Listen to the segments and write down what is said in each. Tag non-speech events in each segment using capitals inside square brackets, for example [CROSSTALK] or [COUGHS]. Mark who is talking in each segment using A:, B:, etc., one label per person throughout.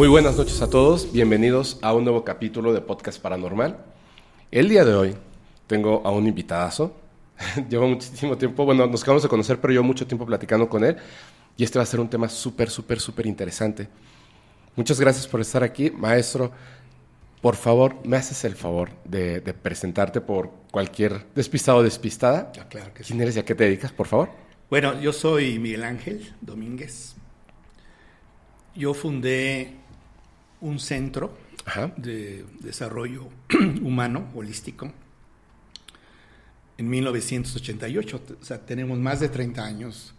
A: Muy buenas noches a todos, bienvenidos a un nuevo capítulo de Podcast Paranormal. El día de hoy tengo a un invitadazo. [LAUGHS] Llevo muchísimo tiempo, bueno, nos acabamos de conocer, pero yo mucho tiempo platicando con él. Y este va a ser un tema súper, súper, súper interesante. Muchas gracias por estar aquí, maestro. Por favor, me haces el favor de, presentarte por cualquier despistado o despistada.
B: Ah, claro que
A: sí. ¿Quién eres y a qué te dedicas, por favor?
B: Bueno, yo soy Miguel Ángel Domínguez. Yo fundé un centro de desarrollo [CLEARS THROAT] humano, holístico, en 1988. O sea, tenemos más de 30 años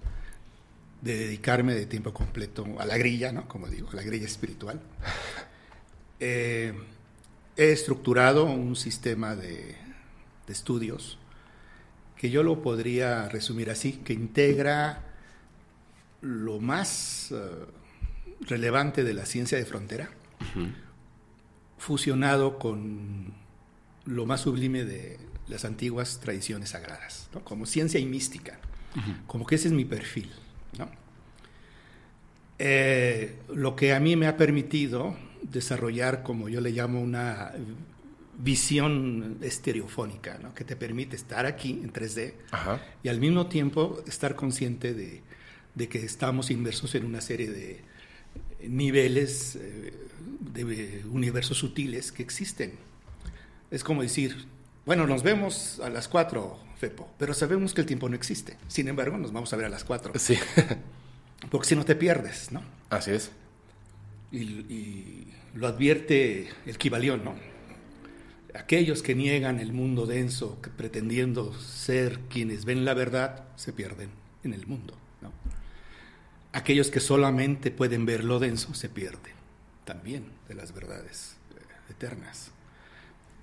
B: de dedicarme de tiempo completo a la grilla, ¿no? Como digo, a la grilla espiritual. [LAUGHS] Eh, he estructurado un sistema de, estudios que yo lo podría resumir así, que integra lo más eh, relevante de la ciencia de frontera, fusionado con lo más sublime de las antiguas tradiciones sagradas, como ciencia y mística, como que ese es mi perfil. Eh, lo que a mí me ha permitido desarrollar, como yo le llamo, una visión estereofónica, que te permite estar aquí en 3D y al mismo tiempo estar consciente de, de, que estamos inmersos en una serie de niveles eh, de universos sutiles que existen. Es como decir, bueno, nos vemos a las 4, Fepo, pero sabemos que el tiempo no existe. Sin embargo, nos vamos a ver a las 4.
A: Sí. [LAUGHS]
B: Porque si no te pierdes, ¿no?
A: Así es.
B: Y, lo advierte el Kibalión, ¿no? Aquellos que niegan el mundo denso, que pretendiendo ser quienes ven la verdad, se pierden en el mundo. Aquellos que solamente pueden ver lo denso, se pierden también de las verdades eh, eternas.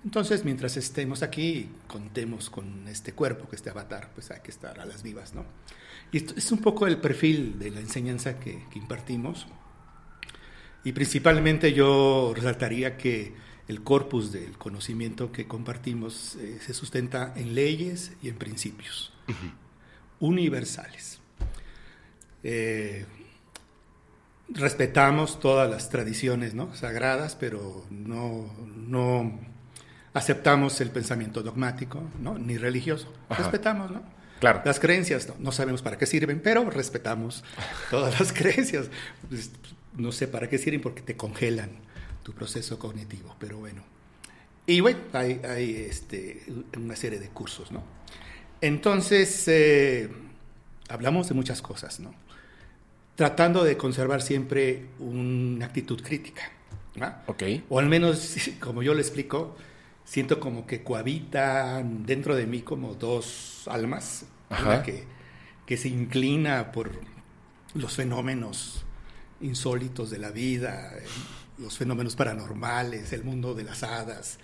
B: Entonces, mientras estemos aquí, contemos con este cuerpo, que este avatar, pues hay que estar a las vivas, ¿no? Y esto es un poco el perfil de la enseñanza que, impartimos. Y principalmente yo resaltaría que el corpus del conocimiento que compartimos eh, se sustenta en leyes y en principios universales. Eh, respetamos todas las tradiciones ¿no? sagradas, pero no, no aceptamos el pensamiento dogmático ¿no? ni religioso. Respetamos, ¿no?
A: Claro.
B: Las creencias, no, sabemos para qué sirven, pero respetamos [LAUGHS] todas las creencias. Pues, no sé para qué sirven porque te congelan tu proceso cognitivo, pero bueno. Y bueno, hay, hay este, una serie de cursos, ¿no? Entonces, eh, hablamos de muchas cosas, ¿no? Tratando de conservar siempre una actitud crítica.
A: Ok.
B: O al menos, [LAUGHS] como yo le explico, siento como que cohabitan dentro de mí como dos almas, una que, que se inclina por los fenómenos insólitos de la vida, los fenómenos paranormales, el mundo de las hadas,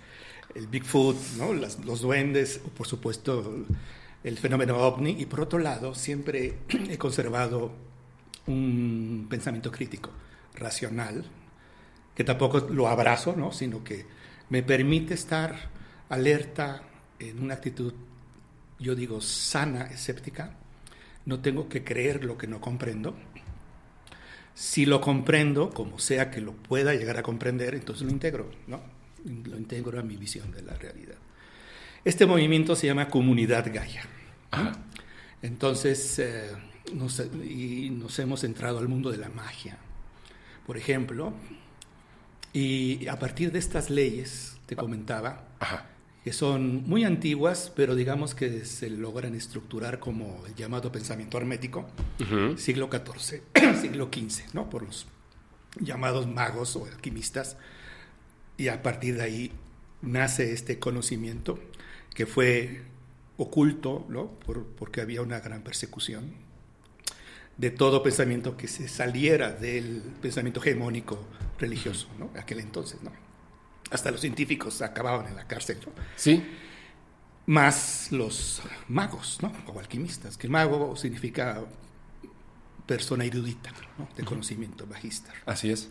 B: el Bigfoot, ¿no? los duendes, por supuesto el fenómeno ovni, y por otro lado siempre [CLEARS THROAT] he conservado un pensamiento crítico, racional, que tampoco lo abrazo, ¿no? sino que me permite estar alerta en una actitud, yo digo, sana, escéptica. No tengo que creer lo que no comprendo. Si lo comprendo, como sea que lo pueda llegar a comprender, entonces lo integro, ¿no? Lo integro a mi visión de la realidad. Este movimiento se llama Comunidad Gaia. Entonces, eh, nos, y nos hemos entrado al mundo de la magia, por ejemplo, y a partir de estas leyes, te comentaba, que son muy antiguas, pero digamos que se logran estructurar como el llamado pensamiento hermético, siglo XIV, [CLEARS THROAT] siglo XV, ¿no? por los llamados magos o alquimistas, y a partir de ahí nace este conocimiento que fue oculto, ¿no? porque había una gran persecución de todo pensamiento que se saliera del pensamiento hegemónico religioso, ¿no? Aquel entonces, ¿no? Hasta los científicos acababan en la cárcel, ¿no?
A: Sí.
B: Más los magos, ¿no? O alquimistas, que el mago significa persona erudita, ¿no? De conocimiento, magister.
A: Así es.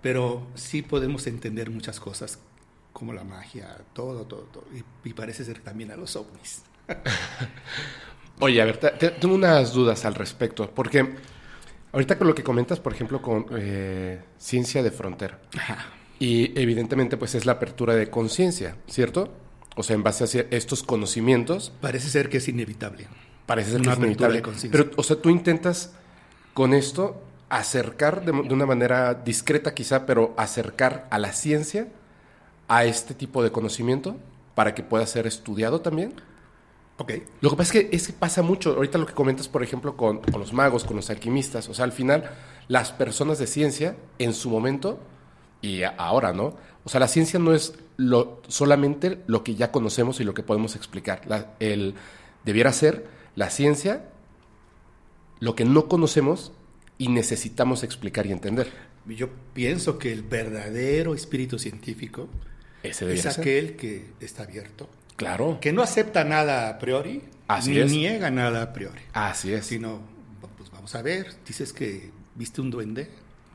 B: Pero sí podemos entender muchas cosas, como la magia, todo, todo, todo. Y, y parece ser también a los ovnis. [LAUGHS]
A: Oye, a ver, tengo unas dudas al respecto, porque Ahorita con lo que comentas, por ejemplo, con eh, ciencia de frontera. Y evidentemente, pues es la apertura de conciencia, ¿cierto? O sea, en base a estos conocimientos.
B: Parece ser que es inevitable.
A: Parece ser que es inevitable. Pero, o sea, tú intentas con esto acercar de, de, una manera discreta quizá, pero acercar a la ciencia a este tipo de conocimiento para que pueda ser estudiado también. Lo que pasa es que, es que pasa mucho. Ahorita lo que comentas, por ejemplo, con, los magos, con los alquimistas. O sea, al final, las personas de ciencia, en su momento, y ahora, ¿no? O sea, la ciencia no es lo, solamente lo que ya conocemos y lo que podemos explicar. el, debiera ser la ciencia lo que no conocemos y necesitamos explicar y entender.
B: Yo pienso que el verdadero espíritu científico es aquel que está abierto
A: Claro.
B: Que no acepta nada a priori,
A: Así
B: ni niega nada a priori.
A: Así es.
B: Sino, pues vamos a ver, dices que viste un duende,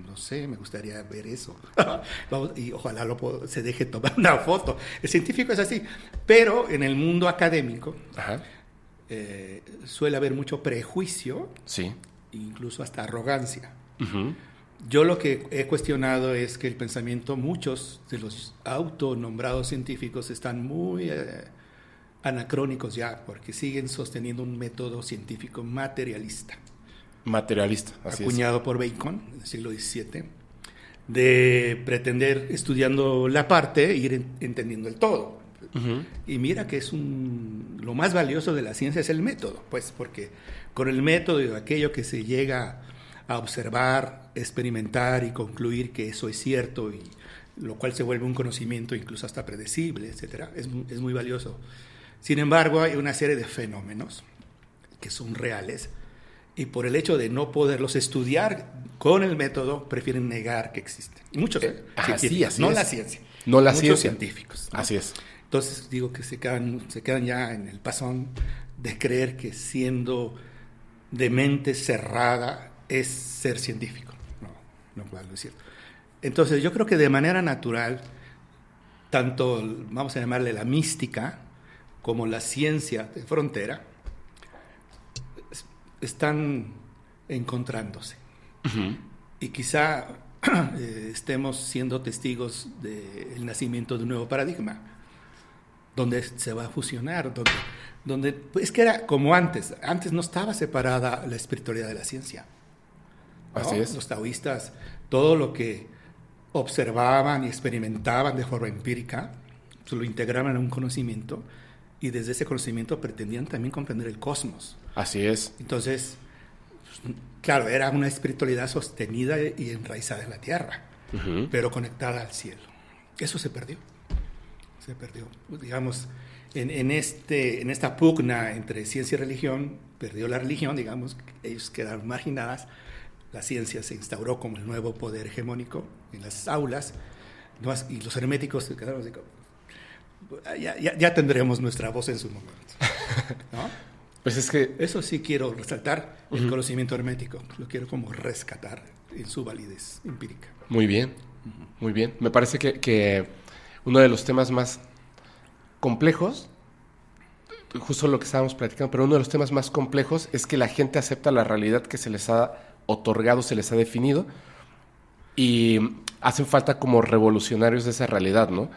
B: no sé, me gustaría ver eso. [LAUGHS] y ojalá lo se deje tomar una foto. El científico es así, pero en el mundo académico eh, suele haber mucho prejuicio,
A: sí.
B: incluso hasta arrogancia. Yo lo que he cuestionado es que el pensamiento, muchos de los autonombrados científicos están muy eh, anacrónicos ya, porque siguen sosteniendo un método científico materialista.
A: Materialista,
B: así acuñado por Bacon en el siglo XVII, de pretender, estudiando la parte, ir entendiendo el todo. Y mira que es un, lo más valioso de la ciencia es el método, pues porque con el método y aquello que se llega a observar, experimentar y concluir que eso es cierto y lo cual se vuelve un conocimiento incluso hasta predecible, etcétera, es, es muy valioso. Sin embargo, hay una serie de fenómenos que son reales y por el hecho de no poderlos estudiar con el método, prefieren negar que existen. Muchos
A: eh, así, así
B: no la ciencia.
A: No la
B: Muchos científicos.
A: Así es.
B: Entonces digo que se quedan, se quedan ya en el pasón de creer que siendo de mente cerrada es ser científico. No, no, es cierto. Entonces yo creo que de manera natural, tanto, vamos a llamarle la mística, como la ciencia de frontera, están encontrándose. Y quizá [CLEARS THROAT] eh, estemos siendo testigos del nacimiento de un nuevo paradigma, donde se va a fusionar, donde, donde es que era como antes, antes no estaba separada la espiritualidad de la ciencia. Los taoístas, todo lo que observaban y experimentaban de forma empírica, se lo integraban en un conocimiento y desde ese conocimiento pretendían también comprender el cosmos.
A: Así es.
B: Entonces, claro, era una espiritualidad sostenida y enraizada en la tierra, pero conectada al cielo. Eso se perdió. Se perdió. Digamos, en, en, este, en esta pugna entre ciencia y religión, perdió la religión, digamos, ellos quedaron marginadas la ciencia se instauró como el nuevo poder hegemónico en las aulas, y los herméticos se quedaron así como, ya, tendremos nuestra voz en su momento. [LAUGHS]
A: Pues es que...
B: Eso sí quiero resaltar, el conocimiento hermético, lo quiero como rescatar en su validez empírica.
A: Muy bien, muy bien. Me parece que, que uno de los temas más complejos justo lo que estábamos platicando, pero uno de los temas más complejos es que la gente acepta la realidad que se les ha otorgado, se les ha definido, y hacen falta como revolucionarios de esa realidad, ¿no?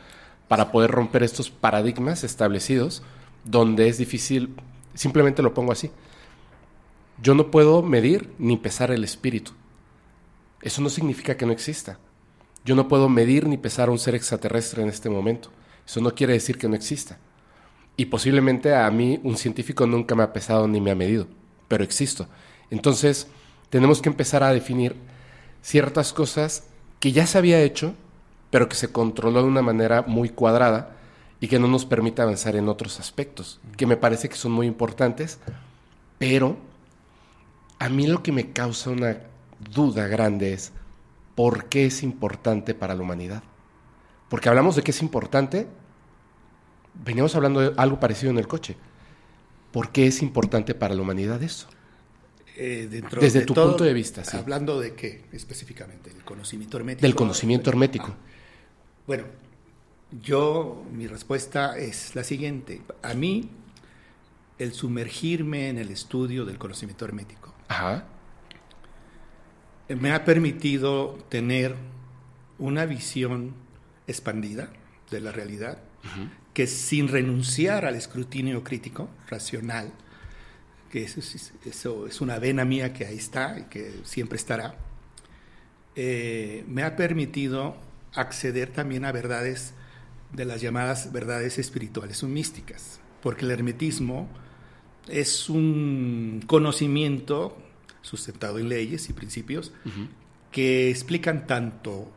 A: Para poder romper estos paradigmas establecidos, donde es difícil, simplemente lo pongo así, yo no puedo medir ni pesar el espíritu. Eso no significa que no exista. Yo no puedo medir ni pesar a un ser extraterrestre en este momento. Eso no quiere decir que no exista. Y posiblemente a mí un científico nunca me ha pesado ni me ha medido, pero existo. Entonces, tenemos que empezar a definir ciertas cosas que ya se había hecho, pero que se controló de una manera muy cuadrada y que no nos permite avanzar en otros aspectos, que me parece que son muy importantes, pero a mí lo que me causa una duda grande es por qué es importante para la humanidad. Porque hablamos de que es importante, veníamos hablando de algo parecido en el coche. ¿Por qué es importante para la humanidad eso?
B: Eh,
A: Desde tu punto de vista, sí.
B: Hablando de qué específicamente, del conocimiento hermético.
A: Del conocimiento hermético. Ah,
B: bueno, yo, mi respuesta es la siguiente. A mí, el sumergirme en el estudio del conocimiento hermético me ha permitido tener una visión expandida de la realidad, que sin renunciar al escrutinio crítico, racional, que eso, eso, es una vena mía que ahí está y que siempre estará, eh, me ha permitido acceder también a verdades de las llamadas verdades espirituales o místicas, porque el hermetismo es un conocimiento sustentado en leyes y principios que explican tanto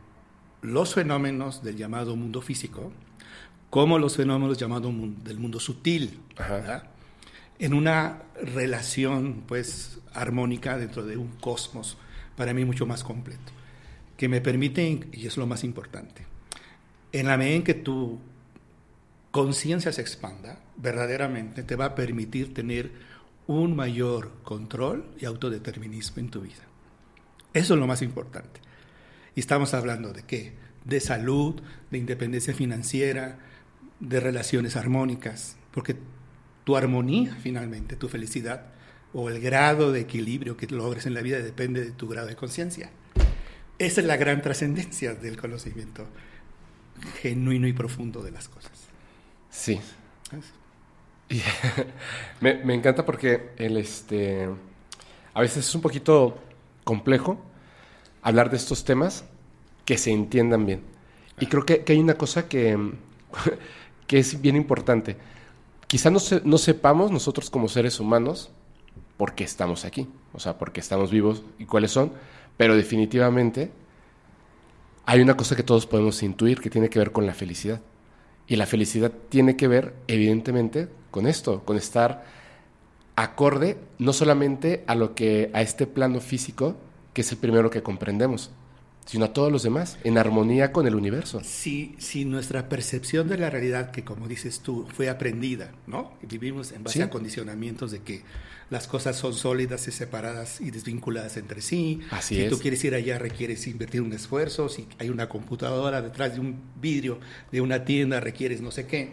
B: los fenómenos del llamado mundo físico como los fenómenos llamados del mundo sutil, en una relación pues armónica dentro de un cosmos para mí mucho más completo, que me permite, y es lo más importante, en la medida en que tu conciencia se expanda, verdaderamente te va a permitir tener un mayor control y autodeterminismo en tu vida. Eso es lo más importante. Y estamos hablando de qué? De salud, de independencia financiera, de relaciones armónicas, porque tu armonía finalmente, tu felicidad o el grado de equilibrio que logres en la vida depende de tu grado de conciencia. Esa es la gran trascendencia del conocimiento genuino y profundo de las cosas.
A: Sí. [LAUGHS] me, encanta porque el este a veces es un poquito complejo hablar de estos temas que se entiendan bien. Y creo que, hay una cosa que, [LAUGHS] que, es bien importante. Quizá no, no sepamos nosotros como seres humanos por qué estamos aquí, o sea, por qué estamos vivos y cuáles son, pero definitivamente hay una cosa que todos podemos intuir que tiene que ver con la felicidad. Y la felicidad tiene que ver, evidentemente, con esto, con estar acorde no solamente a lo que a este plano físico, que es el primero que comprendemos, sino a todos los demás, en armonía con el universo.
B: Si, si nuestra percepción de la realidad, que como dices tú, fue aprendida, ¿no? Vivimos en base a condicionamientos de que las cosas son sólidas y separadas y desvinculadas entre sí.
A: Así
B: si tú quieres ir allá, requieres invertir un esfuerzo. Si hay una computadora detrás de un vidrio de una tienda, requieres no sé qué.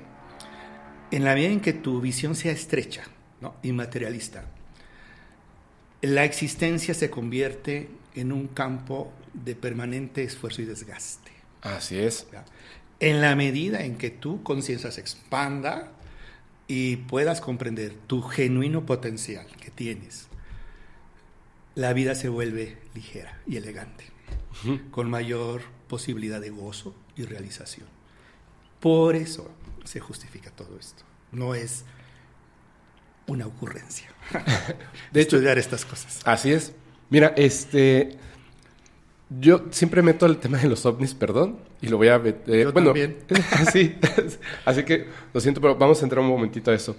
B: En la medida en que tu visión sea estrecha, ¿no? Inmaterialista, la existencia se convierte en un campo de permanente esfuerzo y desgaste.
A: Así es.
B: En la medida en que tu conciencia se expanda y puedas comprender tu genuino potencial que tienes, la vida se vuelve ligera y elegante, con mayor posibilidad de gozo y realización. Por eso se justifica todo esto. No es una ocurrencia [LAUGHS] de estudiar estas cosas.
A: Así es. Mira, este yo siempre meto el tema de los ovnis, perdón, y lo voy a
B: meter. Yo bueno, también. [LAUGHS]
A: sí, [LAUGHS] así que lo siento, pero vamos a entrar un momentito a eso.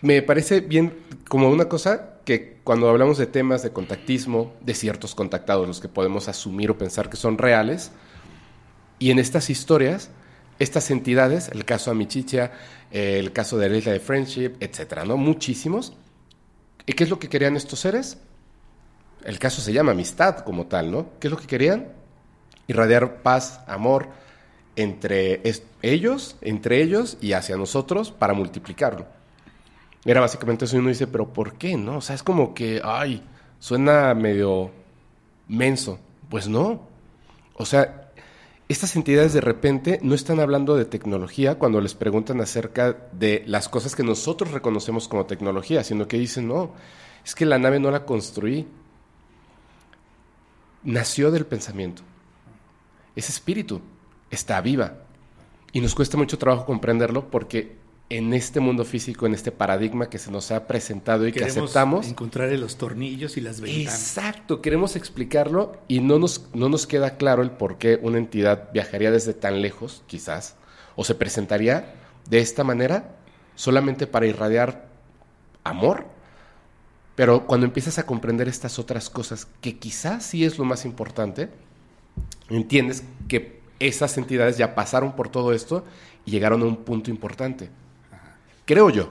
A: Me parece bien como una cosa que cuando hablamos de temas de contactismo, de ciertos contactados, los que podemos asumir o pensar que son reales, y en estas historias, estas entidades, el caso Amichicha, el caso de la isla de Friendship, etcétera, ¿no? Muchísimos. ¿Y qué es lo que querían estos seres? El caso se llama amistad como tal, ¿no? ¿Qué es lo que querían? Irradiar paz, amor entre ellos, entre ellos y hacia nosotros para multiplicarlo. Era básicamente eso y uno dice, pero ¿por qué? No, o sea, es como que, ay, suena medio menso. Pues no. O sea, estas entidades de repente no están hablando de tecnología cuando les preguntan acerca de las cosas que nosotros reconocemos como tecnología, sino que dicen, no, es que la nave no la construí, nació del pensamiento. Ese espíritu está viva. Y nos cuesta mucho trabajo comprenderlo porque en este mundo físico, en este paradigma que se nos ha presentado y que aceptamos.
B: Encontrar los tornillos y las ventanas.
A: Exacto, queremos explicarlo y no nos, no nos queda claro el por qué una entidad viajaría desde tan lejos, quizás, o se presentaría de esta manera solamente para irradiar amor pero cuando empiezas a comprender estas otras cosas, que quizás sí es lo más importante, entiendes que esas entidades ya pasaron por todo esto y llegaron a un punto importante. Creo yo.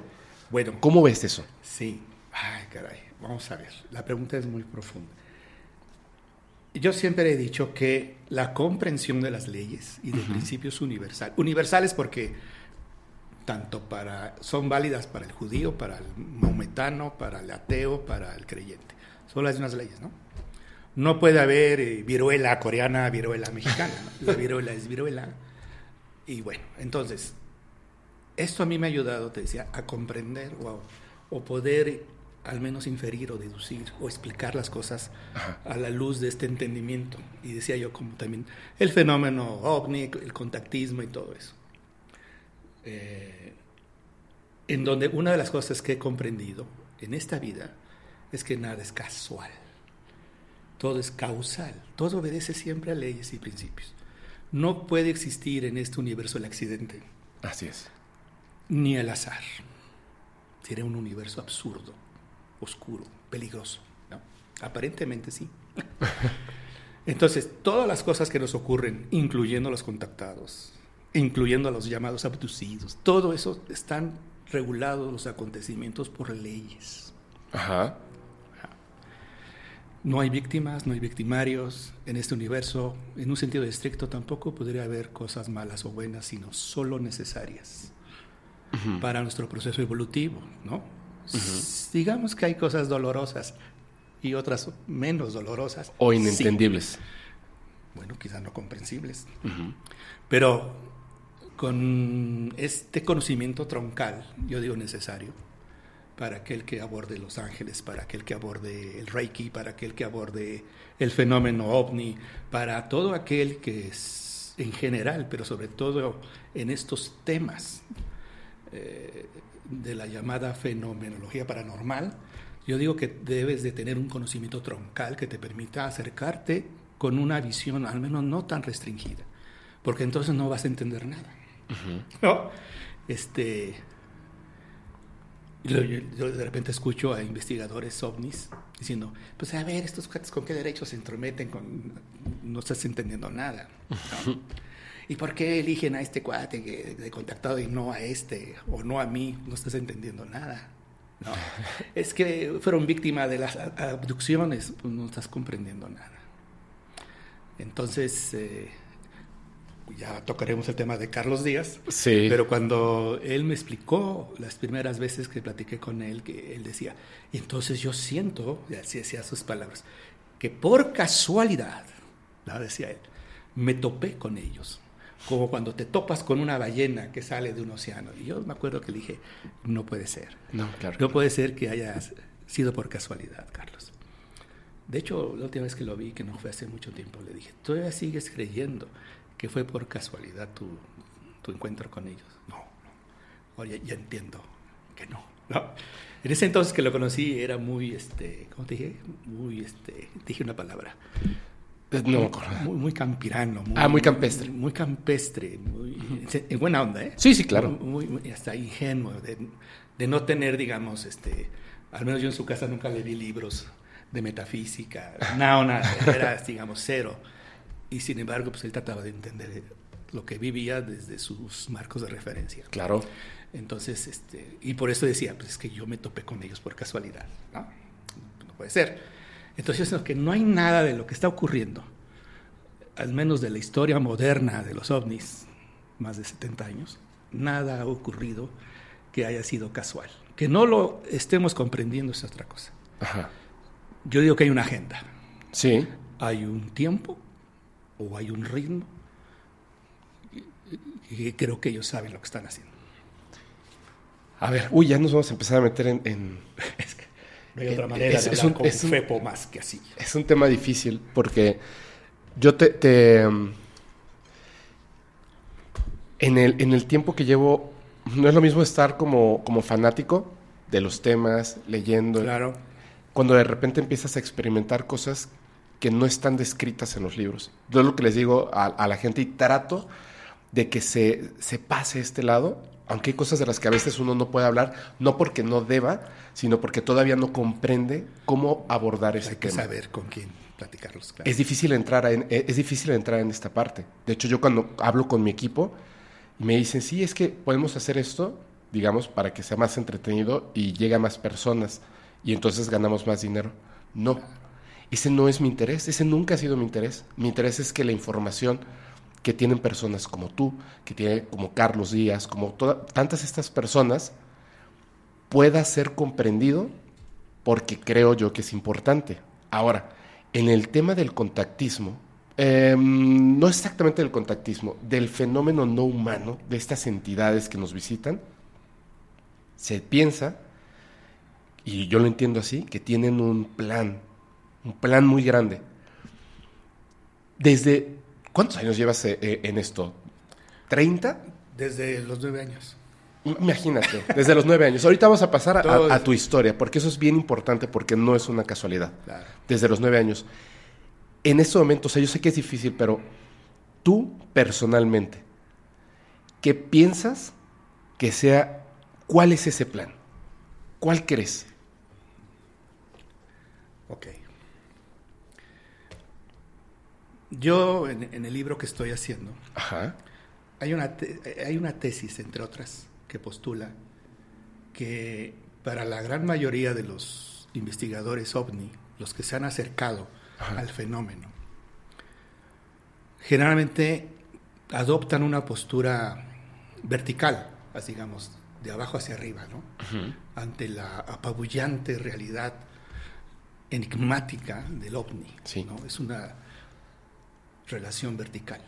A: Bueno. ¿Cómo ves eso?
B: Sí. Ay, caray. Vamos a ver. La pregunta es muy profunda. Yo siempre he dicho que la comprensión de las leyes y de principios universales, universales porque tanto para, son válidas para el judío, para el maometano, para el ateo, para el creyente. Son las mismas leyes, ¿no? No puede haber eh, viruela coreana, viruela mexicana. La viruela es viruela. Y bueno, entonces, esto a mí me ha ayudado, te decía, a comprender o, o poder al menos inferir o deducir o explicar las cosas a la luz de este entendimiento. Y decía yo como también el fenómeno ovni, el contactismo y todo eso. Eh, en donde una de las cosas que he comprendido en esta vida es que nada es casual. Todo es causal. Todo obedece siempre a leyes y principios. No puede existir en este universo el accidente.
A: Así es.
B: Ni el azar. Sería un universo absurdo oscuro, peligroso. ¿no? Aparentemente sí. [LAUGHS] Entonces, todas las cosas que nos ocurren, incluyendo los contactados, incluyendo a los llamados abducidos, todo eso están regulados los acontecimientos por leyes. Ajá. No hay víctimas, no hay victimarios en este universo. En un sentido estricto tampoco podría haber cosas malas o buenas, sino solo necesarias para nuestro proceso evolutivo, ¿no? Digamos que hay cosas dolorosas y otras menos dolorosas.
A: O inentendibles.
B: Bueno, quizás no comprensibles. Pero con este conocimiento troncal, yo digo necesario, para aquel que aborde los ángeles, para aquel que aborde el Reiki, para aquel que aborde el fenómeno ovni, para todo aquel que es en general, pero sobre todo en estos temas. Eh, de la llamada fenomenología paranormal, yo digo que debes de tener un conocimiento troncal que te permita acercarte con una visión al menos no tan restringida, porque entonces no vas a entender nada. ¿No? Este, yo, de repente escucho a investigadores ovnis diciendo, pues a ver, estos cuates con qué derechos se entrometen con... No estás entendiendo nada. [LAUGHS] ¿Y por qué eligen a este cuate de contactado y no a este o no a mí? No estás entendiendo nada. No. [LAUGHS] es que fueron víctimas de las abducciones, pues no estás comprendiendo nada. Entonces, eh, ya tocaremos el tema de Carlos Díaz. Sí. Pero cuando él me explicó las primeras veces que platiqué con él, que él decía, entonces yo siento, y así decía sus palabras, que por casualidad, ¿no? decía él, me topé con ellos como cuando te topas con una ballena que sale de un océano. Y yo me acuerdo que le dije, no puede ser. No, claro. No puede ser que haya sido por casualidad, Carlos. De hecho, la última vez que lo vi, que no fue hace mucho tiempo, le dije, ¿todavía sigues creyendo que fue por casualidad tu, tu encuentro con ellos? No, no. Ahora ya, entiendo que no, no. En ese entonces que lo conocí era muy, este, ¿cómo te dije? Muy, este, dije una palabra
A: no me
B: acuerdo. Muy, muy campirano.
A: Muy, ah, muy campestre.
B: Muy, campestre. Muy, En buena onda, ¿eh?
A: Sí, sí, claro.
B: Muy, hasta ingenuo, de, de, no tener, digamos, este. Al menos yo en su casa nunca le di libros de metafísica. No, nada. Era, digamos, cero. Y sin embargo, pues él trataba de entender lo que vivía desde sus marcos de referencia.
A: Claro.
B: Entonces, este. Y por eso decía, pues es que yo me topé con ellos por casualidad. No, no puede ser. Entonces, que no hay nada de lo que está ocurriendo, al menos de la historia moderna de los ovnis, más de 70 años, nada ha ocurrido que haya sido casual. Que no lo estemos comprendiendo es otra cosa. Yo digo que hay una agenda.
A: Sí.
B: Hay un tiempo o hay un ritmo y creo que ellos saben lo que están haciendo.
A: A ver, uy, ya nos vamos a empezar a meter en... [LAUGHS]
B: No hay otra manera es, de hablar un, es un, FEPO más que así.
A: Es un tema difícil porque yo te... en, el, en el tiempo que llevo, no es lo mismo estar como, como fanático de los temas, leyendo.
B: Claro.
A: Cuando de repente empiezas a experimentar cosas que no están descritas en los libros. Yo es lo que les digo a, a la gente y trato de que se, se pase este lado aunque hay cosas de las que a veces uno no puede hablar, no porque no deba, sino porque todavía no comprende cómo abordar ese
B: hay
A: que
B: saber con quién platicarlos.
A: Es difícil entrar en, eh, es difícil entrar en esta parte. De hecho, yo cuando hablo con mi equipo y me dicen, sí, es que podemos hacer esto, digamos, para que sea más entretenido y llegue a más personas y entonces ganamos más dinero. No, ese no es mi interés, ese nunca ha sido mi interés. Mi interés es que la información que tienen personas como tú, que tiene como Carlos Díaz, como tantas estas personas, pueda ser comprendido porque creo yo que es importante. Ahora, en el tema del contactismo, em, no exactamente del contactismo, del fenómeno no humano, de estas entidades que nos visitan, se piensa, y yo lo entiendo así, que tienen un plan, un plan muy grande. Desde, ¿cuántos años llevas eh, eh, en esto? ¿30?
B: Desde los nueve años.
A: Imagínate, desde los nueve años. Ahorita vamos a pasar a, tu historia, porque eso es bien importante, porque no es una casualidad. Desde los nueve años. En este momento, o sea, yo sé que es difícil, pero tú personalmente, ¿qué piensas que sea, cuál es ese plan? ¿Cuál crees?
B: Ok. Yo, en, el libro que estoy haciendo, Hay, una hay una tesis, entre otras, que postula que para la gran mayoría de los investigadores ovni, los que se han acercado al fenómeno, generalmente adoptan una postura vertical, digamos, de abajo hacia arriba, ¿no? Ante la apabullante realidad enigmática del ovni. ¿no? Es una relación vertical.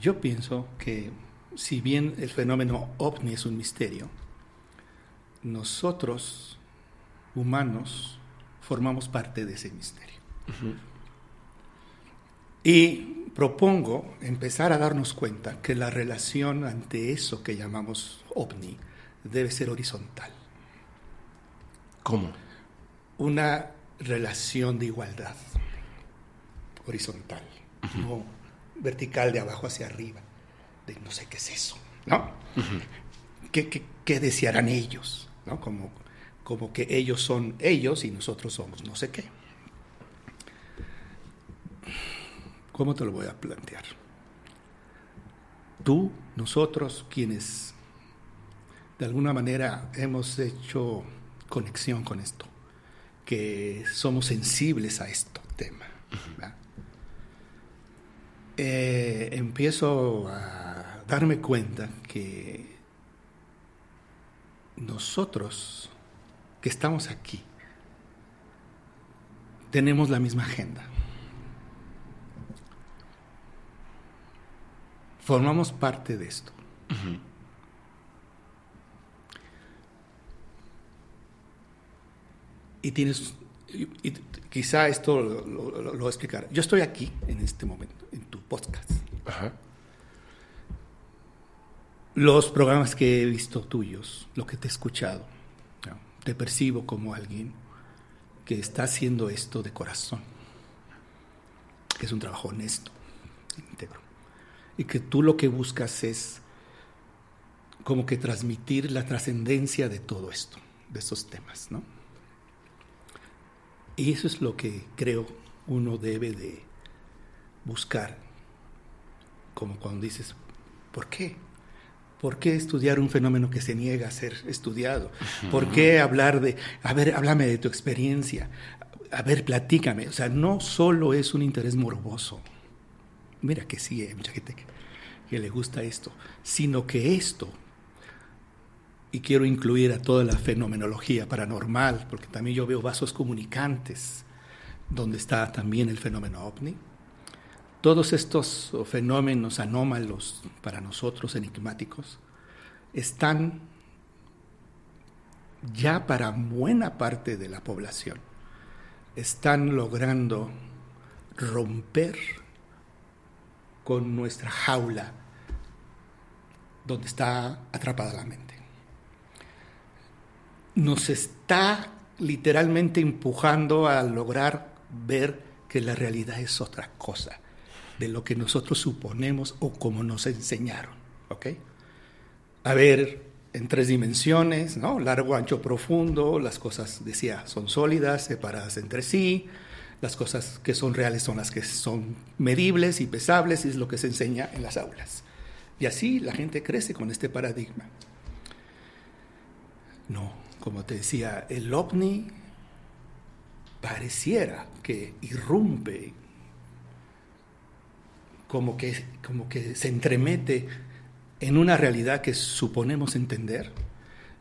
B: Yo pienso que si bien el fenómeno ovni es un misterio, nosotros, humanos, formamos parte de ese misterio. Y propongo empezar a darnos cuenta que la relación ante eso que llamamos ovni debe ser horizontal.
A: ¿Cómo?
B: Una relación de igualdad, horizontal, no vertical de abajo hacia arriba de no sé qué es eso, ¿no? ¿Qué, desearán ellos? ¿no? Como, como que ellos son ellos y nosotros somos no sé qué. ¿Cómo te lo voy a plantear? Tú, nosotros, quienes de alguna manera hemos hecho conexión con esto, que somos sensibles a este tema. Eh, empiezo a darme cuenta que nosotros que estamos aquí tenemos la misma agenda. Formamos parte de esto. Y tienes, quizá esto lo, voy a explicar. Yo estoy aquí en este momento, en tu podcast. Los programas que he visto tuyos, lo que te he escuchado, te percibo como alguien que está haciendo esto de corazón, que es un trabajo honesto, íntegro, y que tú lo que buscas es como que transmitir la trascendencia de todo esto, de estos temas, ¿no? Y eso es lo que creo uno debe de buscar, como cuando dices, ¿por qué? ¿Por qué estudiar un fenómeno que se niega a ser estudiado? ¿Por qué hablar de, a ver, háblame de tu experiencia? A ver, platícame. O sea, no solo es un interés morboso. Mira que sí, hay mucha gente que le gusta esto, sino que esto y quiero incluir a toda la fenomenología paranormal, porque también yo veo vasos comunicantes, donde está también el fenómeno ovni. Todos estos fenómenos anómalos para nosotros, enigmáticos, están ya para buena parte de la población, están logrando romper con nuestra jaula donde está atrapada la mente nos está literalmente empujando a lograr ver que la realidad es otra cosa de lo que nosotros suponemos o como nos enseñaron, ¿ok? A ver, en tres dimensiones, ¿no? Largo, ancho, profundo, las cosas, decía, son sólidas, separadas entre sí, las cosas que son reales son las que son medibles y pesables, y es lo que se enseña en las aulas. Y así la gente crece con este paradigma. No, como te decía, el ovni pareciera que irrumpe, como que, como que se entremete en una realidad que suponemos entender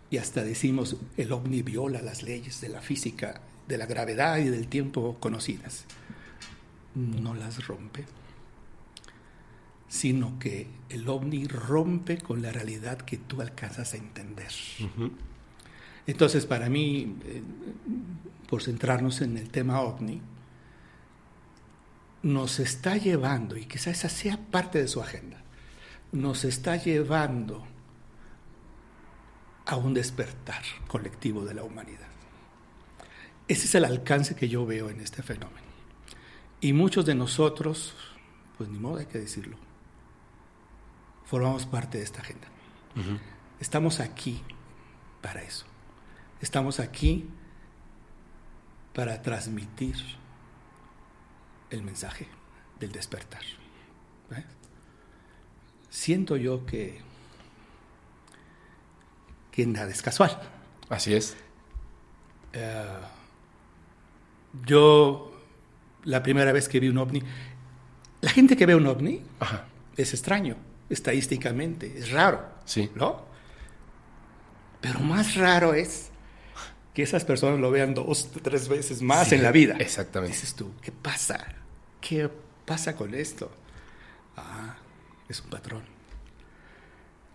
B: y hasta decimos el ovni viola las leyes de la física de la gravedad y del tiempo conocidas, no las rompe, sino que el ovni rompe con la realidad que tú alcanzas a entender. Entonces, para mí, eh, por centrarnos en el tema ovni, nos está llevando, y quizás esa sea parte de su agenda, nos está llevando a un despertar colectivo de la humanidad. Ese es el alcance que yo veo en este fenómeno. Y muchos de nosotros, pues ni modo hay que decirlo, formamos parte de esta agenda. Estamos aquí para eso. Estamos aquí para transmitir el mensaje del despertar. Siento yo que, que nada es casual.
A: Así es.
B: Eh, yo, la primera vez que vi un ovni, la gente que ve un ovni es extraño, estadísticamente, es raro.
A: Sí.
B: ¿No? Pero más raro es que esas personas lo vean dos, tres veces más en la vida.
A: Exactamente.
B: Dices tú, ¿qué pasa? ¿Qué pasa con esto? Ah, es un patrón.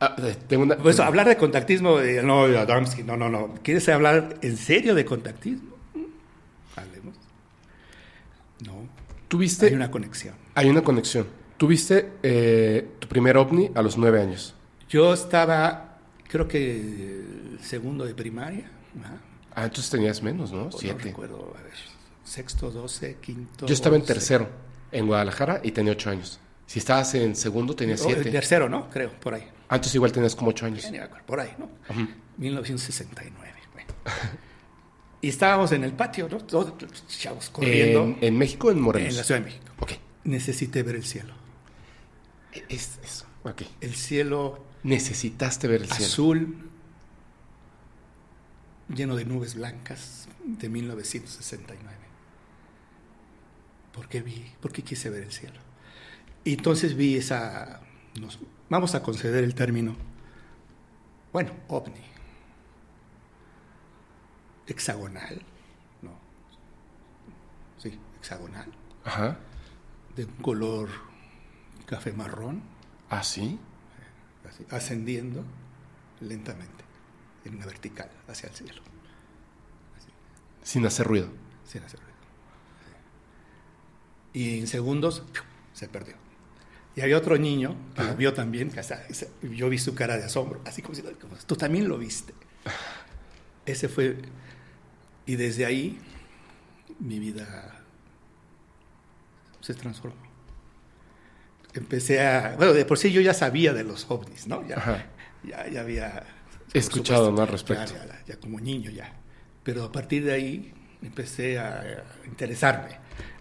A: Ah, tengo una...
B: Pues hablar de contactismo, no, Adamski, no, no, no. ¿Quieres hablar en serio de contactismo? Hablemos. No.
A: ¿Tuviste?
B: Hay una conexión.
A: Hay una conexión. ¿Tuviste eh, tu primer ovni a los nueve años?
B: Yo estaba, creo que segundo de primaria.
A: Ah, entonces tenías menos, ¿no?
B: Siete. No recuerdo, a ver, sexto, doce, quinto.
A: Yo estaba en tercero, en Guadalajara, y tenía ocho años. Si estabas en segundo, tenías siete.
B: En tercero, ¿no? Creo, por ahí.
A: Antes igual tenías como ocho años.
B: Por ahí, ¿no? 1969. [LAUGHS] Y estábamos en el patio, ¿no? Todos chavos corriendo.
A: ¿En, México o en Morelos?
B: En la Ciudad de México.
A: Ok.
B: Necesité ver el cielo.
A: Es eso. Ok.
B: El cielo.
A: Necesitaste ver el cielo.
B: Azul, lleno de nubes blancas de 1969. ¿Por qué vi? ¿Por qué quise ver el cielo? Y entonces vi esa, nos, vamos a conceder el término, bueno, ovni, hexagonal, no, sí, hexagonal,
A: Ajá.
B: de un color café marrón.
A: ¿Ah, sí?
B: ascendiendo lentamente en una vertical hacia el cielo.
A: Sin hacer ruido.
B: Sin hacer ruido. Y en segundos se perdió. Y había otro niño que lo vio también, que yo vi su cara de asombro, así como si tú también lo viste. [LAUGHS] Ese fue, y desde ahí mi vida se transformó. Empecé a, bueno, de por sí yo ya sabía de los ovnis, ¿no? Ya, ya, ya había
A: He escuchado más respecto.
B: Ya, como niño ya. Pero a partir de ahí empecé a, interesarme,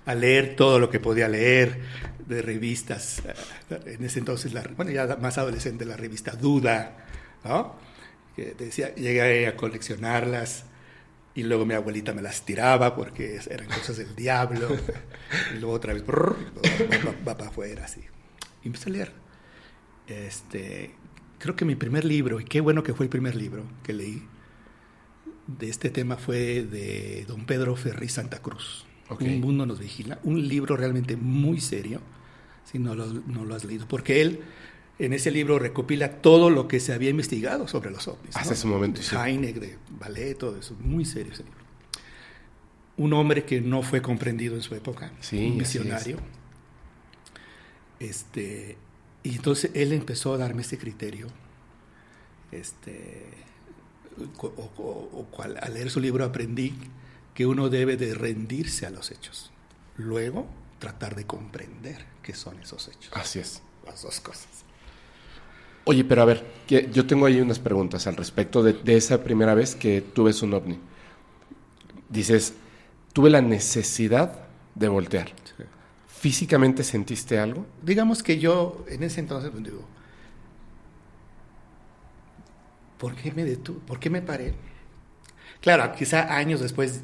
B: a leer todo lo que podía leer de revistas. Eh, en ese entonces, la, bueno, ya más adolescente, la revista Duda, ¿no? Que decía, llegué a coleccionarlas y luego mi abuelita me las tiraba porque eran cosas del diablo. [LAUGHS] y luego otra vez, va, para afuera, así. Y empecé a leer. Este, creo que mi primer libro, y qué bueno que fue el primer libro que leí de este tema, fue de don Pedro Ferri Santa Cruz. Un mundo nos vigila. Un libro realmente muy serio, si no lo, no lo has leído, porque él en ese libro recopila todo lo que se había investigado sobre los ovnis.
A: Hasta ese momento,
B: sí. Heineck, de ballet, todo eso. Muy serio ese libro. Un hombre que no fue comprendido en su época,
A: sí,
B: un misionario. Este, y entonces él empezó a darme este criterio. Este, o, cual, al leer su libro aprendí que uno debe de rendirse a los hechos. Luego, tratar de comprender qué son esos hechos.
A: Así es.
B: Las dos cosas.
A: Oye, pero a ver, yo tengo ahí unas preguntas al respecto de, esa primera vez que tuve un ovni. Dices, tuve la necesidad de voltear. ¿Físicamente sentiste algo?
B: Digamos que yo en ese entonces pues, digo, ¿por qué me detuve? ¿Por qué me paré? Claro, quizá años después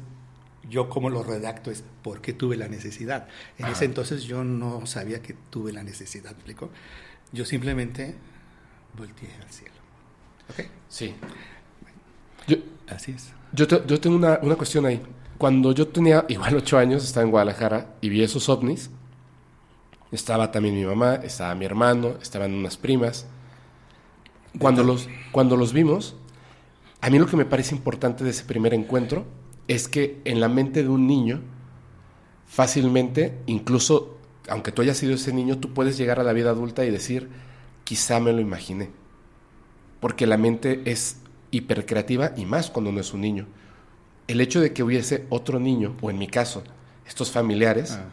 B: yo como lo redacto es por qué tuve la necesidad. En ese entonces yo no sabía que tuve la necesidad, ¿me explico? Yo simplemente volteé al cielo. ¿Ok?
A: Sí.
B: Así es.
A: Yo, yo tengo una, una, cuestión ahí. cuando yo tenía igual ocho años, estaba en Guadalajara y vi esos ovnis. Estaba también mi mamá, estaba mi hermano, estaban unas primas. Cuando los, cuando los vimos, a mí lo que me parece importante de ese primer encuentro es que en la mente de un niño, fácilmente, incluso aunque tú hayas sido ese niño, tú puedes llegar a la vida adulta y decir, quizá me lo imaginé. Porque la mente es hipercreativa y más cuando no es un niño. El hecho de que hubiese otro niño, o en mi caso, estos familiares, ah.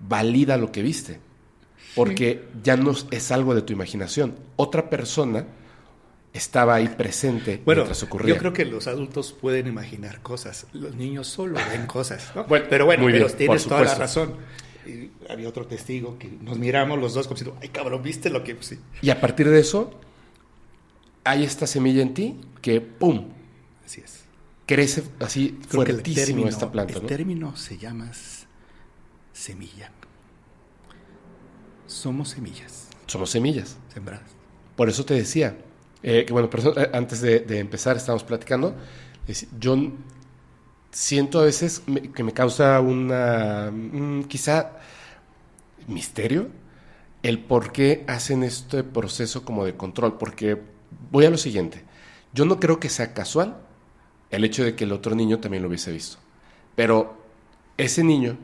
A: valida lo que viste. Porque ya no es algo de tu imaginación. Otra persona estaba ahí presente
B: bueno, mientras ocurría. Yo creo que los adultos pueden imaginar cosas, los niños solo ven cosas. pero bueno, pero tienes toda la razón. había otro testigo que nos miramos los dos como diciendo, ay cabrón, ¿viste lo que...? Sí.
A: Y a partir de eso, hay esta semilla en ti que, ¡pum!
B: Así es.
A: Crece así fuertísimo esta planta.
B: El término se llama semilla. Somos semillas.
A: Somos semillas.
B: Sembradas.
A: Por eso te decía, eh, que bueno, eh, antes de, empezar estamos platicando, yo siento a veces que me causa una, mm, quizá, misterio el por qué hacen este proceso como de control, porque voy a lo siguiente, yo no creo que sea casual el hecho de que el otro niño también lo hubiese visto, pero ese niño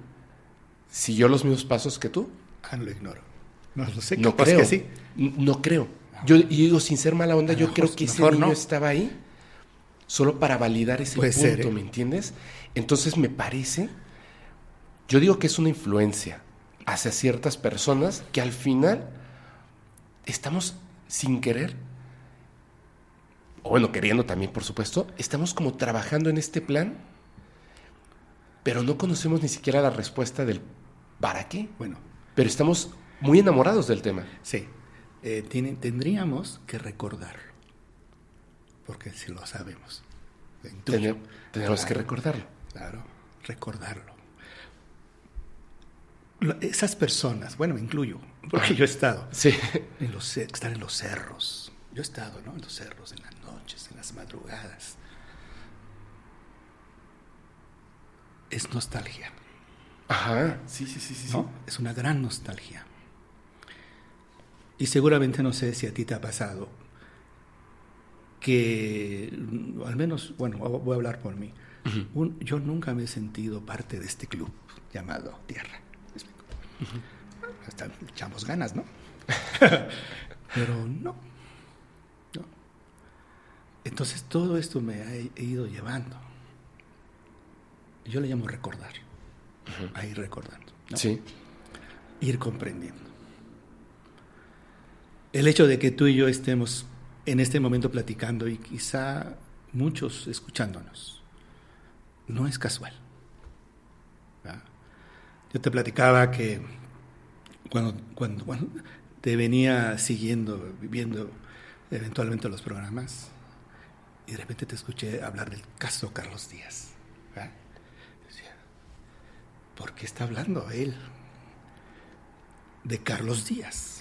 A: siguió los mismos pasos que tú.
B: Ah, lo ignoro. No lo sé.
A: No creo. Que sí. No creo. Yo y digo, sin ser mala onda, yo creo que ese niño estaba ahí solo para validar ese punto, ¿eh? ¿me entiendes? Entonces me parece, yo digo que es una influencia hacia ciertas personas que al final estamos sin querer, o bueno, queriendo también, por supuesto, estamos como trabajando en este plan, pero no conocemos ni siquiera la respuesta del para qué.
B: Bueno.
A: Pero estamos muy enamorados del tema.
B: Sí. Eh, tendríamos que recordarlo, porque si lo sabemos.
A: tenemos que recordarlo.
B: Claro, recordarlo. Esas personas, bueno, me incluyo, porque yo he estado. [LAUGHS]
A: Sí.
B: En los, estar en los cerros. Yo he estado, ¿no? En los cerros, en las noches, en las madrugadas. Es nostalgia.
A: Ajá, sí, sí, sí, sí.
B: Es una gran nostalgia. Y seguramente no sé si a ti te ha pasado que, al menos, bueno, voy a hablar por mí. yo nunca me he sentido parte de este club llamado Tierra. Hasta echamos ganas, ¿no? [LAUGHS] Pero no, no. Entonces todo esto me ha ido llevando. Yo le llamo recordar. A ir recordando.
A: Sí.
B: Ir comprendiendo el hecho de que tú y yo estemos en este momento platicando y quizá muchos escuchándonos, no es casual. Yo te platicaba que cuando, te venía siguiendo, viendo eventualmente los programas, y de repente te escuché hablar del caso Carlos Díaz. Decía, ¿por qué está hablando él de Carlos Díaz?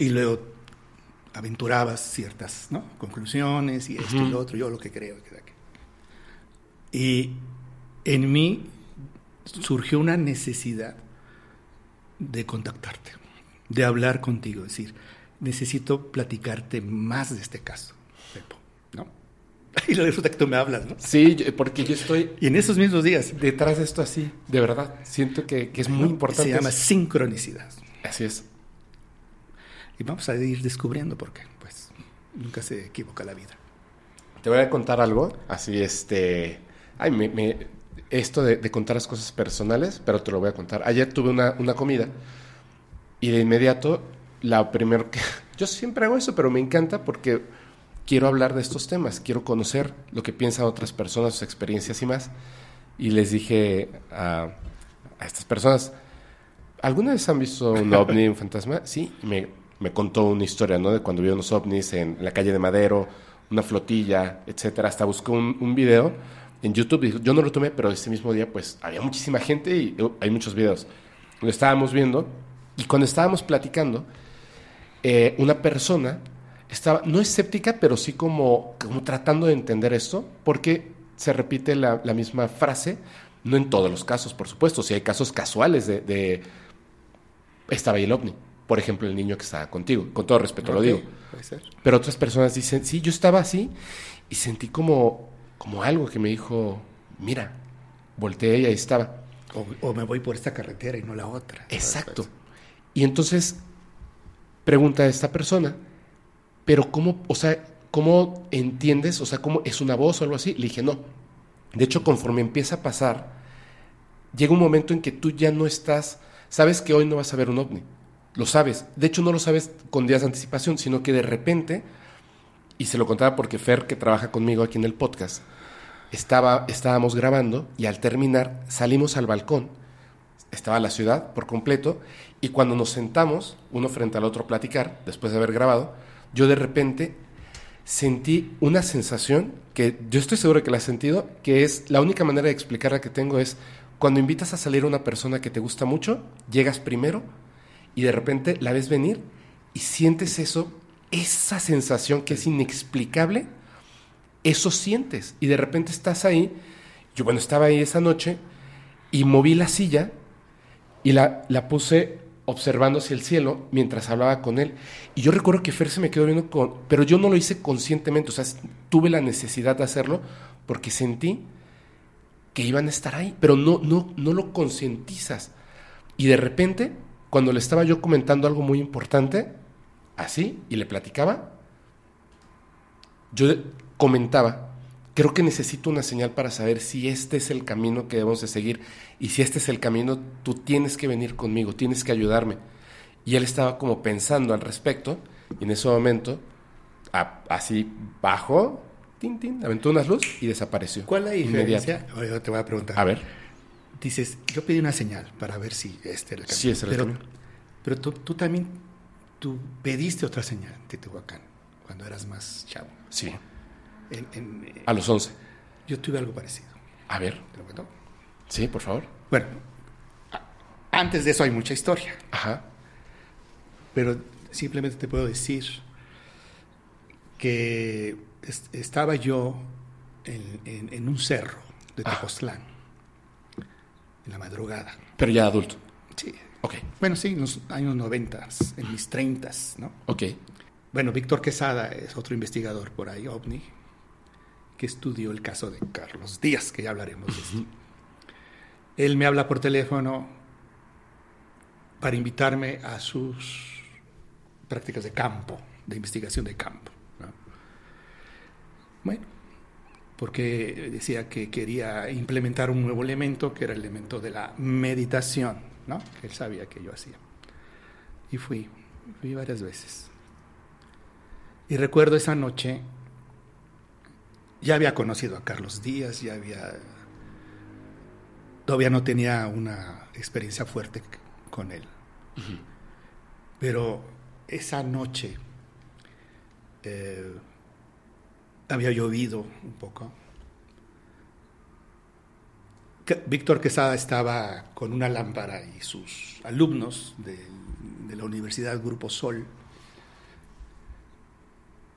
B: Y luego aventurabas ciertas ¿no? conclusiones y esto y lo otro, yo lo que creo. Y en mí surgió una necesidad de contactarte, de hablar contigo, es decir, necesito platicarte más de este caso, Pepo, ¿no? [LAUGHS] Y resulta que tú me hablas, ¿no?
A: Sí, porque yo estoy...
B: Y en esos mismos días.
A: Detrás de esto así, de verdad, siento que, que es muy importante.
B: Se llama sincronicidad.
A: Así es.
B: Y vamos a ir descubriendo porque pues nunca se equivoca la vida.
A: Te voy a contar algo, así este... Ay, me, esto de, contar las cosas personales, pero te lo voy a contar. Ayer tuve una, una comida y de inmediato, la primera... [LAUGHS] Yo siempre hago eso, pero me encanta porque quiero hablar de estos temas, quiero conocer lo que piensan otras personas, sus experiencias y más. Y les dije a, a estas personas, ¿alguna vez han visto un [LAUGHS] ovni, un fantasma? Sí, me, me contó una historia, ¿no? De cuando vio unos ovnis en, la calle de Madero, una flotilla, etcétera. Hasta buscó un, video en YouTube. Yo no lo tomé, pero ese mismo día, pues, había muchísima gente y uh, hay muchos videos. Lo estábamos viendo y cuando estábamos platicando, eh, una persona estaba, no escéptica, pero sí como, como tratando de entender esto, porque se repite la, misma frase, no en todos los casos, por supuesto, si hay casos casuales de, estaba el ovni, por ejemplo, el niño que estaba contigo, con todo respeto lo digo. Pero otras personas dicen, sí, yo estaba así y sentí como, como algo que me dijo, mira, volteé y ahí estaba.
B: O, me voy por esta carretera y no la otra.
A: Exacto. Y entonces pregunta a esta persona, pero ¿cómo, o sea, cómo entiendes? O sea, ¿cómo es una voz o algo así? Le dije, no. De hecho, conforme empieza a pasar, llega un momento en que tú ya no estás, sabes que hoy no vas a ver un ovni. Lo sabes. De hecho, no lo sabes con días de anticipación, sino que de repente, y se lo contaba porque Fer, que trabaja conmigo aquí en el podcast, estaba, estábamos grabando y al terminar salimos al balcón. Estaba la ciudad por completo y cuando nos sentamos, uno frente al otro a platicar, después de haber grabado, yo de repente sentí una sensación que yo estoy seguro que la he sentido, que es la única manera de explicarla que tengo es cuando invitas a salir a una persona que te gusta mucho, llegas primero y de repente la ves venir y sientes eso, esa sensación que es inexplicable eso sientes. Y de repente estás ahí. Yo, bueno, estaba ahí esa noche y moví la silla y la, la puse observando hacia el cielo mientras hablaba con él. Y yo recuerdo que Fer se me quedó viendo. Pero yo no lo hice conscientemente, o sea, tuve la necesidad de hacerlo porque sentí que iban a estar ahí, pero no, no, no lo concientizas. Y de repente, cuando le estaba yo comentando algo muy importante, así, y le platicaba, yo comentaba, creo que necesito una señal para saber si este es el camino que debemos de seguir y si este es el camino, tú tienes que venir conmigo, tienes que ayudarme. Y él estaba como pensando al respecto y en ese momento, así bajó, tin, tin, aventó unas luz y desapareció.
B: ¿Cuál es la diferencia? Oye, te voy a preguntar.
A: A ver.
B: Dices, yo pedí una señal para ver si este era el camino.
A: Sí, es el
B: pero,
A: camino.
B: Pero tú, tú también, tú pediste otra señal en Teotihuacán cuando eras más chavo.
A: Sí. A los 11.
B: Yo tuve algo parecido.
A: A ver.
B: ¿Te lo cuento?
A: Sí, por favor.
B: Bueno, antes de eso hay mucha historia.
A: Ajá.
B: Pero simplemente te puedo decir que estaba yo en, un cerro de. Tepoztlán, en la madrugada.
A: Pero ya adulto.
B: Sí.
A: Ok.
B: Bueno, sí, en los años 90, en mis 30, ¿no?
A: Ok.
B: Bueno, Víctor Quesada es otro investigador por ahí, OVNI, que estudió el caso de Carlos Díaz, que ya hablaremos de eso. Él me habla por teléfono para invitarme a sus prácticas de campo, de investigación de campo. Bueno, porque decía que quería implementar un nuevo elemento, que era el elemento de la meditación, ¿no? que él sabía que yo hacía. Y fui, fui varias veces. Y recuerdo esa noche ya había conocido a Carlos Díaz, ya había... Todavía no tenía una experiencia fuerte con él. Pero esa noche eh, había llovido un poco. Víctor Quesada estaba con una lámpara y sus alumnos de, de la Universidad Grupo Sol.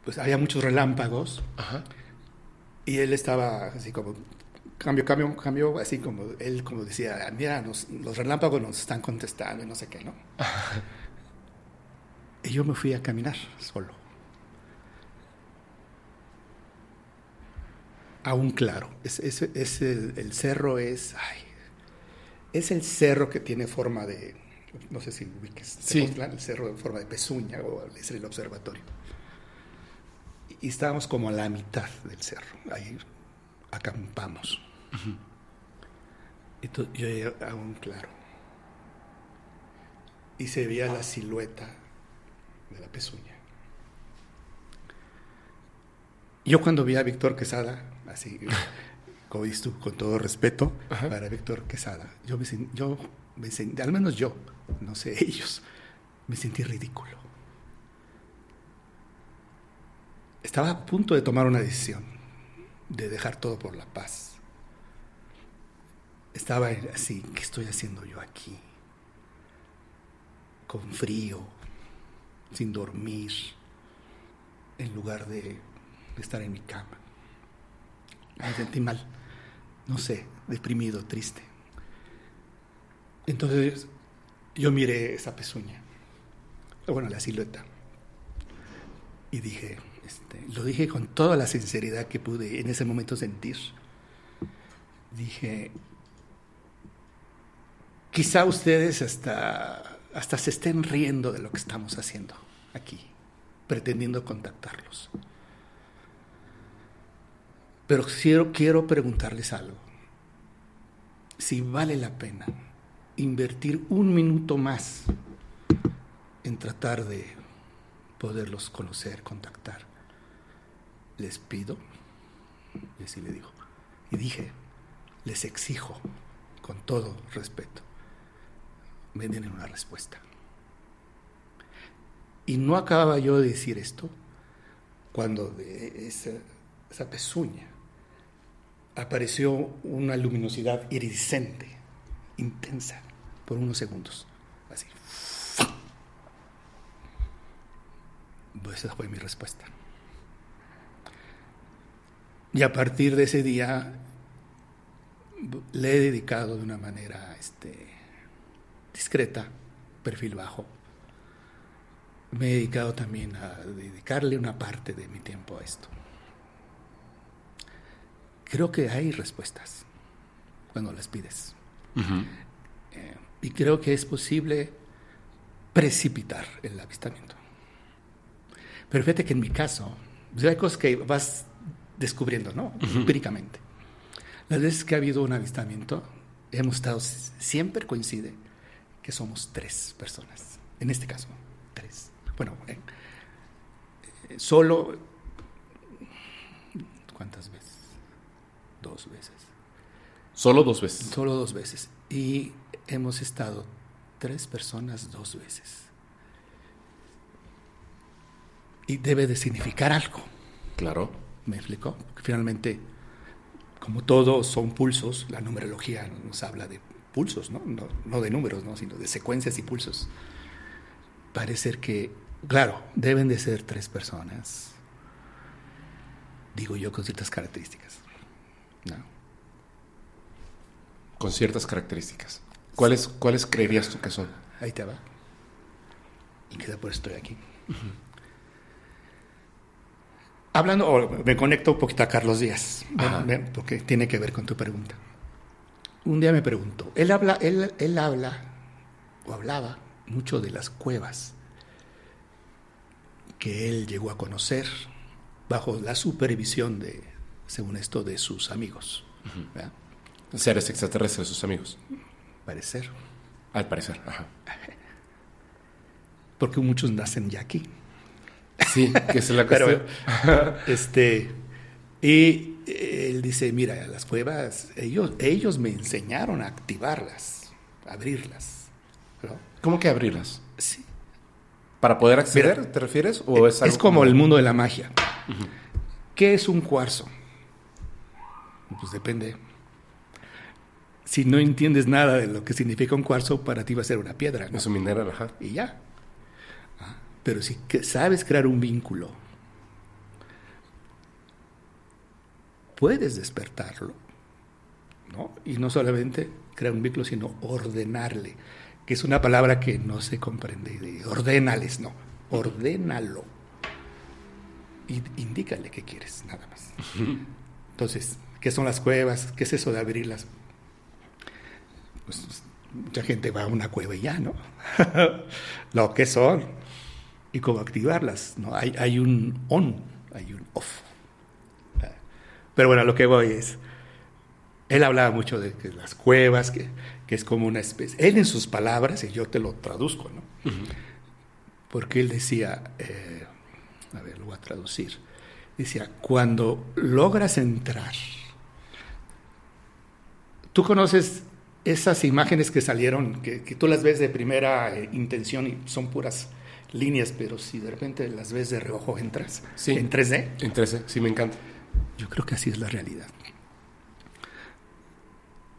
B: Pues había muchos relámpagos.
A: Ajá.
B: Y él estaba así como, cambio, cambio, cambio, así como, él como decía, mira, los relámpagos nos están contestando y no sé qué, ¿no? [LAUGHS] y yo me fui a caminar solo. Aún claro, es, es, el, cerro es, ay, es el cerro que tiene forma de, no sé si ubiques,
A: sí.
B: el cerro en forma de pezuña o es el observatorio y estábamos como a la mitad del cerro. Ahí acampamos. Y yo llegué a un claro. Y se veía la silueta de la pezuña. Yo cuando vi a Víctor Quesada, así, como dices tú, con todo respeto para Víctor Quesada, yo me, yo me sentí, al menos yo, no sé [LAUGHS] ellos, me sentí ridículo. estaba a punto de tomar una decisión, de dejar todo por la paz. Estaba así, ¿qué estoy haciendo yo aquí? Con frío, sin dormir, en lugar de estar en mi cama. Me sentí mal, no sé, deprimido, triste. Entonces yo miré esa pezuña, bueno, la silueta, y dije, este, lo dije con toda la sinceridad que pude en ese momento sentir. Dije, quizá ustedes hasta, hasta se estén riendo de lo que estamos haciendo aquí, pretendiendo contactarlos. Pero quiero, quiero preguntarles algo. Si vale la pena invertir un minuto más en tratar de poderlos conocer, contactar. Les pido, y así le digo, y dije, les exijo, con todo respeto, me den una respuesta. Y no acababa yo de decir esto cuando esa, esa pezuña apareció una luminosidad iridiscente, intensa, por unos segundos, así. Pues esa fue mi respuesta. Y a partir de ese día le he dedicado de una manera este, discreta, perfil bajo. Me he dedicado también a dedicarle una parte de mi tiempo a esto. Creo que hay respuestas cuando las pides. Eh, y creo que es posible precipitar el avistamiento. Pero fíjate que en mi caso, pues, hay cosas que vas descubriendo, ¿no? Empíricamente. Las veces que ha habido un avistamiento, hemos estado, siempre coincide que somos tres personas. En este caso, tres. Bueno, eh, eh, solo, ¿cuántas veces? Dos veces.
A: Solo dos veces.
B: Solo dos veces. Y hemos estado tres personas dos veces y debe de significar algo.
A: Claro.
B: ¿Me explicó? finalmente, como todos son pulsos, la numerología nos habla de pulsos, ¿no? No, de números, ¿no? sino de secuencias y pulsos. Parece que, claro, deben de ser tres personas, digo yo, con ciertas características. ¿No?
A: Con ciertas características. ¿Cuáles, ¿Cuáles creerías tú que son?
B: Ahí te va. Y queda por estoy aquí. Hablando, me conecto un poquito a Carlos Díaz, porque tiene que ver con tu pregunta. Un día me preguntó, él habla, él, él habla, o hablaba mucho de las cuevas que él llegó a conocer bajo la supervisión de, según esto, de sus amigos.
A: Seres extraterrestres, sus amigos.
B: Parecer.
A: Al parecer, ajá. [LAUGHS]
B: Porque muchos nacen ya aquí.
A: Sí, que es la [LAUGHS] cuestión. [LAUGHS]
B: este, y él dice, mira, las cuevas, ellos, ellos me enseñaron a activarlas, a abrirlas.
A: ¿Cómo que abrirlas?
B: Sí.
A: ¿Para poder acceder, te refieres? ¿O
B: es, es como, el mundo de la magia. ¿Qué es un cuarzo? Pues depende. Si no entiendes nada de lo que significa un cuarzo, para ti va a ser una piedra.
A: Es un mineral, ajá.
B: Y ya. Pero si sabes crear un vínculo, puedes despertarlo. ¿no? Y no solamente crear un vínculo, sino ordenarle, que es una palabra que no se comprende. Ordénales, no, ordénalo. Y indícale qué quieres, nada más. [LAUGHS] Entonces, ¿qué son las cuevas? ¿Qué es eso de abrirlas? Pues mucha gente va a una cueva y ya, ¿no? [LAUGHS] Lo que son y cómo activarlas. ¿no? Hay, hay un on, hay un off. Pero bueno, lo que voy es, él hablaba mucho de que las cuevas, que, que, es como una especie, él en sus palabras, y yo te lo traduzco, ¿no? Porque él decía, eh, a ver, lo voy a traducir, decía, cuando logras entrar, tú conoces esas imágenes que salieron, que, que tú las ves de primera eh, intención y son puras líneas, pero si de repente las ves de reojo entras
A: sí,
B: en 3D.
A: En 3D, sí me encanta.
B: Yo creo que así es la realidad.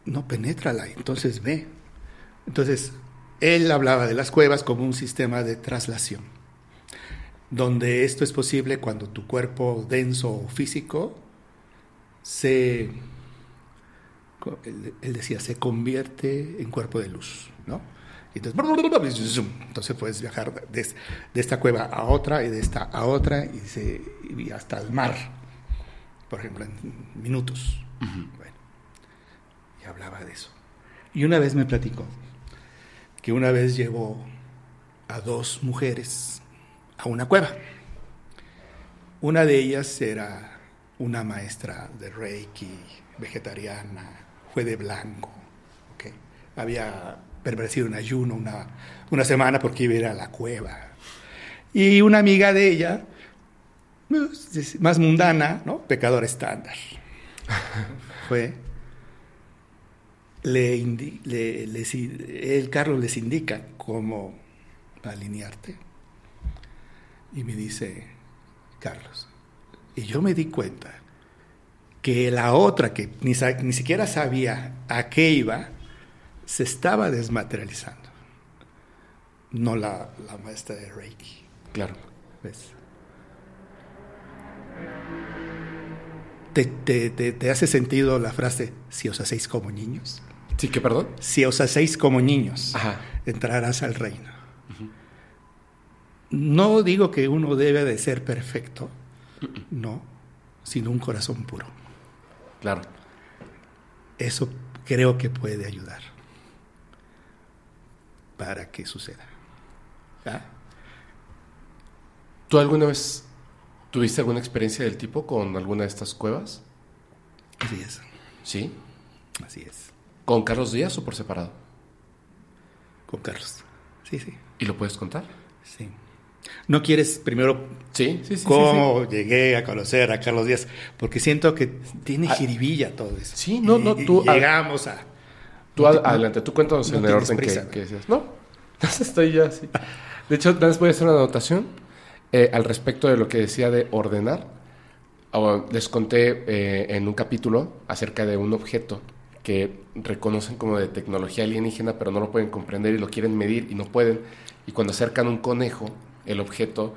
B: No penétrala, entonces ve. Entonces, él hablaba de las cuevas como un sistema de traslación, donde esto es posible cuando tu cuerpo denso o físico se, él, decía, se convierte en cuerpo de luz, ¿no? Entonces, entonces puedes viajar de, esta cueva a otra y de esta a otra y, se, y hasta el mar, por ejemplo, en minutos. Bueno, y hablaba de eso. Y una vez me platicó que una vez llevó a dos mujeres a una cueva. Una de ellas era una maestra de Reiki, vegetariana, fue de blanco, okay. había pervertido un ayuno una, una semana porque iba a ir a la cueva. Y una amiga de ella, pues, más mundana, ¿no? Pecador estándar. [LAUGHS] Fue. Le, el Carlos les indica cómo alinearte. Y me dice, Carlos, y yo me di cuenta que la otra, que ni, ni siquiera sabía a qué iba, se estaba desmaterializando. No la, maestra de Reiki.
A: Claro.
B: ¿Ves? ¿Te, te, hace sentido la frase, si os hacéis como niños?
A: Sí, que perdón.
B: Si os hacéis como niños, entrarás al reino. No digo que uno debe de ser perfecto, no, sino un corazón puro.
A: Claro.
B: Eso creo que puede ayudar para que suceda.
A: ¿Tú alguna vez tuviste alguna experiencia del tipo con alguna de estas cuevas?
B: Así es.
A: ¿Sí?
B: Así es.
A: ¿Con Carlos Díaz o por separado?
B: Con Carlos. Sí, sí.
A: ¿Y lo puedes contar?
B: Sí. ¿No quieres primero
A: sí, sí, sí,
B: cómo llegué a conocer a Carlos Díaz? Porque siento que tiene ah, jiribilla todo eso.
A: Sí, no, no, tú...
B: llegamos a
A: Tú adelante, tú cuéntanos en el orden que, decías. No, [LAUGHS] estoy ya así. De hecho, voy a hacer una anotación eh, al respecto de lo que decía de ordenar. Ah, les conté eh, en un capítulo acerca de un objeto que reconocen como de tecnología alienígena, pero no lo pueden comprender y lo quieren medir y no pueden. Y cuando acercan un conejo, el objeto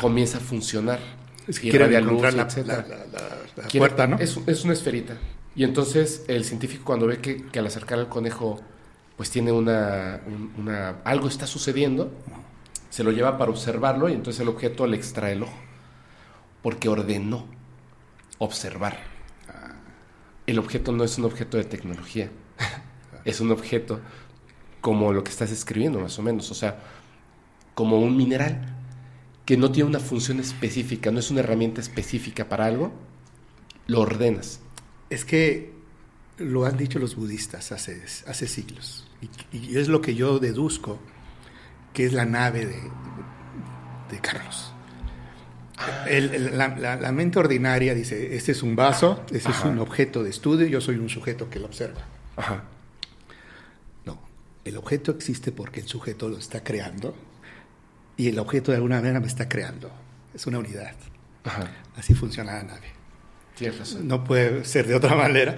A: comienza a funcionar.
B: Es que quiere luz, la, la, puerta, ¿no?
A: Es, es una esferita. Y entonces el científico cuando ve que, al acercar al conejo pues tiene una, algo está sucediendo, se lo lleva para observarlo y entonces el objeto le extrae el ojo, porque ordenó observar. El objeto no es un objeto de tecnología, [LAUGHS] es un objeto como lo que estás escribiendo más o menos, o sea, como un mineral que no tiene una función específica, no es una herramienta específica para algo, lo ordenas.
B: Es que lo han dicho los budistas hace, hace siglos. Y, es lo que yo deduzco que es la nave de, Carlos. la, mente ordinaria dice, este es un vaso, este es un objeto de estudio, yo soy un sujeto que lo observa. No, el objeto existe porque el sujeto lo está creando y el objeto de alguna manera me está creando. Es una unidad. Así funciona la nave. No puede ser de otra manera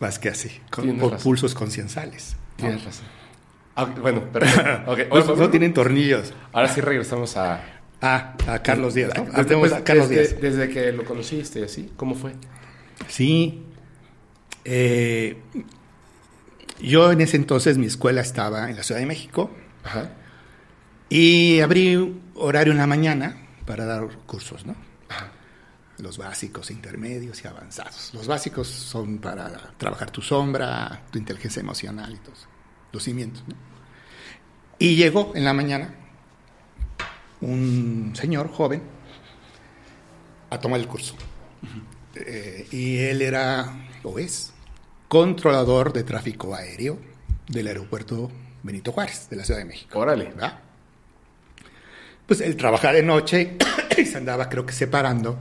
B: más que así, con, por pulsos concienciales.
A: Tienes razón. Ah, bueno,
B: pero [LAUGHS] no, tienen tornillos.
A: Ahora sí regresamos a...
B: Ah, a Carlos Díaz, ¿no?
A: Desde, a Carlos Díaz. Desde que lo conociste, así, ¿cómo fue?
B: Sí. Eh, yo en ese entonces, mi escuela estaba en la Ciudad de México. Ajá. Y abrí horario en la mañana para dar cursos, ¿no? los básicos, intermedios y avanzados. Los básicos son para trabajar tu sombra, tu inteligencia emocional y todo los cimientos. Y llegó en la mañana un señor joven a tomar el curso. Eh, y él era, o es, controlador de tráfico aéreo del aeropuerto Benito Juárez, de la Ciudad de México.
A: Órale.
B: ¿verdad? Pues él trabajaba de noche [COUGHS] y se andaba, creo que, separando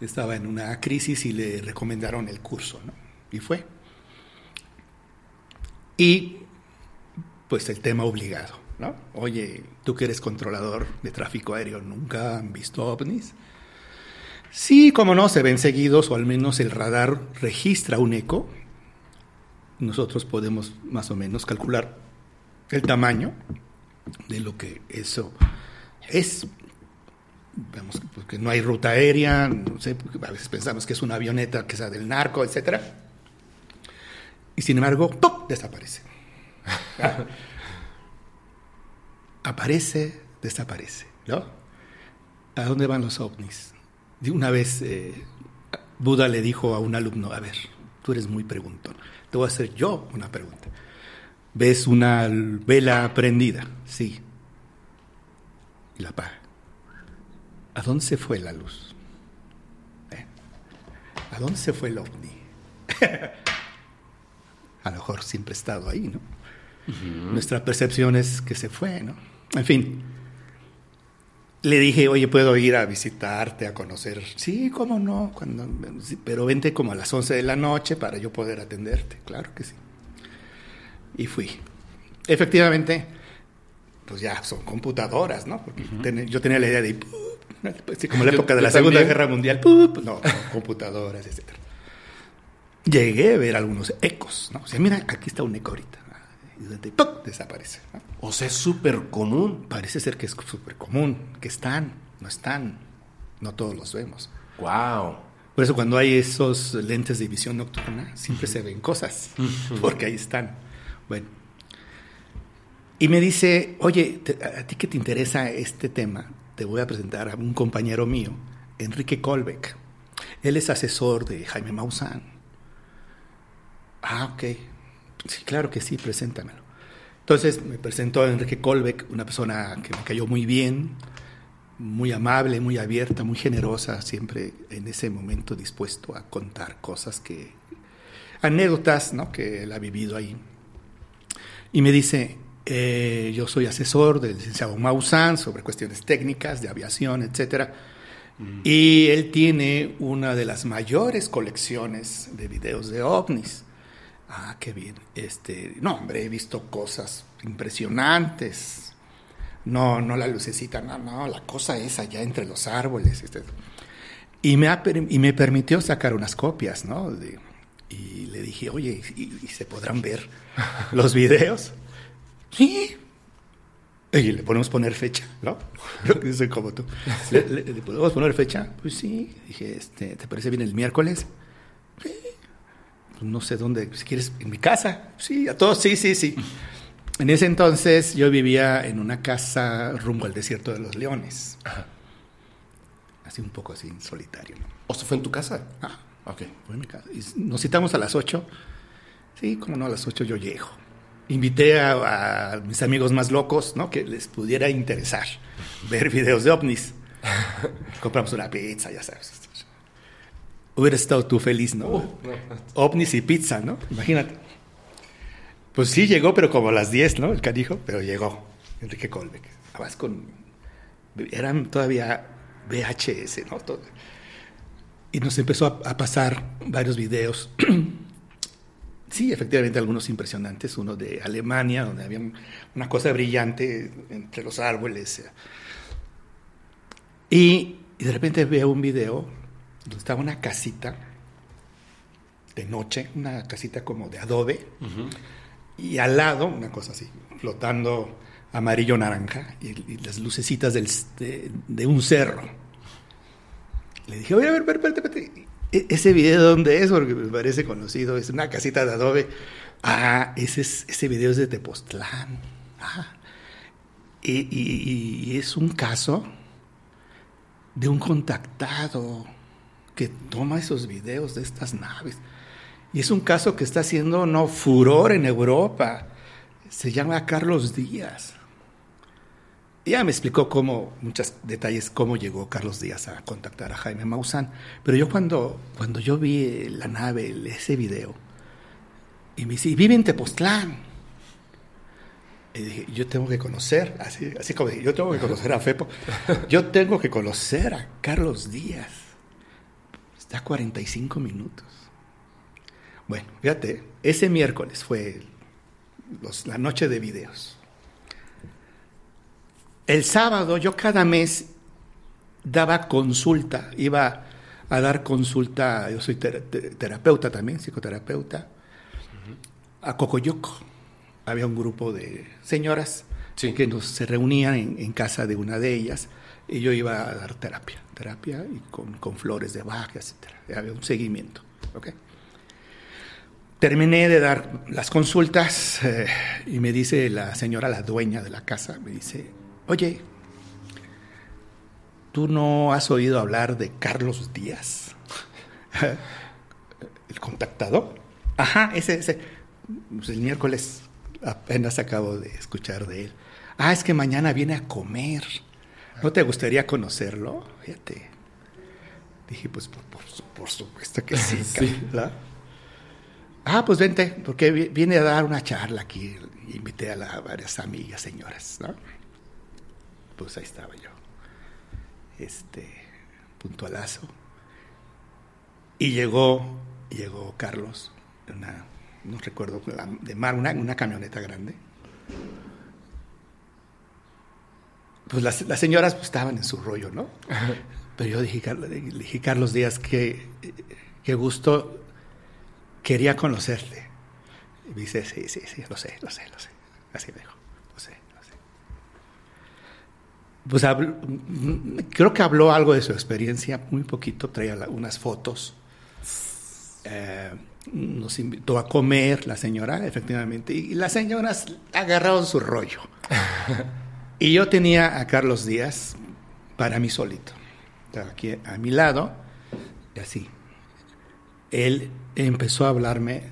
B: estaba en una crisis y le recomendaron el curso, ¿no? Y fue. Y pues el tema obligado, ¿no? Oye, tú que eres controlador de tráfico aéreo, ¿nunca han visto ovnis? Sí, como no, se ven seguidos o al menos el radar registra un eco. Nosotros podemos más o menos calcular el tamaño de lo que eso es vemos pues, que no hay ruta aérea, no sé, a veces pensamos que es una avioneta que sea del narco, etc. Y sin embargo, ¡pum! desaparece. [LAUGHS] Aparece, desaparece, ¿no? ¿A dónde van los ovnis? Una vez eh, Buda le dijo a un alumno, a ver, tú eres muy preguntón, te voy a hacer yo una pregunta. ¿Ves una vela prendida? Sí. Y la apaga. ¿A dónde se fue la luz? ¿Eh? ¿A dónde se fue el ovni? [LAUGHS] a lo mejor siempre ha estado ahí, ¿no? Nuestra percepción es que se fue, ¿no? En fin, le dije, oye, ¿puedo ir a visitarte, a conocer? Sí, cómo no, Cuando, pero vente como a las 11 de la noche para yo poder atenderte, claro que sí. Y fui. Efectivamente, pues ya son computadoras, ¿no? Porque yo tenía la idea de, como la época de la Segunda Guerra Mundial, no, [LAUGHS] computadoras, etc. Llegué a ver algunos ecos, ¿no? O sea, mira, aquí está un eco ahorita y desaparece.
A: O sea, es súper común.
B: Parece ser que es súper común, que están, no están, no todos los vemos.
A: Wow.
B: Por eso cuando hay esos lentes de visión nocturna, siempre se ven cosas, porque ahí están. Bueno. Y me dice, oye, a ti que te interesa este tema, te voy a presentar a un compañero mío, Enrique Colbeck. Él es asesor de Jaime Maussan. Ah, ok. Sí, claro que sí, preséntamelo. Entonces me presentó Enrique Colbeck, una persona que me cayó muy bien, muy amable, muy abierta, muy generosa, siempre en ese momento dispuesto a contar cosas que, anécdotas, ¿no? Que él ha vivido ahí. Y me dice, eh, yo soy asesor del licenciado Maussan sobre cuestiones técnicas de aviación, etcétera. Mm. Y él tiene una de las mayores colecciones de videos de ovnis. Ah, qué bien. Este, no, hombre, he visto cosas impresionantes. No, no la lucecita, no, no, la cosa es allá entre los árboles. Este. Y, me y me permitió sacar unas copias, ¿no? y le dije, oye, ¿y, se podrán ver los videos? Sí. Y le podemos poner fecha, ¿no? [LAUGHS] Yo soy como tú. ¿Le, le podemos poner fecha? Pues sí. Dije, este, ¿te parece bien el miércoles? no sé dónde, si quieres, en mi casa. Sí, a todos, sí, sí, sí. En ese entonces yo vivía en una casa rumbo al desierto de los leones. Así un poco así, solitario.
A: ¿O se fue en tu casa?
B: Ah, ok. Fue en mi casa. Y nos citamos a las 8. Sí, como no, a las 8 yo llego. Invité a, a, mis amigos más locos, ¿no? Que les pudiera interesar ver videos de ovnis. [LAUGHS] Compramos una pizza, ya sabes hubieras estado tú feliz, ¿no? Uh, OVNIs y pizza, ¿no? Imagínate. Pues sí, llegó, pero como a las 10, ¿no? El canijo, pero llegó. Enrique Colbeck. Además con... Eran todavía VHS, ¿no? Y nos empezó a, pasar varios videos. [CLEARS THROAT] sí, efectivamente, algunos impresionantes. Uno de Alemania, donde había una cosa brillante entre los árboles. Y, y de repente veo un video estaba una casita de noche, una casita como de adobe, y al lado, una cosa así, flotando amarillo-naranja, y, las lucecitas de, un cerro. Le dije, oye, a ver, espérate, espérate. E, ¿Ese video dónde es? Porque me parece conocido, es una casita de adobe. Ah, ese, es, ese video es de Tepoztlán. Ah. y es un caso de un contactado que toma esos videos de estas naves. Y es un caso que está haciendo no furor en Europa. Se llama Carlos Díaz. Ya me explicó cómo, muchos detalles, cómo llegó Carlos Díaz a contactar a Jaime Maussan. Pero yo cuando, cuando yo vi la nave, ese video, y me dice, vive en Tepoztlán. Y dije, yo tengo que conocer, así, así como dije, yo tengo que conocer a Fepo, [LAUGHS] yo tengo que conocer a Carlos Díaz. Está 45 minutos. Bueno, fíjate, ese miércoles fue la noche de videos. El sábado yo cada mes daba consulta, iba a dar consulta, yo soy terapeuta también, psicoterapeuta, a Cocoyoco. Había un grupo de señoras que nos, se reunían en, casa de una de ellas y yo iba a dar terapia, terapia y con, con flores de baja, etc. Había un seguimiento. ¿okay? Terminé de dar las consultas eh, y me dice la señora, la dueña de la casa, me dice, oye, ¿tú no has oído hablar de Carlos Díaz? [LAUGHS] ¿El contactado? Ajá, ese, ese. Pues el miércoles apenas acabo de escuchar de él. Ah, es que mañana viene a comer. ¿No te gustaría conocerlo? Fíjate. Dije, pues por, supuesto que sí. [LAUGHS] Ah, pues vente, porque viene a dar una charla aquí. Invité a, varias amigas, señoras, ¿no? Pues ahí estaba yo. Este, puntualazo. Y llegó, llegó Carlos, una, no recuerdo, de mar, una, una camioneta grande pues las, señoras pues, estaban en su rollo, ¿no? Pero yo dije, dije Carlos Díaz, qué, qué gusto, quería conocerte. Y me dice, sí, sí, sí, lo sé, lo sé, lo sé. Así me dijo, lo sé, lo sé. Pues creo que habló algo de su experiencia, muy poquito, traía unas fotos. Eh, nos invitó a comer la señora, efectivamente, y las señoras agarraron su rollo. [LAUGHS] Y yo tenía a Carlos Díaz para mí solito. Estaba aquí a mi lado, y así. Él empezó a hablarme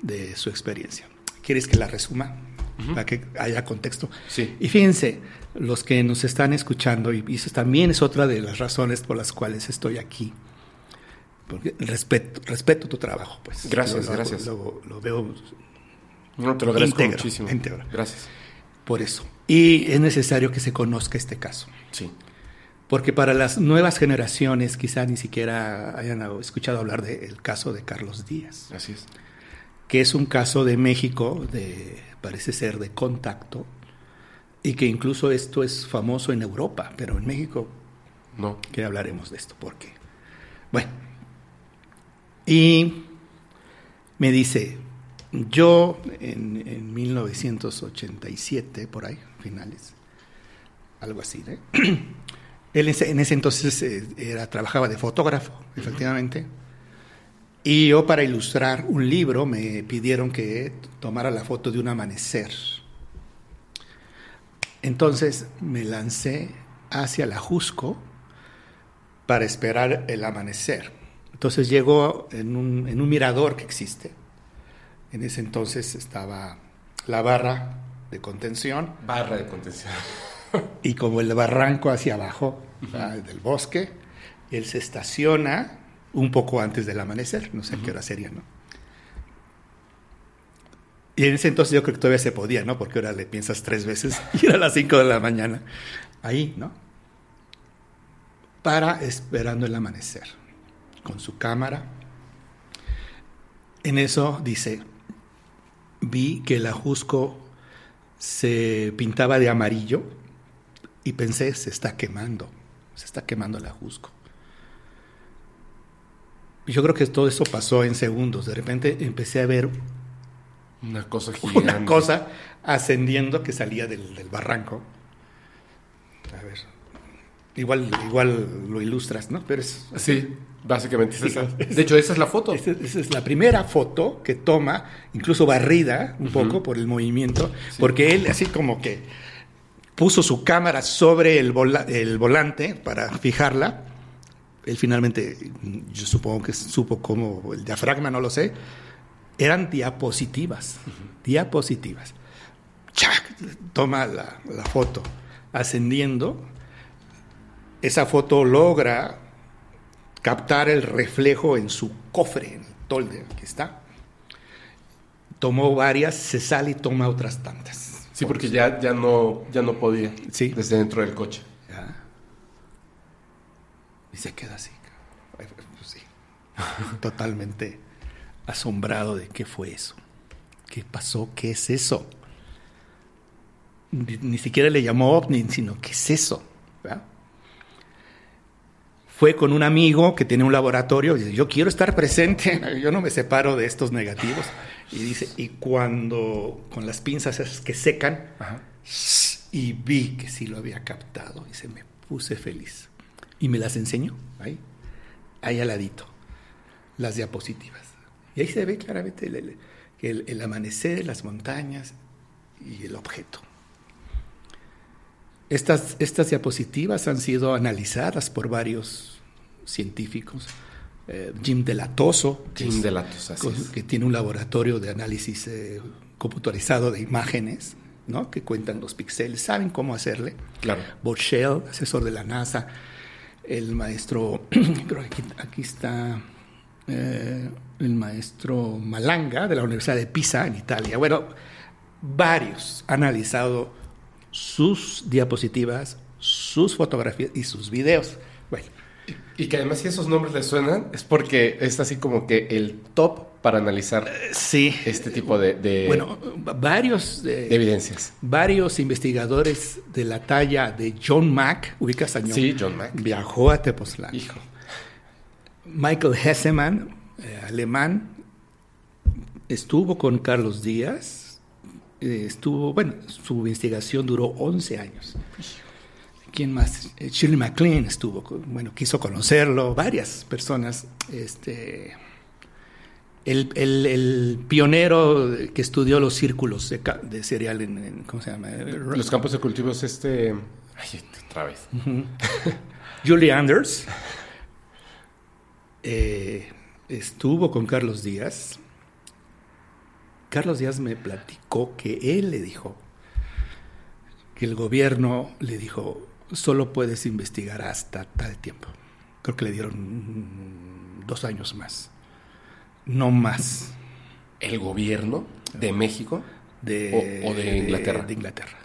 B: de su experiencia. ¿Quieres que la resuma? Para que haya contexto.
A: Sí.
B: Y fíjense, los que nos están escuchando, y eso también es otra de las razones por las cuales estoy aquí. Porque respeto, respeto tu trabajo, pues.
A: Gracias, gracias.
B: Lo, veo.
A: No, te lo agradezco muchísimo. Gracias.
B: Por eso. Y es necesario que se conozca este caso.
A: Sí.
B: Porque para las nuevas generaciones quizá ni siquiera hayan escuchado hablar del caso de Carlos Díaz.
A: Así es.
B: Que es un caso de México, de, parece ser de contacto, y que incluso esto es famoso en Europa, pero en México
A: no.
B: Que hablaremos de esto, porque. Bueno. Y me dice, yo en, en 1987, por ahí, finales, algo así. ¿eh? [CLEARS THROAT] Él en ese entonces eh, era, trabajaba de fotógrafo, efectivamente. Y yo para ilustrar un libro me pidieron que tomara la foto de un amanecer. Entonces me lancé hacia la Jusco para esperar el amanecer. Entonces llegó en un, en un mirador que existe. En ese entonces estaba la barra de contención.
A: Barra de contención.
B: y como el barranco hacia abajo del bosque, él se estaciona un poco antes del amanecer, no sé qué hora sería, ¿no? Y en ese entonces yo creo que todavía se podía, ¿no? Porque ahora le piensas tres veces [LAUGHS] y era a las cinco de la mañana. Ahí, ¿no? Para esperando el amanecer, con su cámara. En eso dice, vi que el ajusco se pintaba de amarillo y pensé, se está quemando, se está quemando el ajusco. Yo creo que todo eso pasó en segundos. De repente empecé a ver
A: una cosa [LAUGHS]
B: Una cosa ascendiendo que salía del, barranco. A ver. Igual, igual lo ilustras, ¿no? Pero es.
A: Sí. Básicamente De hecho, esa es la foto.
B: Esa, es la primera foto que toma, incluso barrida un poco por el movimiento, porque él así como que puso su cámara sobre el, el volante para fijarla. Él finalmente, yo supongo que supo cómo el diafragma, no lo sé, eran diapositivas, diapositivas. ¡Chac! Toma la, la foto ascendiendo. Esa foto logra captar el reflejo en su cofre, en el tolde, aquí está. Tomó varias, se sale y toma otras tantas.
A: Sí, porque ya, ya, no, ya no podía.
B: Sí.
A: Desde dentro del coche.
B: Y se queda así. Pues sí. [LAUGHS] Totalmente asombrado de qué fue eso. ¿Qué pasó? ¿Qué es eso? Ni, ni siquiera le llamó ovni, sino ¿qué es eso? ¿verdad? fue con un amigo que tiene un laboratorio y dice, yo quiero estar presente, [LAUGHS] yo no me separo de estos negativos. Y dice, y cuando con las pinzas esas que secan, y vi que sí lo había captado, y se me puse feliz. Y me las enseñó, ahí, ahí al ladito, las diapositivas. Y ahí se ve claramente el, el, el amanecer, las montañas y el objeto. Estas, estas diapositivas han sido analizadas por varios científicos. Eh, Jim Delatoso, que,
A: Jim Delatoso, es.
B: que tiene un laboratorio de análisis eh, computarizado de imágenes, ¿no? que cuentan los píxeles, saben cómo hacerle.
A: Claro.
B: Boschel, asesor de la NASA, el maestro, [CLEARS THROAT] creo que aquí, está eh, el maestro Malanga de la Universidad de Pisa en Italia. Bueno, varios han analizado sus diapositivas, sus fotografías y sus videos. Bueno,
A: Y que además si esos nombres les suenan es porque es así como que el top para analizar
B: sí.
A: este tipo de, de-
B: Bueno, varios, eh,
A: de evidencias.
B: varios investigadores de la talla de John Mack, ubicas a John,
A: Sí, John Mack.
B: viajó a Tepoztlán.
A: Hijo.
B: Michael Hesseman, eh, alemán, estuvo con Carlos Díaz, eh, estuvo, bueno, su investigación duró 11 años. ¿Quién más? Eh, Shirley MacLaine estuvo, bueno, quiso conocerlo, varias personas. Este, el, el- el pionero que estudió los círculos de, cereal en, en- ¿cómo se llama?
A: Los campos de cultivos, este. Ay, otra vez. [LAUGHS]
B: Julie Anders eh, estuvo con Carlos Díaz. Carlos Díaz me platicó que él le dijo que el gobierno le dijo solo puedes investigar hasta tal tiempo. Creo que le dieron dos años más, no más.
A: El gobierno de México.
B: De,
A: O- o de Inglaterra.
B: de Inglaterra.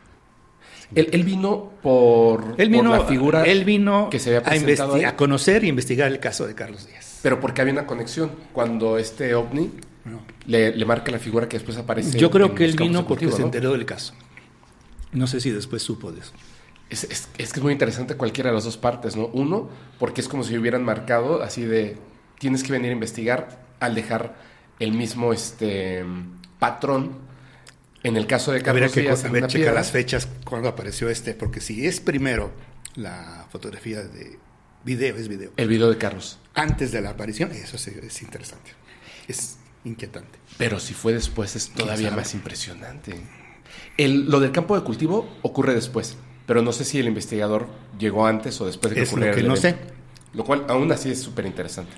A: Él, él vino por,
B: Él vino,
A: por la figura.
B: él vino
A: que se había
B: a,
A: presentado ahí.
B: a conocer y investigar el caso de Carlos Díaz.
A: Pero porque había una conexión. Cuando este ovni
B: No.
A: le, le marca la figura que después aparece.
B: Yo creo que él vino porque se enteró del caso. No sé si después supo de eso.
A: Es, es- es que es muy interesante cualquiera de las dos partes, ¿no? Uno, porque es como si hubieran marcado así de tienes que venir a investigar al dejar el mismo este patrón. En el caso de Carlos
B: que
A: Díaz,
B: ver, checar las fechas cuando apareció este, porque si es primero la fotografía de video, es video.
A: el video de Carlos.
B: Antes de la aparición, eso sí es interesante. Es inquietante.
A: Pero si fue después es todavía más impresionante. El, lo del campo de cultivo ocurre después, pero no sé si el investigador llegó antes o después de que
B: Es lo que
A: el
B: no
A: evento. Lo cual aún así es súper interesante.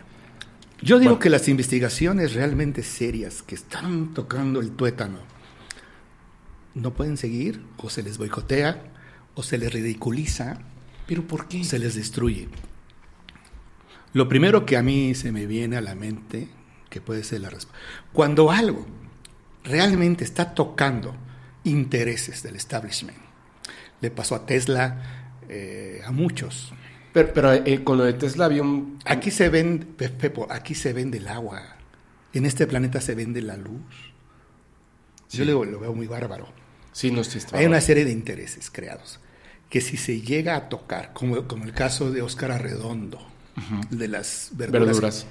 B: Yo digo
A: Bueno.
B: que las investigaciones realmente serias que están tocando el tuétano no pueden seguir, o se les boicotea, o se les ridiculiza,
A: ¿Pero por qué?
B: se les destruye. Lo primero que a mí se me viene a la mente, que puede ser la respuesta, cuando algo realmente está tocando intereses del establishment, le pasó a Tesla, eh, a muchos.
A: Pero, pero, eh, con lo de Tesla había un...
B: Aquí se vende, Pe- Pepo, aquí se vende el agua. En este planeta se vende la luz. Yo lo, lo veo muy bárbaro.
A: Sí, no estoy...
B: Hay una serie de intereses creados que si se llega a tocar, como, como el caso de Óscar Arredondo, de las verduras,
A: verduras.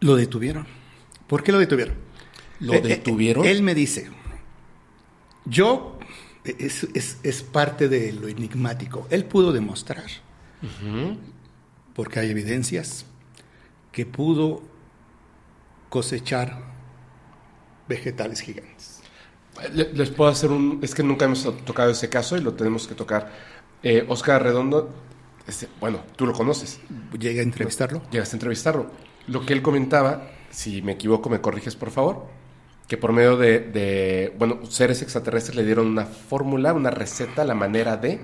B: lo detuvieron. ¿Por qué lo detuvieron?
A: ¿Lo
B: eh,
A: detuvieron?
B: él me dice, yo, es, es- es parte de lo enigmático, él pudo demostrar, porque hay evidencias, que pudo cosechar vegetales gigantes.
A: Le- Les puedo hacer un... Es que nunca hemos tocado ese caso y lo tenemos que tocar. Eh, Oscar Redondo, este, bueno, tú lo conoces,
B: Llegué a entrevistarlo.
A: llegaste a entrevistarlo. Lo que él comentaba, si me equivoco, me corriges por favor, que por medio de, de, bueno, seres extraterrestres le dieron una fórmula, una receta, la manera de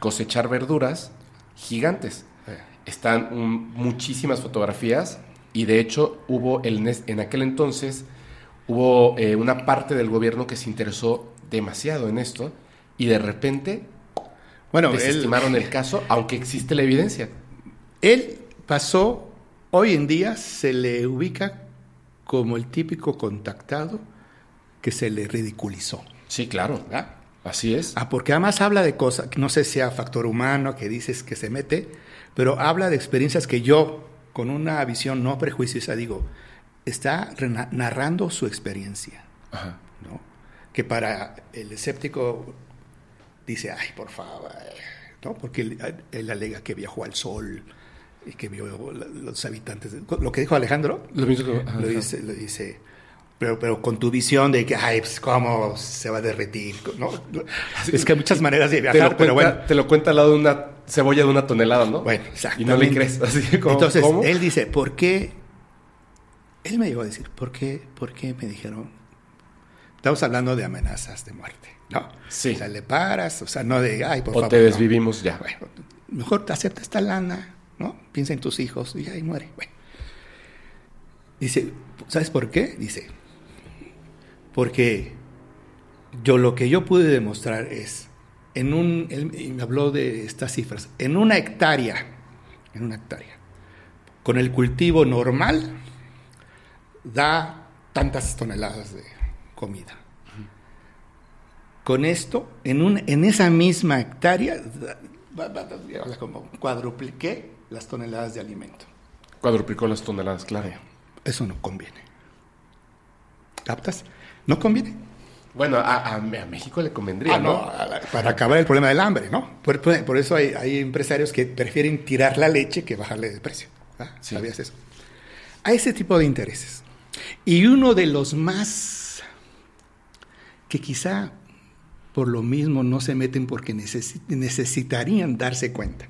A: cosechar verduras gigantes. Están muchísimas fotografías y de hecho hubo el, en aquel entonces hubo eh, una parte del gobierno que se interesó demasiado en esto y de repente
B: Bueno, él,
A: desestimaron el caso, aunque existe la evidencia.
B: él pasó, hoy en día se le ubica como el típico contactado que se le ridiculizó.
A: Sí, claro.
B: ¿verdad?
A: Así es.
B: Ah, porque además habla de cosas, no sé si sea factor humano, que dices que se mete, pero habla de experiencias que yo, con una visión no prejuiciosa, digo, está narrando su experiencia,
A: Ajá.
B: ¿no? Que para el escéptico dice, ay, por favor, ¿no? Porque él, él alega que viajó al sol y que vio los habitantes. lo que dijo Alejandro,
A: Lo mismo que- ajá,
B: lo dice, lo dice pero, pero con tu visión de que, ay, pues, ¿cómo se va a derretir? ¿no? Es que hay muchas maneras de
A: Te
B: viajar, pero bueno.
A: te lo cuenta al lado de una cebolla de una tonelada, ¿no?
B: Bueno,
A: Y
B: exactamente.
A: no le crees. [LAUGHS] Así como,
B: Entonces,
A: ¿cómo?
B: él dice, ¿por qué? Él me llegó a decir, ¿por qué, ¿por qué me dijeron? Estamos hablando de amenazas de muerte, ¿no?
A: Sí.
B: O sea, le paras, o sea, no de, ay, por
A: o
B: favor.
A: te
B: no.
A: desvivimos ya.
B: Bueno, mejor te acepta esta lana, ¿no? Piensa en tus hijos y ahí muere. Dice, ¿sabes por qué? Dice, porque yo lo que yo pude demostrar es, en un, él me habló de estas cifras, en una hectárea, en una hectárea, con el cultivo normal, da tantas toneladas de comida. Con esto, en, un, en esa misma hectárea, cuadrupliqué las toneladas de alimento.
A: Cuadruplicó las toneladas, claro.
B: Eso no conviene. ¿Captas? No conviene.
A: Bueno, a, a- a México le convendría,
B: Ah,
A: ¿no?
B: para acabar el problema del hambre, ¿no? Por, eso hay, hay empresarios que prefieren tirar la leche que bajarle de precio.
A: Sí.
B: ¿Sabías eso? A ese tipo de intereses. Y uno de los más que quizá por lo mismo no se meten porque necesi- necesitarían darse cuenta.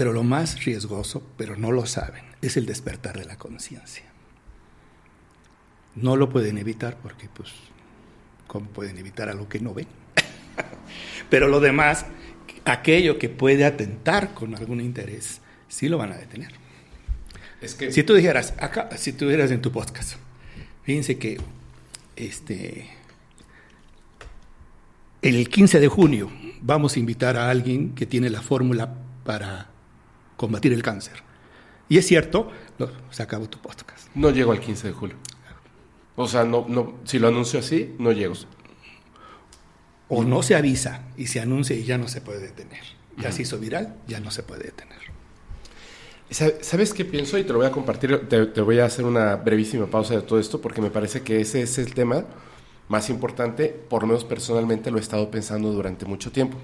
B: Pero lo más riesgoso, pero no lo saben, es el despertar de la conciencia. No lo pueden evitar porque, pues, ¿cómo pueden evitar algo que no ven? [LAUGHS] Pero lo demás, aquello que puede atentar con algún interés, sí lo van a detener.
A: Es que
B: Si tú dijeras, acá, si tú dijeras en tu podcast, fíjense que este, el 15 de junio vamos a invitar a alguien que tiene la fórmula para combatir el cáncer. Y es cierto, se acabó tu podcast.
A: no llego al 15 de julio. O sea, no, no, si lo anuncio así, no llego.
B: O no se avisa y se anuncia y ya no se puede detener. Ya se hizo viral, ya no se puede detener.
A: Sa- ¿Sabes qué pienso? Y te lo voy a compartir. Te, te voy a hacer una brevísima pausa de todo esto porque me parece que ese es el tema más importante. Por lo menos personalmente lo he estado pensando durante mucho tiempo.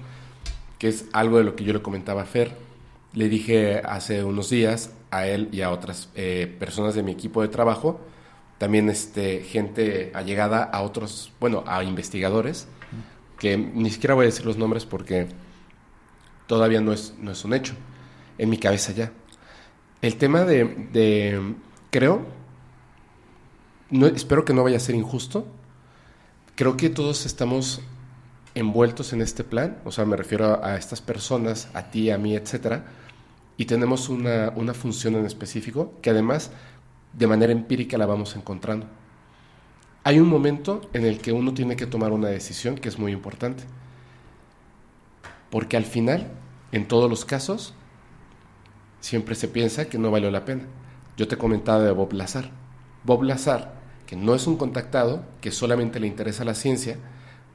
A: Que es algo de lo que yo le comentaba a Fer. Le dije hace unos días a él y a otras eh, personas de mi equipo de trabajo, también este, gente allegada a otros, bueno, a investigadores, que ni siquiera voy a decir los nombres porque todavía no es, no es un hecho. En mi cabeza ya. El tema de, de- creo, no, espero que no vaya a ser injusto. Creo que todos estamos envueltos en este plan, o sea, me refiero a, estas personas, a ti, a mí, etcétera, y tenemos una, una función en específico que además de manera empírica la vamos encontrando. Hay un momento en el que uno tiene que tomar una decisión que es muy importante, porque al final, en todos los casos, siempre se piensa que no valió la pena. Yo te comentaba de Bob Lazar. Bob Lazar, que no es un contactado, que solamente le interesa la ciencia,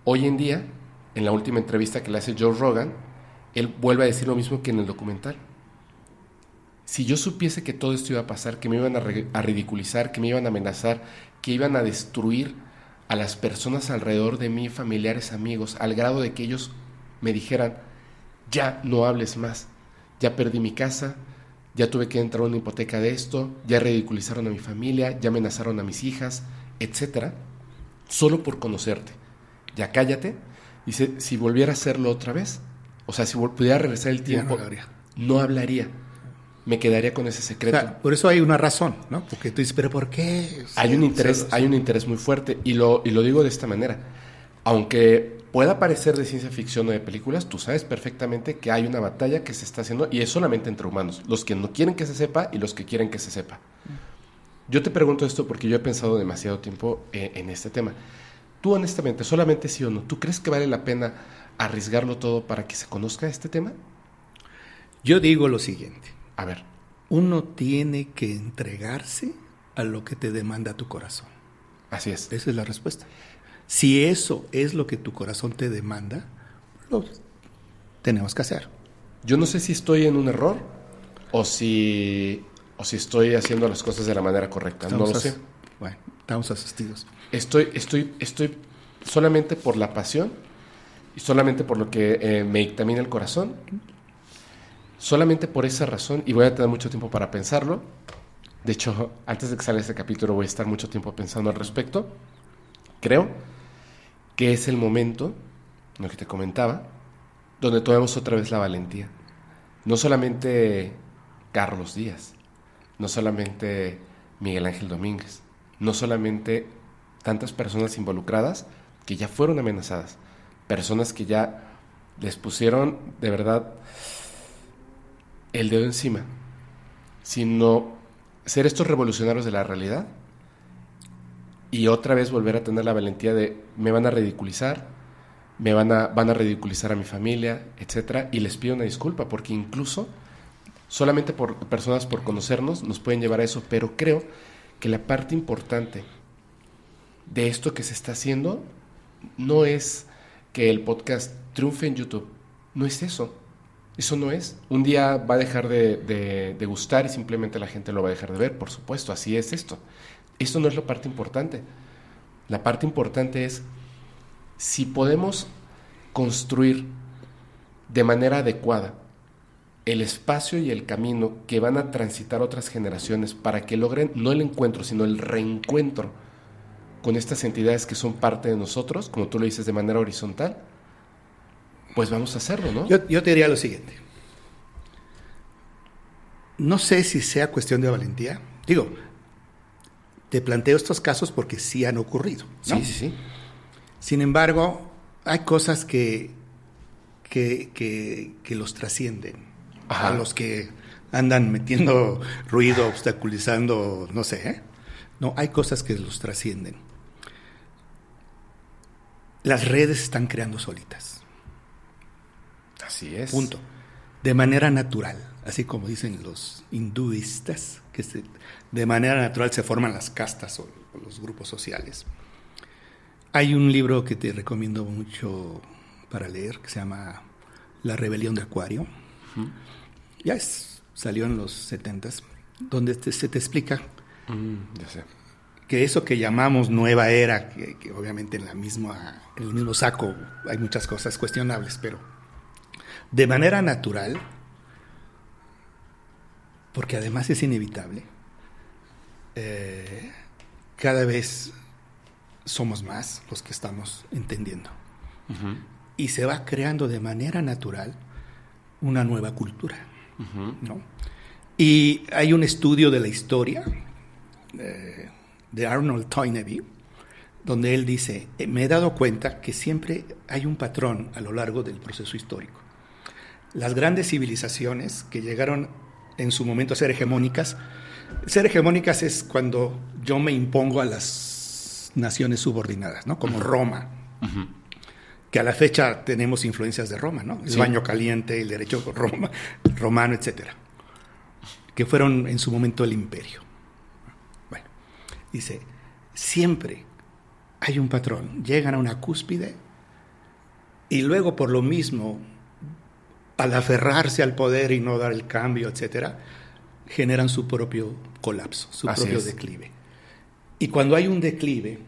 A: hoy en día, en la última entrevista que le hace Joe Rogan, él vuelve a decir lo mismo que en el documental. Si yo supiese que todo esto iba a pasar, que me iban a, ridiculizar, que me iban a amenazar, que iban a destruir a las personas alrededor de mí, familiares, amigos, al grado de que ellos me dijeran, ya no hables más, ya perdí mi casa, ya tuve que entrar a una hipoteca de esto, ya ridiculizaron a mi familia, ya amenazaron a mis hijas, etcétera, solo por conocerte. Ya cállate. Dice, si volviera a hacerlo otra vez, o sea, si pudiera regresar el tiempo,
B: no hablaría.
A: no hablaría. Me quedaría con ese
B: O
A: secreto.
B: sea, por eso hay una razón, ¿no? Porque tú dices, ¿pero por qué?
A: hay un interés, hay un interés muy fuerte y lo, y lo digo de esta manera. Aunque pueda parecer de ciencia ficción o de películas, tú sabes perfectamente que hay una batalla que se está haciendo y es solamente entre humanos, los que no quieren que se sepa y los que quieren que se sepa. Yo te pregunto esto porque yo he pensado demasiado tiempo eh, en este tema. Tú honestamente, solamente sí o no, ¿tú crees que vale la pena arriesgarlo todo para que se conozca este tema?
B: Yo digo lo siguiente.
A: A ver,
B: Uno tiene que entregarse a lo que te demanda tu corazón.
A: así es.
B: Esa es la respuesta. Si eso es lo que tu corazón te demanda, lo tenemos que hacer.
A: Yo no sé si estoy en un error o si, o si estoy haciendo las cosas de la manera correcta. no lo sé.
B: Bueno, estamos asistidos.
A: Estoy, estoy, estoy solamente por la pasión y solamente por lo que eh, me dictamina el corazón, solamente por esa razón, y voy a tener mucho tiempo para pensarlo, de hecho, antes de que salga este capítulo voy a estar mucho tiempo pensando al respecto, creo que es el momento, lo que te comentaba, donde tomemos otra vez la valentía. No solamente Carlos Díaz, no solamente Miguel Ángel Domínguez, no solamente tantas personas involucradas que ya fueron amenazadas, personas que ya les pusieron de verdad el dedo encima, sino ser estos revolucionarios de la realidad y otra vez volver a tener la valentía de me van a ridiculizar, me van a, van a ridiculizar a mi familia, etcétera, y les pido una disculpa porque incluso solamente por personas por conocernos nos pueden llevar a eso, pero creo que la parte importante de esto que se está haciendo no es que el podcast triunfe en YouTube, no es eso. Eso no es. Un día va a dejar de, gustar y simplemente la gente lo va a dejar de ver, por supuesto, así es esto. Esto no es la parte importante. La parte importante es si podemos construir de manera adecuada el espacio y el camino que van a transitar otras generaciones para que logren no el encuentro, sino el reencuentro con estas entidades que son parte de nosotros, como tú lo dices, de manera horizontal, pues vamos a hacerlo, ¿no?
B: Yo, te diría lo siguiente. No sé si sea cuestión de valentía. Digo, te planteo estos casos porque sí han ocurrido.
A: Sí, sí, sí.
B: Sin embargo, hay cosas que, que, los trascienden. A los que andan metiendo ruido, obstaculizando, no sé. ¿eh? No, hay cosas que los trascienden. Las redes están creando solitas.
A: Así es.
B: Punto. De manera natural, así como dicen los hinduistas, que de manera natural se forman las castas o, los grupos sociales. Hay un libro que te recomiendo mucho para leer que se llama La rebelión de Acuario. Ya salió en los 70 donde se te explica
A: mm, ya sé
B: que eso que llamamos nueva era, que, obviamente en, la misma, en el mismo saco hay muchas cosas cuestionables, pero de manera natural, porque además es inevitable, eh, cada vez somos más los que estamos entendiendo. Y se va creando de manera natural una nueva cultura. Y hay un estudio de la historia. Eh, de Arnold Toynbee, donde él dice, eh, me he dado cuenta que siempre hay un patrón a lo largo del proceso histórico. Las grandes civilizaciones que llegaron en su momento a ser hegemónicas, ser hegemónicas es cuando yo me impongo a las naciones subordinadas, ¿no? Como Roma, que a la fecha tenemos influencias de Roma, ¿no? El baño caliente, el derecho Roma, romano, etcétera, que fueron en su momento el imperio. Dice, siempre hay un patrón. Llegan a una cúspide y luego por lo mismo, al aferrarse al poder y no dar el cambio, etcétera, generan su propio colapso, su propio declive. Y cuando hay un declive,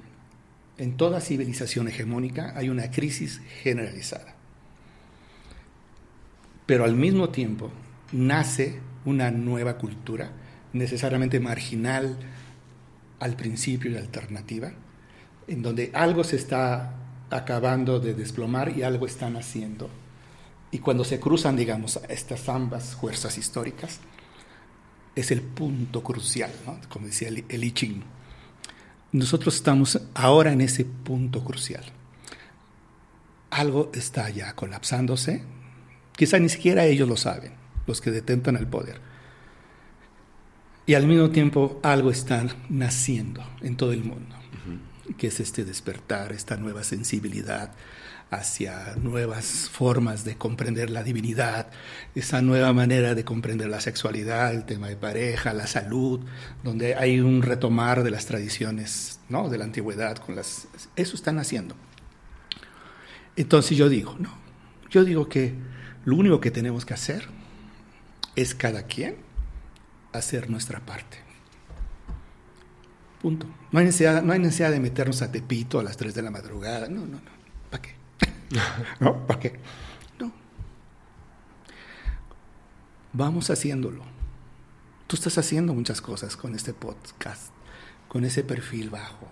B: en toda civilización hegemónica hay una crisis generalizada. Pero al mismo tiempo nace una nueva cultura, necesariamente marginal, al principio y alternativa, en donde algo se está acabando de desplomar y algo están haciendo. Y cuando se cruzan, digamos, estas ambas fuerzas históricas, es el punto crucial, como decía el, el. Nosotros estamos ahora en ese punto crucial. Algo está ya colapsándose, quizá ni siquiera ellos lo saben, los que detentan el poder y al mismo tiempo algo está naciendo en todo el mundo, que es este despertar, esta nueva sensibilidad hacia nuevas formas de comprender la divinidad, esa nueva manera de comprender la sexualidad, el tema de pareja, la salud, donde hay un retomar de las tradiciones ¿no? de la antigüedad. Con las, eso están haciendo. Entonces yo digo, no, yo digo que lo único que tenemos que hacer es cada quien hacer nuestra parte. Punto. No hay necesidad, no hay necesidad de meternos a Tepito a las 3 de la madrugada. No, no, no. ¿Para qué? [LAUGHS] ¿No? ¿Por qué? No. Vamos haciéndolo. Tú estás haciendo muchas cosas con este podcast, con ese perfil bajo,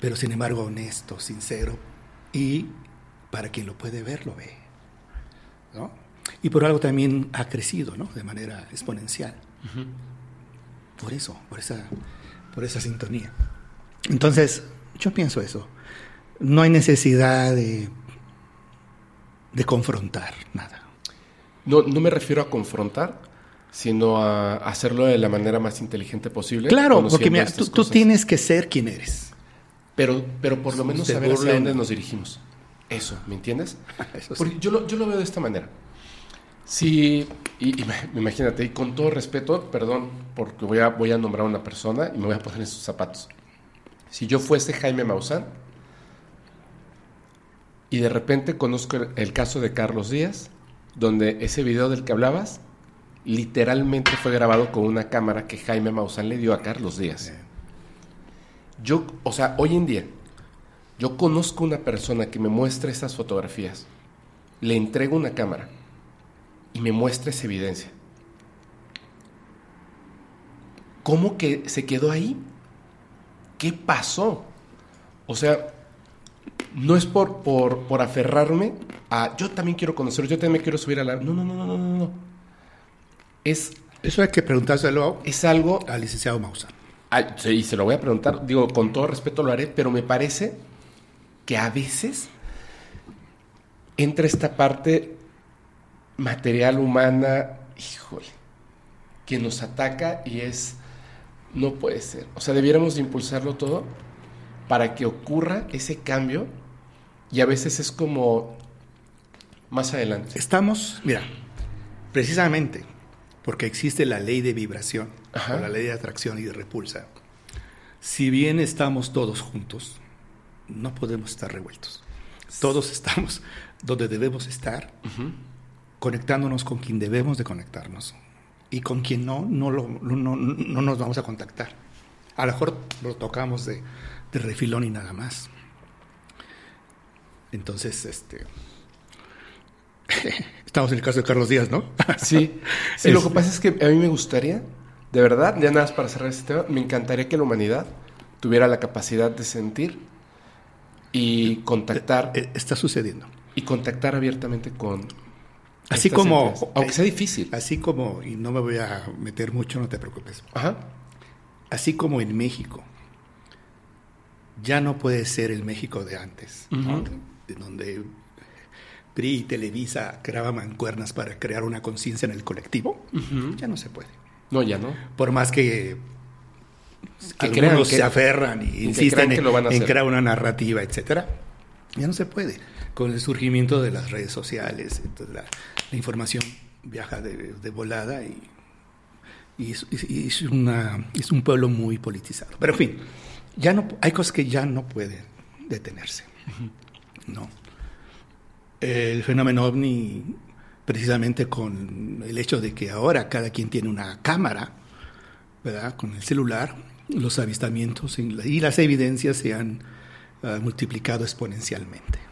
B: pero sin embargo honesto, sincero y para quien lo puede ver, lo ve. ¿no? Y por algo también ha crecido, ¿no? De manera exponencial. Por eso, por esa, por esa sintonía. Entonces, yo pienso eso. No hay necesidad de, de confrontar nada.
A: No, no me refiero a confrontar, sino a hacerlo de la manera más inteligente posible.
B: Claro, porque mira, tú, tienes que ser quien eres.
A: Pero, pero por lo menos saber hacia dónde nos dirigimos. Eso, ¿me entiendes? [LAUGHS] Porque yo lo, yo lo veo de esta manera. Sí, y, imagínate, y con todo respeto, perdón, porque voy a, voy a nombrar a una persona y me voy a poner en sus zapatos. Si yo fuese Jaime Maussan y de repente conozco el, caso de Carlos Díaz, donde ese video del que hablabas literalmente fue grabado con una cámara que Jaime Maussan le dio a Carlos Díaz. Yo, o sea, hoy en día, yo conozco una persona que me muestra esas fotografías, le entrego una cámara y me muestra esa evidencia. ¿Cómo que se quedó ahí? ¿Qué pasó? O sea, no es por, por, por aferrarme a yo también quiero conocer, yo también me quiero subir a la... No, no, no, no, no, no. Es...
B: Eso hay que preguntárselo
A: es algo
B: al licenciado Mausa.
A: sí, y se lo voy a preguntar, digo, con todo respeto lo haré, pero me parece que a veces entra esta parte material humana, híjole, que nos ataca y es, no puede ser. O sea, debiéramos impulsarlo todo para que ocurra ese cambio y a veces es como más adelante.
B: Estamos, mira, precisamente porque existe la ley de vibración o la ley de atracción y de repulsa. Si bien estamos todos juntos, no podemos estar revueltos. Todos estamos donde debemos estar conectándonos con quien debemos de conectarnos. Y con quien no, no, lo, no, no nos vamos a contactar. A lo mejor lo tocamos de, de refilón y nada más. Entonces, este... [LAUGHS] Estamos en el caso de Carlos Díaz, ¿no? [LAUGHS]
A: sí. Sí, lo que pasa es que a mí me gustaría, de verdad, ya nada más para cerrar este tema, me encantaría que la humanidad tuviera la capacidad de sentir y contactar.
B: Eh, está sucediendo.
A: Y contactar abiertamente con,
B: Así como,
A: aunque sea difícil.
B: Así como, y no me voy a meter mucho, no te preocupes. Ajá. Así como en México, ya no puede ser el México de antes, de donde PRI y Televisa creaban mancuernas para crear una conciencia en el colectivo. Ya no se puede.
A: No, ya no.
B: Por más que, que algunos se aferran y insisten en, en crear una narrativa, etcétera, ya no se puede con el surgimiento de las redes sociales. Entonces la, información viaja de, volada y, es, una, es un pueblo muy politizado. Pero en fin, ya no, hay cosas que ya no pueden detenerse. No. El fenómeno ovni, precisamente con el hecho de que ahora cada quien tiene una cámara, ¿verdad? Con el celular, los avistamientos y las evidencias se han ah, multiplicado exponencialmente.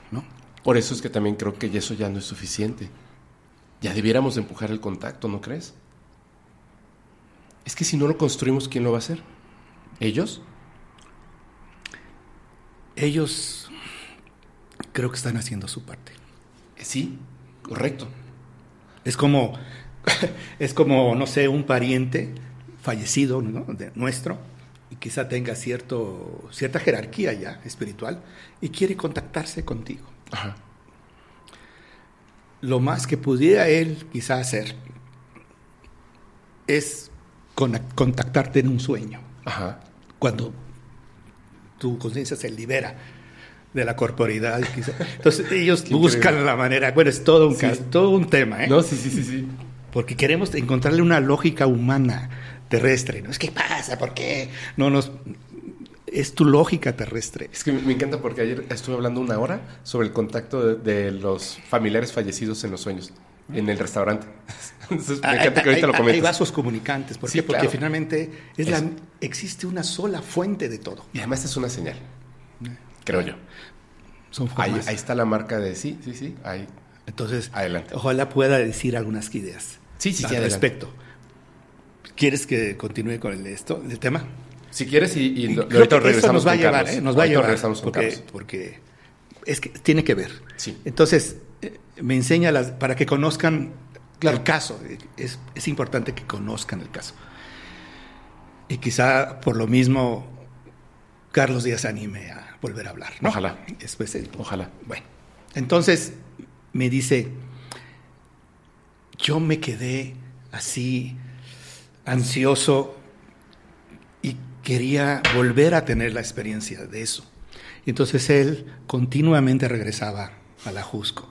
A: Por eso es que también creo que eso ya no es suficiente. Ya debiéramos empujar el contacto, ¿no crees? Es que si no lo construimos, ¿quién lo va a hacer? ¿Ellos?
B: Ellos creo que están haciendo su parte.
A: Sí, correcto.
B: Es como, [LAUGHS] es como, no sé, un pariente fallecido de nuestro y quizá tenga cierto, cierta jerarquía ya espiritual y quiere contactarse contigo. Lo más que pudiera él quizá hacer es contactarte en un sueño. Cuando tu conciencia se libera de la corporidad. Entonces [LAUGHS] ellos buscan la manera, bueno, es todo un, todo un tema, ¿eh?
A: No, sí, sí, sí, sí.
B: Porque queremos encontrarle una lógica humana terrestre, ¿no? Es que pasa, ¿por qué? No nos es tu lógica terrestre.
A: Es que me encanta porque ayer estuve hablando una hora sobre el contacto de, los familiares fallecidos en los sueños, en el restaurante. [LAUGHS]
B: Entonces, me encanta que ahorita lo comentes. Hay vasos comunicantes, ¿por Porque finalmente es la, existe una sola fuente de todo.
A: Y además es una señal, creo yo.
B: Son
A: Ahí, ahí está la marca de sí, sí, sí. Ahí.
B: Entonces,
A: Adelante.
B: ojalá pueda decir algunas ideas
A: Sí, sí, sí,
B: al respecto. ¿Quieres que continúe con el, esto, el tema?
A: Si quieres, y, y lo-
B: Creo
A: ahorita
B: que
A: regresamos
B: nos va a llevar. ¿eh? Nos va a llevar. porque, es que tiene que ver.
A: Sí.
B: Entonces, eh, me enseña las, para que conozcan
A: Claro.
B: el caso. Es, es importante que conozcan el caso. Y quizá por lo mismo Carlos Díaz anime a volver a hablar. ¿no?
A: Ojalá.
B: Después
A: Ojalá.
B: bueno, entonces me dice, yo me quedé así ansioso quería volver a tener la experiencia de eso. Entonces él continuamente regresaba a la Jusco.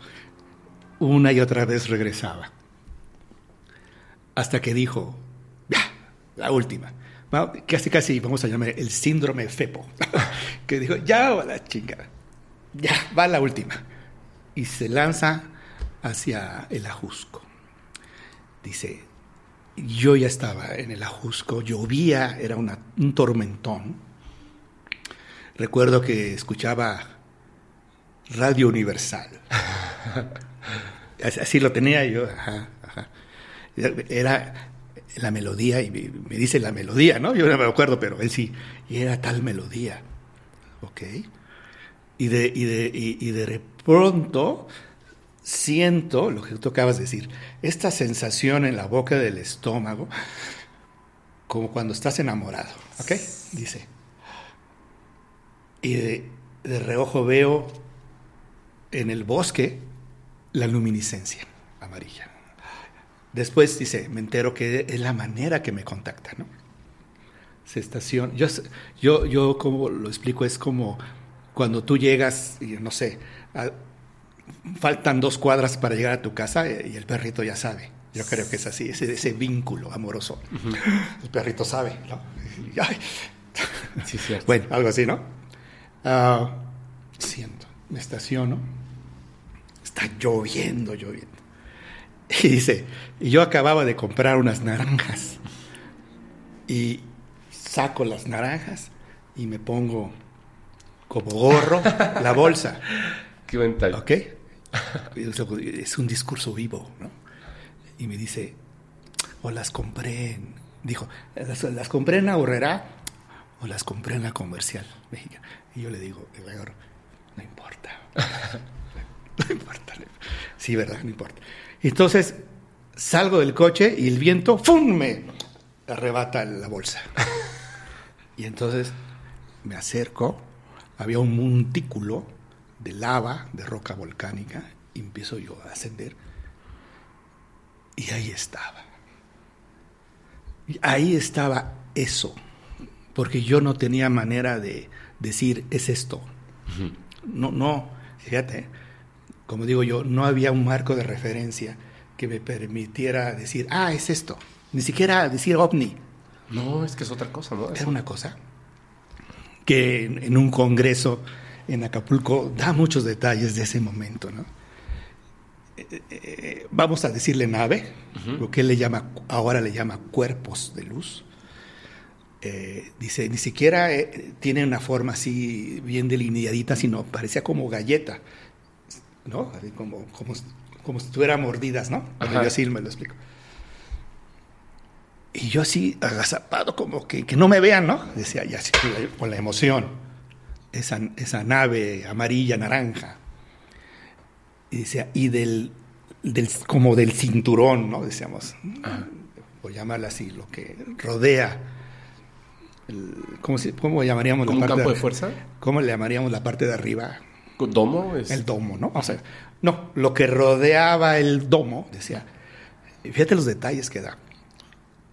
B: Una y otra vez regresaba. Hasta que dijo, ya, la última. Casi, casi vamos a llamar el síndrome FEPO. [LAUGHS] que dijo, ya va la chingada. Ya, va la última. Y se lanza hacia el Ajusco. Dice, yo ya estaba en el Ajusco, llovía, era un tormentón. Recuerdo que escuchaba Radio Universal. Así- lo tenía yo. ajá, ajá. Era la melodía, y me, me dice la melodía, ¿no? Yo no me acuerdo, pero él sí. Y era tal melodía. ¿Ok? Y de, y de, y, y de pronto siento lo que tú acabas de decir, esta sensación en la boca del estómago, como cuando estás enamorado, ¿ok? Dice. Y de, reojo veo en el bosque la luminiscencia amarilla. Después dice, me entero que es la manera que me contacta, ¿no? Se estaciona. Yo, yo, yo como lo explico, es como cuando tú llegas, no sé, a- faltan dos cuadras para llegar a tu casa eh, y el perrito ya sabe. Yo creo que es así, ese, ese vínculo amoroso. El perrito sabe, ¿no?
A: Sí, cierto.
B: Bueno, algo así, ¿no? Ah, siento, me estaciono, está lloviendo, lloviendo. Y dice, y yo acababa de comprar unas naranjas y saco las naranjas y me pongo como gorro la bolsa,
A: Qué ventaja.
B: ¿ok? Es un discurso vivo, ¿no? Y me dice, o las compré, en, dijo, las, las compré en Ahorrera o las compré en la comercial mexicana. Y yo le digo, [LAUGHS] no importa. No importa. Sí, ¿verdad? No importa. Entonces salgo del coche y el viento, ¡fum! me arrebata la bolsa. [LAUGHS] Y entonces me acerco, había un montículo de lava, de roca volcánica, y empiezo yo a ascender. Y ahí estaba. Y ahí estaba eso, porque yo no tenía manera de decir, es esto. No, no, fíjate, como digo yo, no había un marco de referencia que me permitiera decir, ah, es esto. Ni siquiera decir ovni.
A: No, es que es otra cosa, ¿no?
B: Era una cosa que en un congreso en Acapulco da muchos detalles de ese momento, ¿no? Eh, eh, vamos a decirle nave, lo que él le llama, ahora le llama cuerpos de luz. Eh, dice, ni siquiera tiene una forma así bien delineadita, sino parecía como galleta, ¿no? Como, como, como si tuviera mordidas, ¿no?
A: Ajá.
B: yo así me lo explico. Y yo así, agazapado, como que, que no me vean, ¿no? Decía, ya así, con la emoción. Esa, esa nave amarilla, naranja. Y decía, y del, del, como del cinturón, ¿no? Decíamos, por llamarla así, lo que rodea. el- ¿cómo, se- ¿Cómo llamaríamos
A: ¿Como un
B: la parte
A: campo de fuerza?
B: ¿Cómo le llamaríamos la parte de arriba?
A: ¿Domo? Es...
B: El domo, ¿no? O sea, no, lo que rodeaba el domo, decía, fíjate los detalles que da.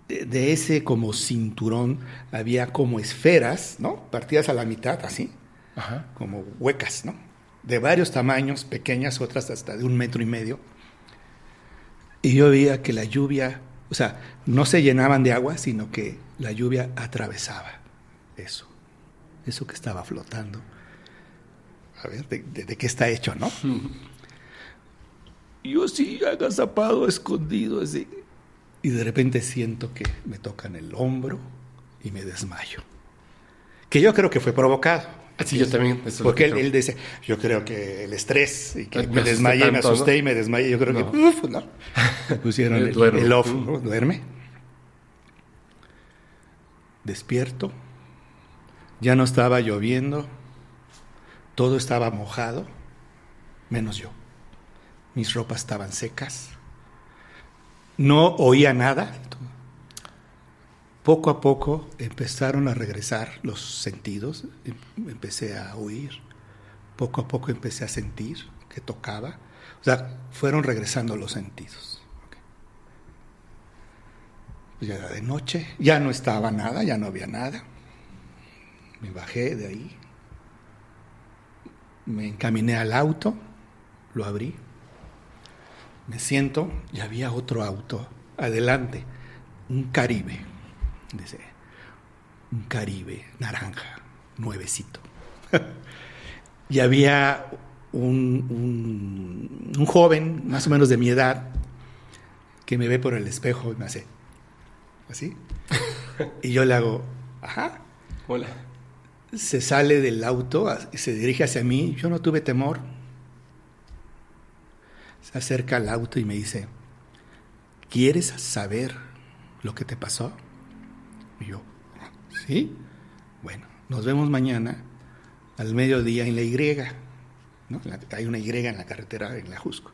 B: De, de ese como cinturón había como esferas, ¿no? Partidas a la mitad, así,
A: Ajá.
B: como huecas, ¿no? De varios tamaños, pequeñas, otras hasta de un metro y medio. Y yo veía que la lluvia, o sea, no se llenaban de agua, sino que la lluvia atravesaba eso, eso que estaba flotando. A ver, ¿de, de- de qué está hecho, no? [LAUGHS] Yo sí, agazapado, escondido, así. Y de repente siento que me tocan el hombro y me desmayo. Que yo creo que fue provocado.
A: Sí, yo también. eso
B: Porque
A: que
B: él, él dice, yo creo que el estrés y que
A: Me
B: me,
A: asusté
B: desmayé, me asusté
A: ¿no?
B: y me desmayé. Yo creo
A: No.
B: que, uf, no. Me [LAUGHS] pusieron el, el off. ¿no? Duerme. Despierto. Ya no estaba lloviendo. Todo estaba mojado, menos yo. Mis ropas estaban secas. No oía nada. Poco a poco empezaron a regresar los sentidos. Em- Empecé a oír. Poco a poco empecé a sentir que tocaba. O sea, fueron regresando los sentidos. Pues ya era de noche. Ya no estaba nada, ya no había nada. Me bajé de ahí. Me encaminé al auto. Lo abrí. Me siento y había otro auto adelante. Un Caribe. Dice, un Caribe naranja, nuevecito. [LAUGHS] y había un, un- un joven, más o menos de mi edad, que me ve por el espejo y me hace así. [LAUGHS] y yo le hago, ajá.
A: Hola.
B: Se sale del auto y se dirige hacia mí. Yo no tuve temor. Se acerca al auto y me dice, ¿quieres saber lo que te pasó? Y yo, ¿sí? Bueno, nos vemos mañana al mediodía en la Y. hay una Y en la carretera, en la Jusco.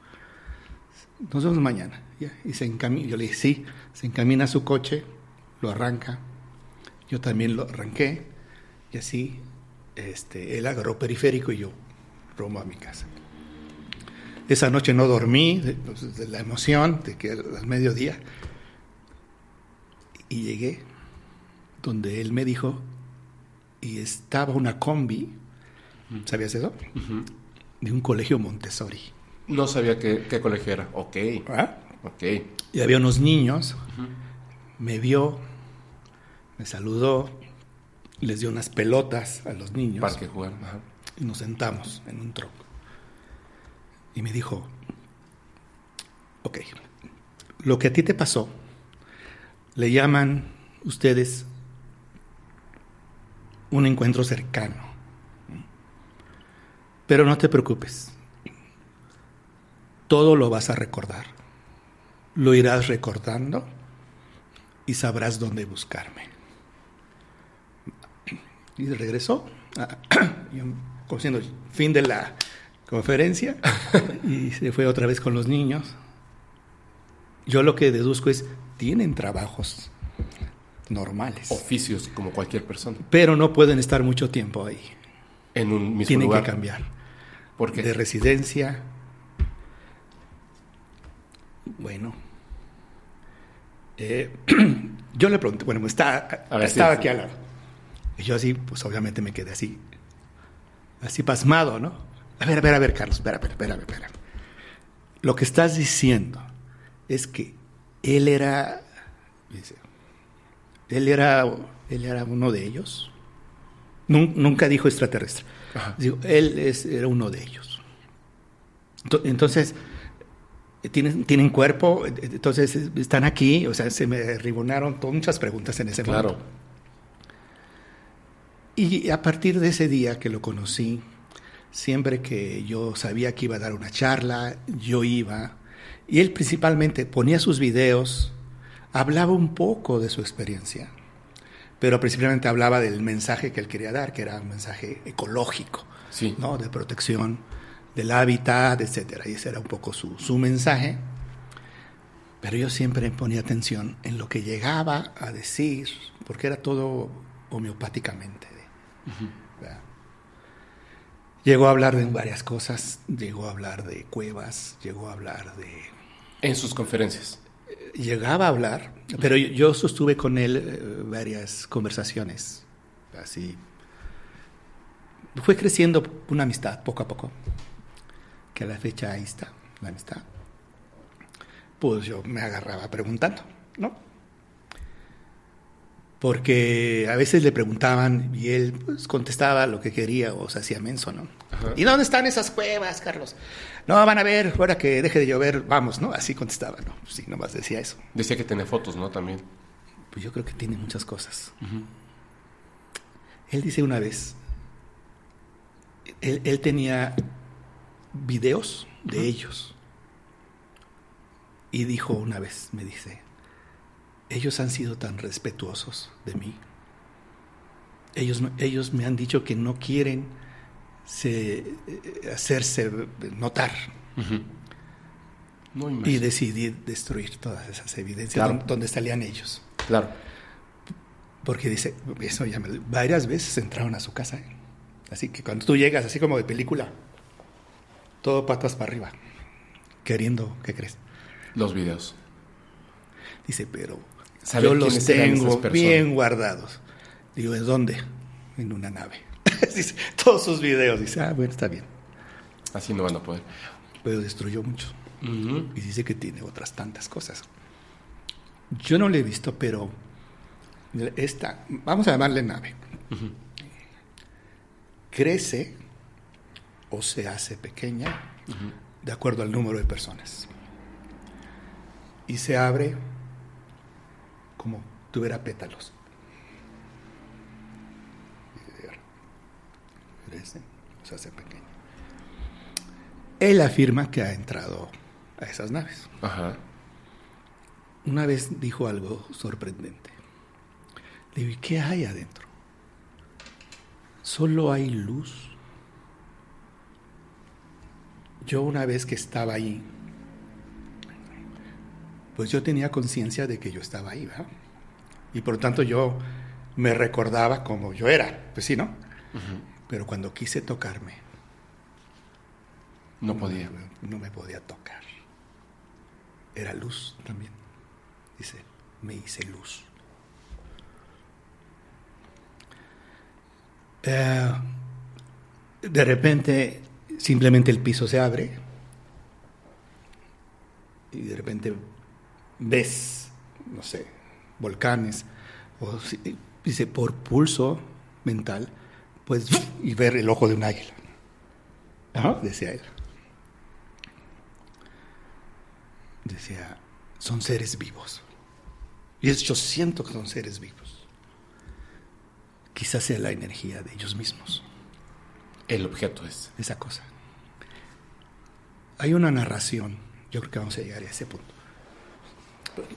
B: Nos vemos mañana. Y se encamina, yo le dije, sí, se encamina su coche, lo arranca. Yo también lo arranqué. Y así, este, él agarró periférico y yo rumbo a mi casa. Esa noche no dormí de, pues, de la emoción de que al mediodía. Y llegué donde él me dijo, y estaba una combi, ¿sabías eso? De un colegio Montessori.
A: No sabía qué, qué colegio era. Ok.
B: ¿Ah?
A: Ok.
B: Y había unos niños, me vio, me saludó, les dio unas pelotas a los niños
A: Parque jugar. Ajá.
B: y nos sentamos en un tronco. Y me dijo, ok, lo que a ti te pasó, le llaman ustedes un encuentro cercano. Pero no te preocupes, todo lo vas a recordar, lo irás recordando y sabrás dónde buscarme. Y regresó, ah, [COUGHS] como siendo fin de la conferencia, y se fue otra vez con los niños. Yo lo que deduzco es, tienen trabajos normales,
A: Oficios como cualquier persona.
B: pero no pueden estar mucho tiempo ahí.
A: En un mismo
B: Tienen
A: lugar.
B: que cambiar
A: ¿Por qué?
B: de residencia. Bueno, eh, [CLEARS THROAT] yo le pregunté, bueno, está,
A: A ver,
B: estaba
A: sí,
B: aquí
A: sí.
B: al lado. Y yo así, pues obviamente me quedé así, así pasmado, ¿no? A ver, a ver, a ver, Carlos, espera, espera, espera, espera. Lo que estás diciendo es que él era, dice, él era, él era uno de ellos. Nun- Nunca dijo extraterrestre. Digo, él es, era uno de ellos. Ento- Entonces, ¿tienen, tienen cuerpo, entonces están aquí, o sea, se me ribonaron todas muchas preguntas en ese
A: Claro.
B: momento. Y a partir de ese día que lo conocí, siempre que yo sabía que iba a dar una charla, yo iba. Y él principalmente ponía sus videos, hablaba un poco de su experiencia, pero principalmente hablaba del mensaje que él quería dar, que era un mensaje ecológico,
A: Sí.
B: ¿no? de protección del hábitat, etcétera. Y ese era un poco su, su mensaje. Pero yo siempre ponía atención en lo que llegaba a decir, porque era todo homeopáticamente. Llegó a hablar de varias cosas, llegó a hablar de cuevas, llegó a hablar de...
A: En sus conferencias.
B: Llegaba a hablar, pero yo, sostuve con él eh, varias conversaciones, así. Fue creciendo una amistad poco a poco, que a la fecha ahí está, la amistad. Pues yo me agarraba preguntando, ¿no? Porque a veces le preguntaban y él pues, contestaba lo que quería o se hacía menso, ¿no?
A: Ajá.
B: ¿Y dónde están esas cuevas, Carlos? No, van a ver, ahora que deje de llover, vamos, ¿no? Así contestaba, ¿no? Sí, nomás decía eso.
A: Decía que tenía fotos, ¿no? También.
B: Pues yo creo que tiene muchas cosas. Él dice una vez él, tenía videos de ellos. Y dijo una vez, me dice, ellos han sido tan respetuosos de mí. Ellos, ellos me han dicho que no quieren se, eh, hacerse notar. y decidí destruir todas esas evidencias donde, salían ellos.
A: Claro.
B: Porque dice, eso ya me, varias veces entraron a su casa. ¿eh? Así que cuando tú llegas, así como de película, todo patas para arriba, queriendo, ¿qué crees?
A: Los videos.
B: Dice, pero yo los tengo bien guardados. Digo, ¿en dónde? En una nave. [LAUGHS] dice, todos sus videos. Dice, ah, bueno, está bien.
A: Así no van a poder.
B: Pero destruyó mucho. Y dice que tiene otras tantas cosas. Yo no le he visto, pero esta, vamos a llamarle nave crece o se hace pequeña de acuerdo al número de personas. Y se abre como tuviera pétalos. Se hace pequeña. Él afirma que ha entrado a esas naves. Una vez dijo algo sorprendente. Le digo, ¿y qué hay adentro? solo hay luz. Yo una vez que estaba ahí, pues yo tenía conciencia de que yo estaba ahí, ¿verdad? Y por lo tanto yo me recordaba como yo era, pues sí, ¿no? Pero cuando quise tocarme,
A: no podía.
B: No me podía tocar. Era luz también. Dice, me hice luz. Eh, de repente simplemente el piso se abre y de repente ves, no sé, volcanes, o dice, por pulso mental, pues, y ver el ojo de un águila. Decía él. Decía, son seres vivos. Y yo siento que son seres vivos quizás sea la energía de ellos mismos.
A: El objeto es.
B: Esa cosa. Hay una narración, yo creo que vamos a llegar a ese punto.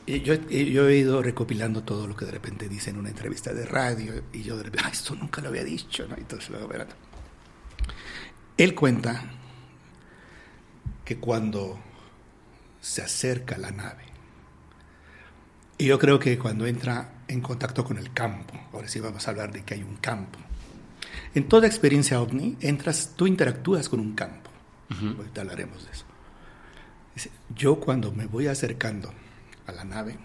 B: Yo, yo, he ido recopilando todo lo que de repente dice en una entrevista de radio y yo de repente, ah, esto nunca lo había dicho, ¿no? Entonces luego, Él cuenta que cuando se acerca la nave, y yo creo que cuando entra en contacto con el campo. Ahora sí vamos a hablar de que hay un campo. En toda experiencia ovni, entras, tú interactúas con un campo. Ahorita hablaremos de eso. yo cuando me voy acercando a la nave,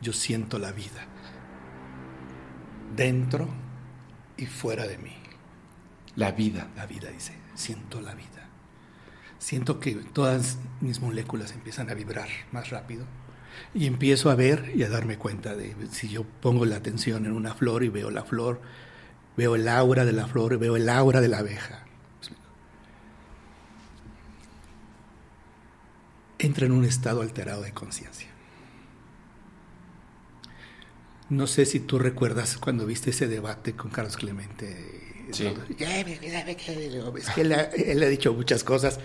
B: yo siento la vida. Dentro y fuera de mí.
A: La vida.
B: La vida, dice. Siento la vida. Siento que todas mis moléculas empiezan a vibrar más rápido y empiezo a ver y a darme cuenta de si yo pongo la atención en una flor y veo la flor, veo el aura de la flor, veo el aura de la abeja. Entra en un estado alterado de conciencia. No sé si tú recuerdas cuando viste ese debate con Carlos Clemente.
A: Sí.
B: Es que él, él, ha dicho muchas cosas,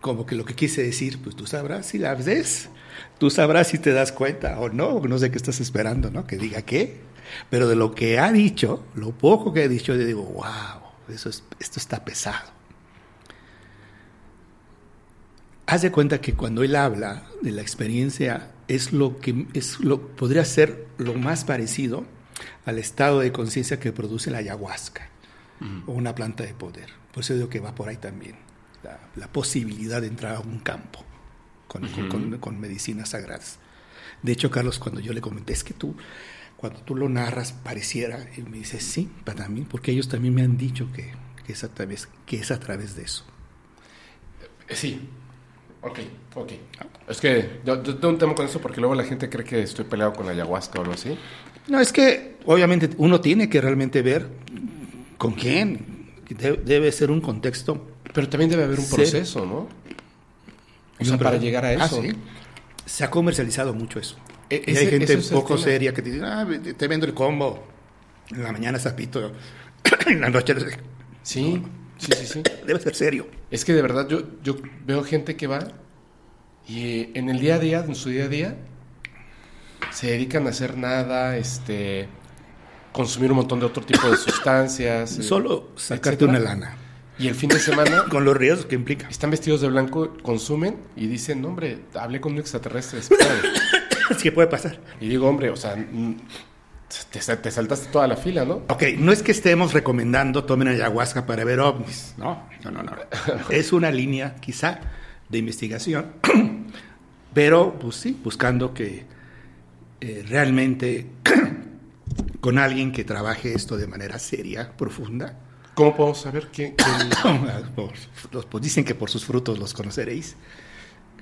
B: como que lo que quise decir, pues tú sabrás si la ves Tú sabrás si te das cuenta o no, no sé qué estás esperando, ¿no? Que diga qué. Pero de lo que ha dicho, lo poco que ha dicho, yo digo, wow, eso es, esto está pesado. Haz de cuenta que cuando él habla de la experiencia, es lo que es lo, podría ser lo más parecido al estado de conciencia que produce la ayahuasca o una planta de poder. Por eso digo que va por ahí también, la posibilidad de entrar a un campo con, medicinas sagradas. De hecho, Carlos, cuando yo le comenté, es que tú, cuando tú lo narras, pareciera, y me dice, sí, para mí, porque ellos también me han dicho que, es, a través, que es a través de eso.
A: Sí, ok, ok. Es que yo, tengo un tema con eso porque luego la gente cree que estoy peleado con la ayahuasca o algo así.
B: No, es que obviamente uno tiene que realmente ver con quién. Debe, ser un contexto.
A: Pero también debe haber un proceso, ¿no? O sea, para llegar a eso.
B: Ah, Se ha comercializado mucho eso. E, y hay gente poco seria que te dice, ah, te vendo el combo. En la mañana zapito, [CLEARS THROAT] en la noche
A: Sí, sí, sí, sí. [LAUGHS]
B: Debe ser serio.
A: Es que de verdad yo, yo veo gente que va y eh, en el día a día, en su día a día, se dedican a hacer nada, este, consumir un montón de otro tipo de [LAUGHS] sustancias. eh,
B: Solo sacarte
A: etcétera.
B: una lana.
A: Y el fin de semana [LAUGHS]
B: Con los riesgos que implica.
A: están vestidos de blanco, consumen y dicen, "No, hombre, hablé con un extraterrestre. espérame".
B: Es que puede pasar.
A: y digo, hombre, o sea, te, te saltaste toda la fila, ¿no?
B: Ok, no es que estemos recomendando tomen ayahuasca para ver ovnis, no, no, no, no. [LAUGHS] Es una línea quizá de investigación, [CLEARS THROAT] pero pues sí, buscando que eh, realmente [CLEARS THROAT] con alguien que trabaje esto de manera seria, profunda,
A: ¿Cómo podemos saber quién? [CLEARS THROAT]
B: los- pues dicen que por sus frutos los conoceréis,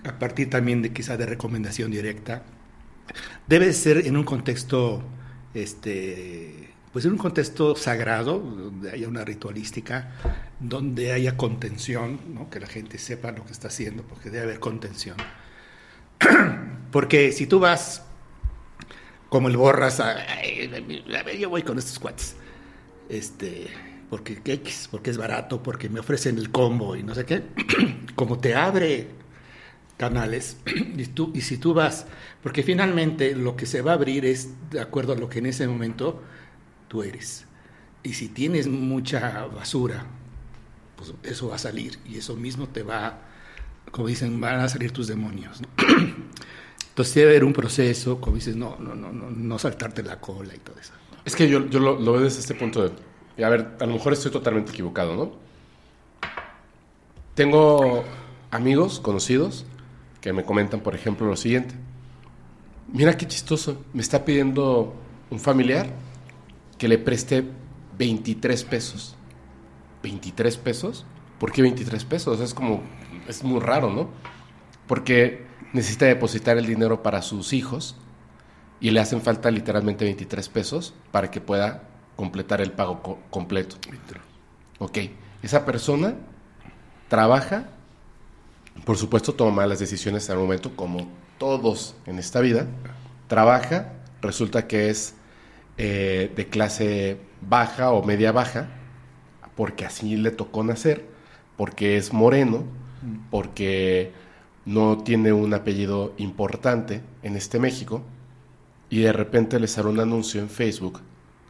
B: a partir también de quizá de recomendación directa, debe ser en un contexto, este, pues en un contexto sagrado, donde haya una ritualística, donde haya contención, que la gente sepa lo que está haciendo, porque debe haber contención. [CLEARS THROAT] Porque si tú vas como el borras, a, "Ay, a ver, yo voy con estos cuates, este, porque porque es barato, porque me ofrecen el combo y no sé qué, [CLEARS THROAT] como te abre canales [CLEARS THROAT] y tú y si tú vas, porque finalmente lo que se va a abrir es de acuerdo a lo que en ese momento tú eres. Y si tienes mucha basura, pues eso va a salir y eso mismo te va, como dicen, van a salir tus demonios. ¿no? [CLEARS THROAT] Entonces debe haber un proceso, como dices, no, no, no, no, no saltarte la cola y todo eso.
A: Es que yo, yo lo, lo veo desde este punto de... A ver, a lo mejor estoy totalmente equivocado, ¿no? Tengo amigos, conocidos, que me comentan, por ejemplo, lo siguiente. Mira qué chistoso. Me está pidiendo un familiar que le preste 23 pesos. ¿23 pesos? ¿Por qué 23 pesos? Es como... Es muy raro, ¿no? Porque necesita depositar el dinero para sus hijos y le hacen falta literalmente 23 pesos para que pueda completar el pago co- completo. Ok, esa persona trabaja, por supuesto toma malas decisiones al momento, como todos en esta vida, trabaja, resulta que es eh, de clase baja o media baja, porque así le tocó nacer, porque es moreno, porque no tiene un apellido importante en este México, y de repente le sale un anuncio en Facebook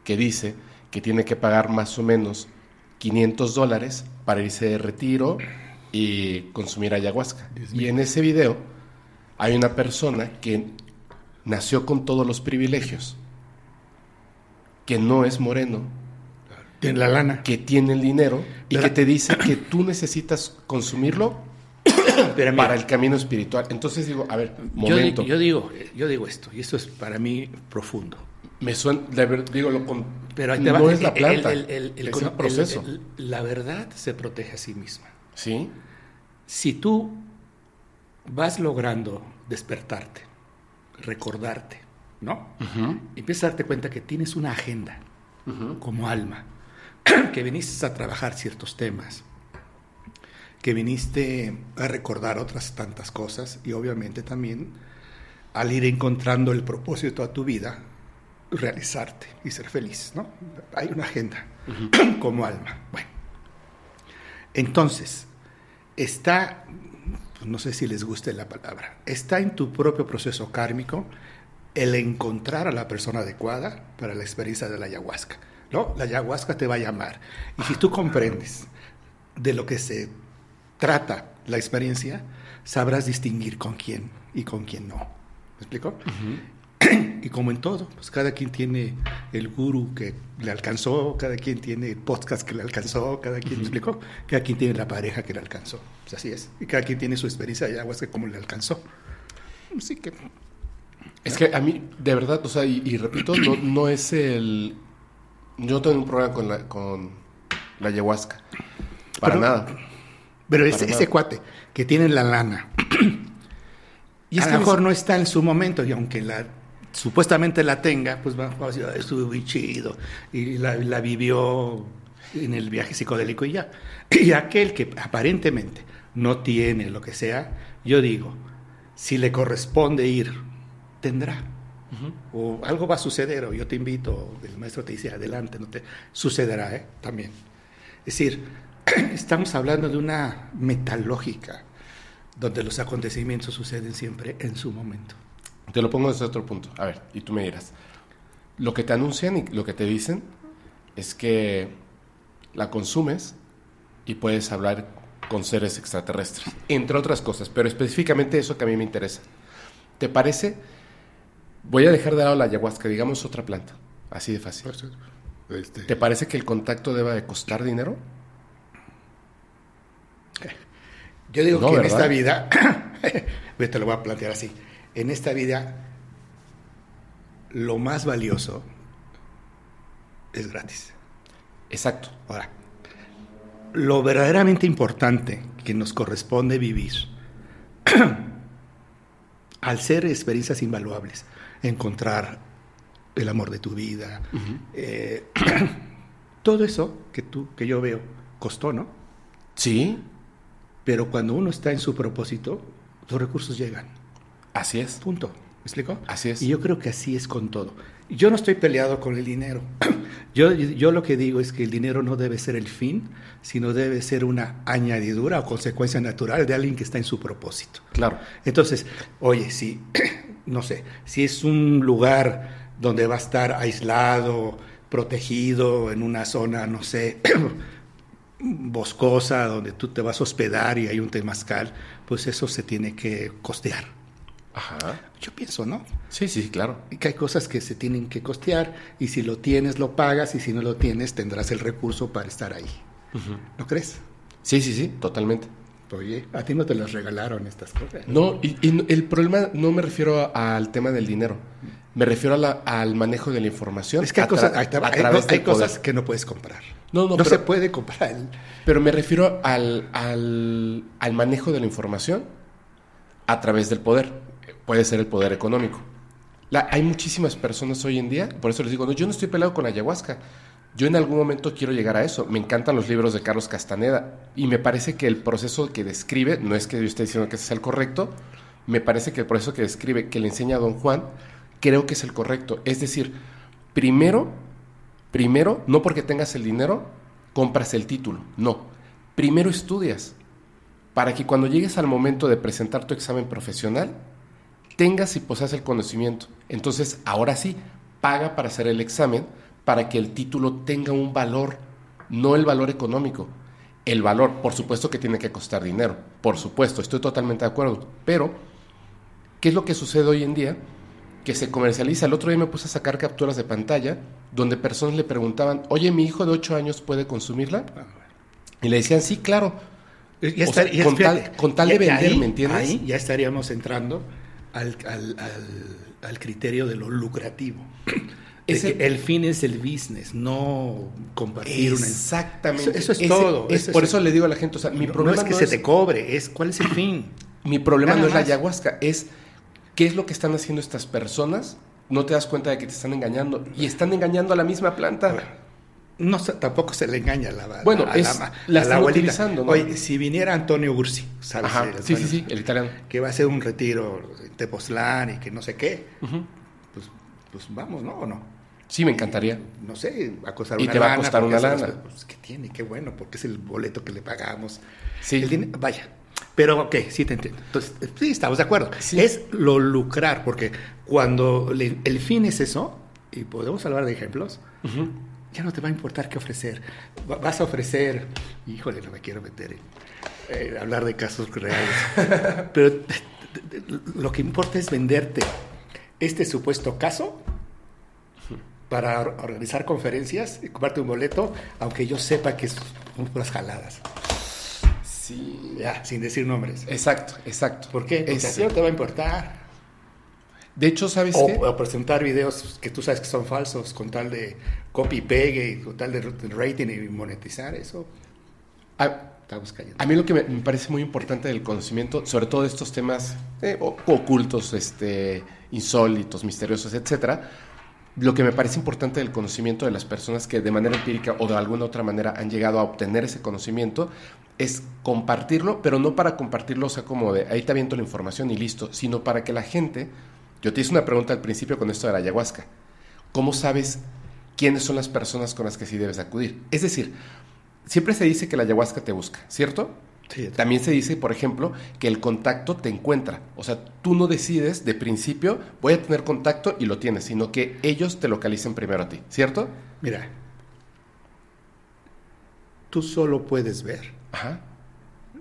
A: que dice que tiene que pagar más o menos 500 dólares para irse de retiro y consumir ayahuasca. Y en ese video hay una persona que nació con todos los privilegios, que no es moreno,
B: Tiene la lana.
A: que tiene el dinero y que te dice que tú necesitas consumirlo [COUGHS]
B: Pero mira,
A: para el camino espiritual. Entonces digo, a ver,
B: yo,
A: momento.
B: yo digo, yo digo esto, y esto es para mí profundo.
A: Me suena, digo, lo con,
B: Pero ahí te
A: no
B: va.
A: es la
B: el-
A: planta,
B: el- el- el-
A: es el proceso.
B: la verdad se protege a sí misma.
A: ¿Sí?
B: Si tú vas logrando despertarte, recordarte, ¿no? Empiezas a darte cuenta que tienes una agenda como alma, [CLEARS THROAT] que viniste a trabajar ciertos temas, que viniste a recordar otras tantas cosas y obviamente también al ir encontrando el propósito a tu vida, realizarte y ser feliz, ¿no? Hay una agenda [CLEARS THROAT] como alma. Bueno, entonces, está, pues, no sé si les guste la palabra, está en tu propio proceso kármico el encontrar a la persona adecuada para la experiencia de la ayahuasca. ¿no? La ayahuasca te va a llamar. Y si tú comprendes de lo que se trata la experiencia, sabrás distinguir con quién y con quién no. ¿Me explico? [CLEARS THROAT] Y como en todo, pues cada quien tiene el guru que le alcanzó, cada quien tiene el podcast que le alcanzó, cada quien, ¿me explico? Cada quien tiene la pareja que le alcanzó. Pues así es. Y cada quien tiene su experiencia de ayahuasca como le alcanzó. Así que
A: Es que a mí, de verdad, o sea, y, y repito, no, no es el... Yo tengo un problema con la, con la ayahuasca. Para
B: Pero-
A: nada.
B: Pero ese, ese cuate que tiene la lana, [CLEARS THROAT]
A: Y es
B: a
A: que
B: lo mejor no está en su momento, y aunque la supuestamente la tenga, pues va a decir, "Ay, estuvo muy chido, y la, la vivió en el viaje psicodélico y ya. [CLEARS THROAT] Y aquel que aparentemente no tiene lo que sea, yo digo, si le corresponde ir, tendrá. O algo va a suceder, o yo te invito, o el maestro te dice, adelante, no te sucederá, ¿eh? También. Es decir, [CLEARS THROAT] estamos hablando de una metalógica donde los acontecimientos suceden siempre en su momento.
A: Te lo pongo desde otro punto. A ver, y tú me dirás. Lo que te anuncian y lo que te dicen es que la consumes y puedes hablar con seres extraterrestres, entre otras cosas, pero específicamente eso que a mí me interesa. ¿Te parece? Voy a dejar de lado la ayahuasca, digamos otra planta, así de fácil. Este... ¿Te parece que el contacto deba de costar dinero?
B: Yo digo que en esta vida, [COUGHS] te lo voy a plantear así, en esta vida lo más valioso es gratis.
A: Exacto.
B: Ahora, lo verdaderamente importante que nos corresponde vivir, [CLEARS THROAT] al ser experiencias invaluables, encontrar el amor de tu vida, eh, [CLEARS THROAT] todo eso que tú, que yo veo, costó, ¿no?
A: Sí.
B: Pero cuando uno está en su propósito, los recursos llegan.
A: Así es.
B: Punto. ¿Me explico?
A: Así es.
B: Y yo creo que así es con todo. Yo no estoy peleado con el dinero. [CLEARS THROAT] Yo, yo lo que digo es que el dinero no debe ser el fin, sino debe ser una añadidura o consecuencia natural de alguien que está en su propósito.
A: Claro.
B: Entonces, oye, si, [CLEARS THROAT] no sé, si es un lugar donde va a estar aislado, protegido, en una zona, no sé, [CLEARS THROAT] boscosa, donde tú te vas a hospedar y hay un temazcal, pues eso se tiene que costear.
A: Ajá.
B: Yo pienso, ¿no?
A: Sí, sí, claro.
B: Y que hay cosas que se tienen que costear y si lo tienes lo pagas y si no lo tienes tendrás el recurso para estar ahí. ¿No crees?
A: Sí, sí, sí, totalmente.
B: Oye, a ti no te las regalaron estas cosas.
A: No, y, el problema no me refiero al tema del dinero, me refiero al manejo de la información.
B: Es que hay, cosas, hay, cosas que no puedes comprar. No, no, no se puede comprar.
A: Pero me refiero al, al, al manejo de la información a través del poder puede ser el poder económico. Hay muchísimas personas hoy en día, por eso les digo, no, yo no estoy peleado con ayahuasca. Yo en algún momento quiero llegar a eso. Me encantan los libros de Carlos Castaneda y me parece que el proceso que describe, no es que yo esté diciendo que ese es el correcto, me parece que el proceso que describe, que le enseña a don Juan, creo que es el correcto. Es decir, primero, primero, no porque tengas el dinero, compras el título, no. Primero estudias para que cuando llegues al momento de presentar tu examen profesional, tengas y poseas el conocimiento. Entonces, ahora sí, paga para hacer el examen para que el título tenga un valor, no el valor económico. El valor, por supuesto que tiene que costar dinero, por supuesto, estoy totalmente de acuerdo, pero ¿qué es lo que sucede hoy en día? Que se comercializa. El otro día me puse a sacar capturas de pantalla donde personas le preguntaban, oye, mi hijo de 8 años puede consumirla. Y le decían, sí, claro. con, tal, de vender, ¿me entiendes?
B: Ahí ya estaríamos entrando al, al, al, criterio de lo lucrativo. [CLEARS THROAT] el fin es el business, no compartir
A: una... Exactamente.
B: Eso, es todo.
A: por eso le digo a la gente, o sea, mi problema
B: no es que se te cobre, es cuál es el fin.
A: Mi problema no es la ayahuasca, es qué es lo que están haciendo estas personas. No te das cuenta de que te están engañando y están engañando a la misma planta.
B: No, tampoco se le engaña a la,
A: bueno, es, la, están utilizando.
B: Oye, si viniera Antonio Ursi,
A: ¿sabes? sí, sí, sí, el italiano.
B: Que va a hacer un retiro Tepoztlán y que no sé qué, pues, pues vamos, ¿no? ¿O no?
A: Sí, me encantaría.
B: No sé,
A: va a costar una lana. Y te va a costar una lana.
B: Pues, ¿qué tiene? Qué bueno, porque es el boleto que le pagamos.
A: Sí.
B: vaya. Pero, ok, sí te entiendo. Entonces, sí, estamos de acuerdo. Es lo lucrar, porque cuando el fin es eso, y podemos hablar de ejemplos, ya no te va a importar qué ofrecer. Vas a ofrecer, híjole, no me quiero meter en eh, hablar de casos reales, [LAUGHS] pero lo que importa es venderte este supuesto caso para organizar conferencias y comprarte un boleto, aunque yo sepa que son puras jaladas.
A: Sí.
B: Ya, sin decir nombres.
A: Exacto, exacto.
B: ¿Por qué? Porque así no te va a importar.
A: De hecho, ¿sabes
B: o,
A: qué?
B: O presentar videos que tú sabes que son falsos con tal de copy pegue y con tal de rating y monetizar eso.
A: A, A mí lo que me, parece muy importante del conocimiento, sobre todo de estos temas eh, ocultos, este, insólitos, misteriosos, etcétera, lo que me parece importante del conocimiento de las personas que de manera empírica o de alguna otra manera han llegado a obtener ese conocimiento es compartirlo, pero no para compartirlo, o sea, como de ahí te aviento la información y listo, sino para que la gente yo te hice una pregunta al principio con esto de la ayahuasca. ¿Cómo sabes quiénes son las personas con las que sí debes acudir? Es decir, siempre se dice que la ayahuasca te busca, ¿cierto?
B: Sí,
A: También se dice, por ejemplo, que el contacto te encuentra. O sea, tú no decides de principio, voy a tener contacto y lo tienes, sino que ellos te localicen primero a ti, ¿cierto?
B: Mira, tú solo puedes ver
A: Ajá.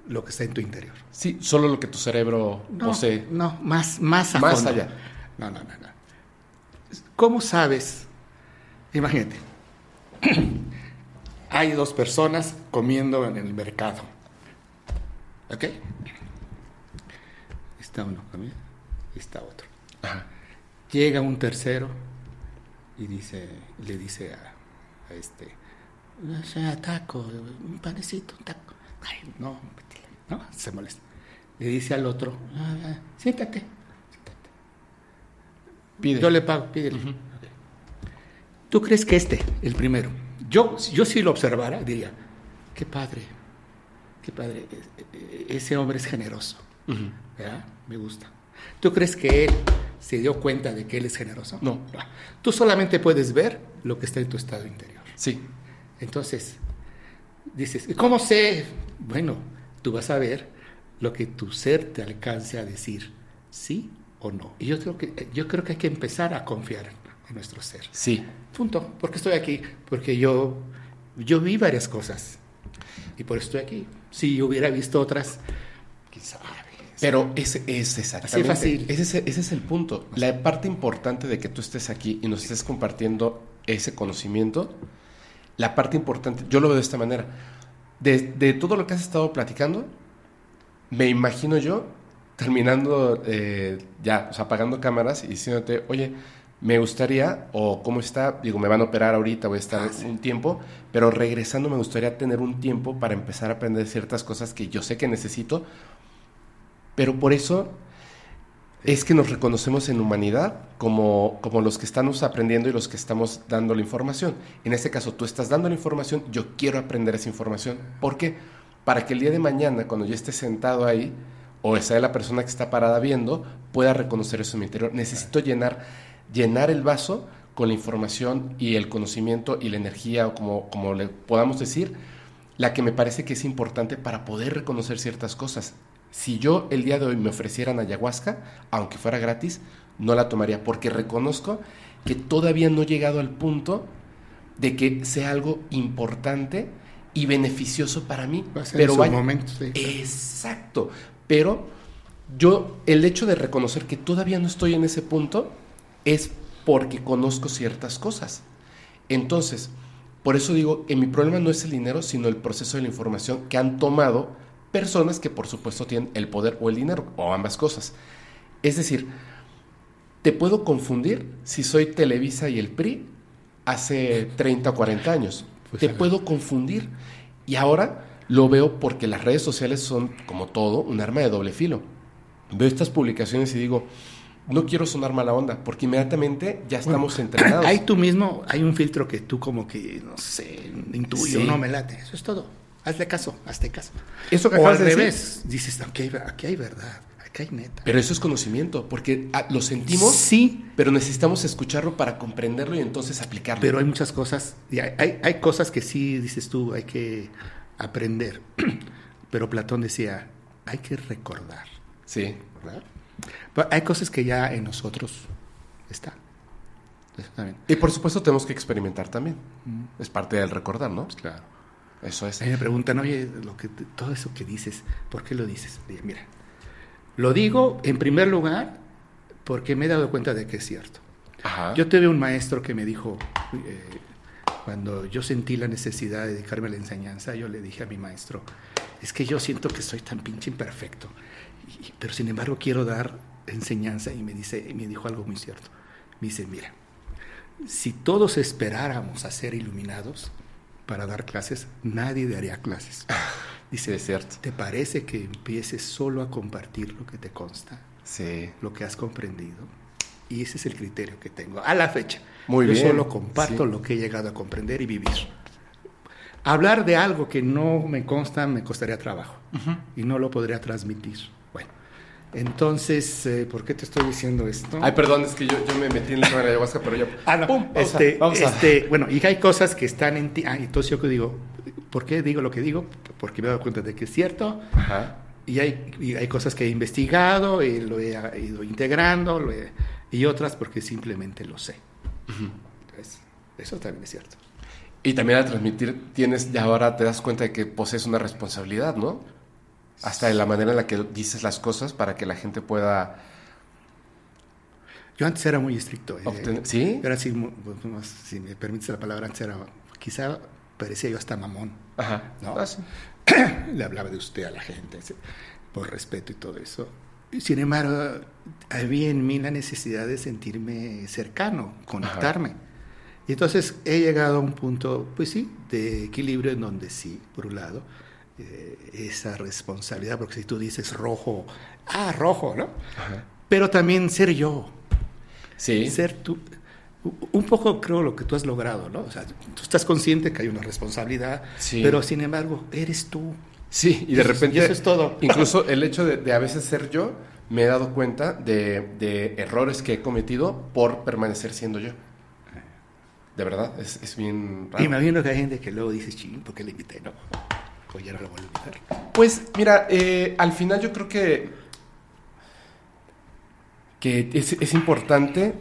B: lo que está en tu interior.
A: Sí, solo lo que tu cerebro
B: No,
A: posee.
B: no, más, más a
A: Más
B: fondo.
A: allá.
B: No, no, no, no. ¿Cómo sabes? Imagínate. [CLEARS THROAT] Hay dos personas comiendo en el mercado. ¿Ok? Está uno comiendo y está otro.
A: Ajá.
B: Llega un tercero y dice, le dice a, a este, "No sea taco, un panecito, un taco. Ay, no, métele", no, se molesta. Le dice al otro, "Ah, ah, siéntate, siéntate.
A: Pide.
B: Yo le pago, pídele. ¿Tú crees que este, el primero, yo, yo si lo observara, diría, qué padre, qué padre, e- e- ese hombre es generoso. Me gusta. ¿Tú crees que él se dio cuenta de que él es generoso?
A: No.
B: Tú solamente puedes ver lo que está en tu estado interior.
A: Sí.
B: Entonces, dices, ¿y ¿cómo sé? Bueno, tú vas a ver lo que tu ser te alcance a decir, sí o no. Y yo creo que, yo creo que hay que empezar a confiar en nuestro ser.
A: Sí.
B: Punto. Porque estoy aquí, porque yo, yo vi varias cosas. Y por eso estoy aquí. Si yo hubiera visto otras, sabe.
A: Pero ese es exactamente.
B: fácil.
A: Ese es, ese es el punto. La parte importante de que tú estés aquí y nos estés compartiendo ese conocimiento, la parte importante, yo lo veo de esta manera. De, de todo lo que has estado platicando, me imagino yo terminando eh, ya, o sea, apagando cámaras y diciéndote, oye, me gustaría, o cómo está, digo, me van a operar ahorita, voy a estar un tiempo, pero regresando me gustaría tener un tiempo para empezar a aprender ciertas cosas que yo sé que necesito, pero por eso es que nos reconocemos en humanidad como, como los que estamos aprendiendo y los que estamos dando la información. En este caso, tú estás dando la información, yo quiero aprender esa información. ¿Por qué? Para que el día de mañana, cuando yo esté sentado ahí, o sea la persona que está parada viendo, pueda reconocer eso en mi interior. Necesito llenar, llenar el vaso con la información y el conocimiento y la energía, o como, como le podamos decir, la que me parece que es importante para poder reconocer ciertas cosas. Si yo el día de hoy me ofrecieran ayahuasca, aunque fuera gratis, no la tomaría porque reconozco que todavía no he llegado al punto de que sea algo importante y beneficioso para mí.
B: Va a ser
A: pero
B: en su
A: vaya-
B: momento, sí.
A: Exacto. Pero yo, el hecho de reconocer que todavía no estoy en ese punto es porque conozco ciertas cosas. Entonces, por eso digo, que mi problema no es el dinero, sino el proceso de la información que han tomado personas que por supuesto tienen el poder o el dinero, o ambas cosas. Es decir, te puedo confundir si soy Televisa y el PRI hace 30 o 40 años.
B: Pues,
A: te puedo confundir. Y ahora lo veo porque las redes sociales son, como todo, un arma de doble filo. Veo estas publicaciones y digo, no quiero sonar mala onda, porque inmediatamente ya estamos entrenados. [CLEARS THROAT]
B: Hay tú mismo, hay un filtro que tú como que, no sé, intuyo,
A: Sí.
B: no me late. Eso es todo. Hazle caso, hazte caso.
A: Eso que
B: o al
A: decir.
B: revés, dices, aquí hay, aquí hay verdad, aquí hay neta.
A: Pero eso es conocimiento, porque ah, lo sentimos,
B: Sí,
A: pero necesitamos escucharlo para comprenderlo y entonces aplicarlo.
B: pero hay muchas cosas, y hay, hay, hay cosas que sí, dices tú, hay que aprender. [CLEARS THROAT] Pero Platón decía, hay que recordar.
A: Sí,
B: ¿verdad? Pero hay cosas que ya en nosotros están. También.
A: Y por supuesto tenemos que experimentar también. Es parte del recordar, ¿no?
B: Claro.
A: Eso es.
B: A mí me preguntan, oye, lo que, todo eso que dices, ¿por qué lo dices? Digo, mira, lo digo en primer lugar porque me he dado cuenta de que es cierto.
A: Ajá.
B: Yo tuve un maestro que me dijo, eh, cuando yo sentí la necesidad de dedicarme a la enseñanza, yo le dije a mi maestro, es que yo siento que soy tan pinche imperfecto, y- pero sin embargo quiero dar enseñanza y me, dice, me dijo algo muy cierto. Me dice, mira, si todos esperáramos a ser iluminados para dar clases, nadie daría clases. [LAUGHS] Dice,
A: es cierto.
B: ¿te parece que empieces solo a compartir lo que te consta?
A: Sí.
B: lo que has comprendido. Y ese es el criterio que tengo a la fecha.
A: Muy
B: Yo
A: bien,
B: solo comparto
A: sí.
B: lo que he llegado a comprender y vivir. Hablar de algo que no me consta me costaría trabajo y no lo podría transmitir. Entonces, eh, ¿por qué te estoy diciendo esto?
A: Ay, perdón, es que yo, yo me metí en tema de la ayahuasca, pero yo.
B: Ah, no.
A: ¡Pum! Vamos a-
B: este,
A: vamos a-
B: este, bueno, y hay cosas que están en ti. Ah, entonces yo que digo, ¿Por qué digo lo que digo? Porque me he dado cuenta de que es cierto.
A: Ajá.
B: Y hay, y hay cosas que he investigado y lo he ido integrando lo he- y otras porque simplemente lo sé. Entonces, eso también es cierto.
A: Y también al transmitir tienes, ya ahora te das cuenta de que posees una responsabilidad, ¿no? Hasta de la manera en la que dices las cosas para que la gente pueda
B: Yo antes era muy estricto. eh.
A: ¿Sí?
B: Era así, mu- pues, si me permites la palabra, antes era, quizá parecía yo hasta mamón.
A: Ajá.
B: No.
A: Ah, sí. [CLEARS THROAT]
B: Le hablaba de usted a la gente, sí, por respeto y todo eso. Sin embargo, había en mí la necesidad de sentirme cercano, conectarme. Y entonces he llegado a un punto, pues sí, de equilibrio en donde sí, por un lado, esa responsabilidad, porque si tú dices rojo, ah, rojo, ¿no?
A: Ajá.
B: Pero también ser yo,
A: Sí.
B: ser tú. Un poco creo lo que tú has logrado, ¿no? O sea, tú estás consciente que hay una responsabilidad,
A: Sí.
B: pero sin embargo, eres tú.
A: Sí, y de repente...
B: y eso es todo. [LAUGHS]
A: Incluso el hecho de, de a veces ser yo, me he dado cuenta de, de errores que he cometido por permanecer siendo yo. De verdad, es, es bien raro.
B: Y me imagino que hay gente que luego dice, ching, ¿por qué le invité? No, ya no lo a.
A: Pues mira, eh, al final yo creo que, que es, es importante,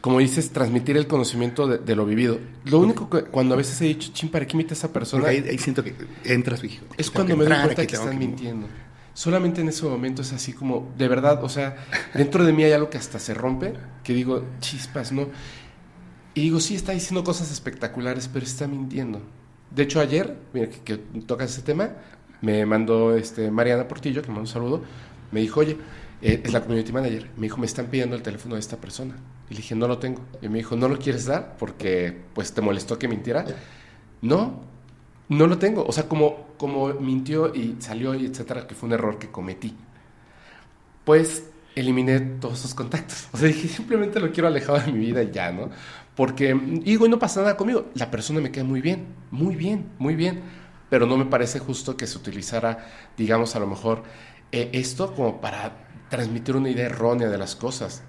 A: como dices, transmitir el conocimiento de, de lo vivido. Lo único que cuando a veces he dicho, chin, ¿para qué a esa persona?
B: Ahí, ahí siento que entras, hijo.
A: Es cuando
B: que
A: me doy cuenta que
B: tengo
A: están
B: que-
A: mintiendo. Solamente en ese momento es así como, de verdad, o sea, dentro de mí hay algo que hasta se rompe, que digo, chispas, ¿no? Y digo, sí, está diciendo cosas espectaculares, pero está mintiendo. De hecho, ayer, mira, que, que tocas ese tema, me mandó este, Mariana Portillo, que me mandó un saludo, me dijo, oye, eh, es la community manager, me dijo, me están pidiendo el teléfono de esta persona. Y le dije, no lo tengo. Y me dijo, ¿no lo quieres dar? Porque, pues, te molestó que mintiera. No, no lo tengo. O sea, como, como mintió y salió y etcétera, que fue un error que cometí. Pues eliminé todos esos contactos. O sea, dije, simplemente lo quiero alejado de mi vida y ya, ¿no? Porque, y digo, y no pasa nada conmigo. La persona me cae muy bien, muy bien, muy bien. Pero no me parece justo que se utilizara, digamos, a lo mejor eh, esto como para transmitir una idea errónea de las cosas.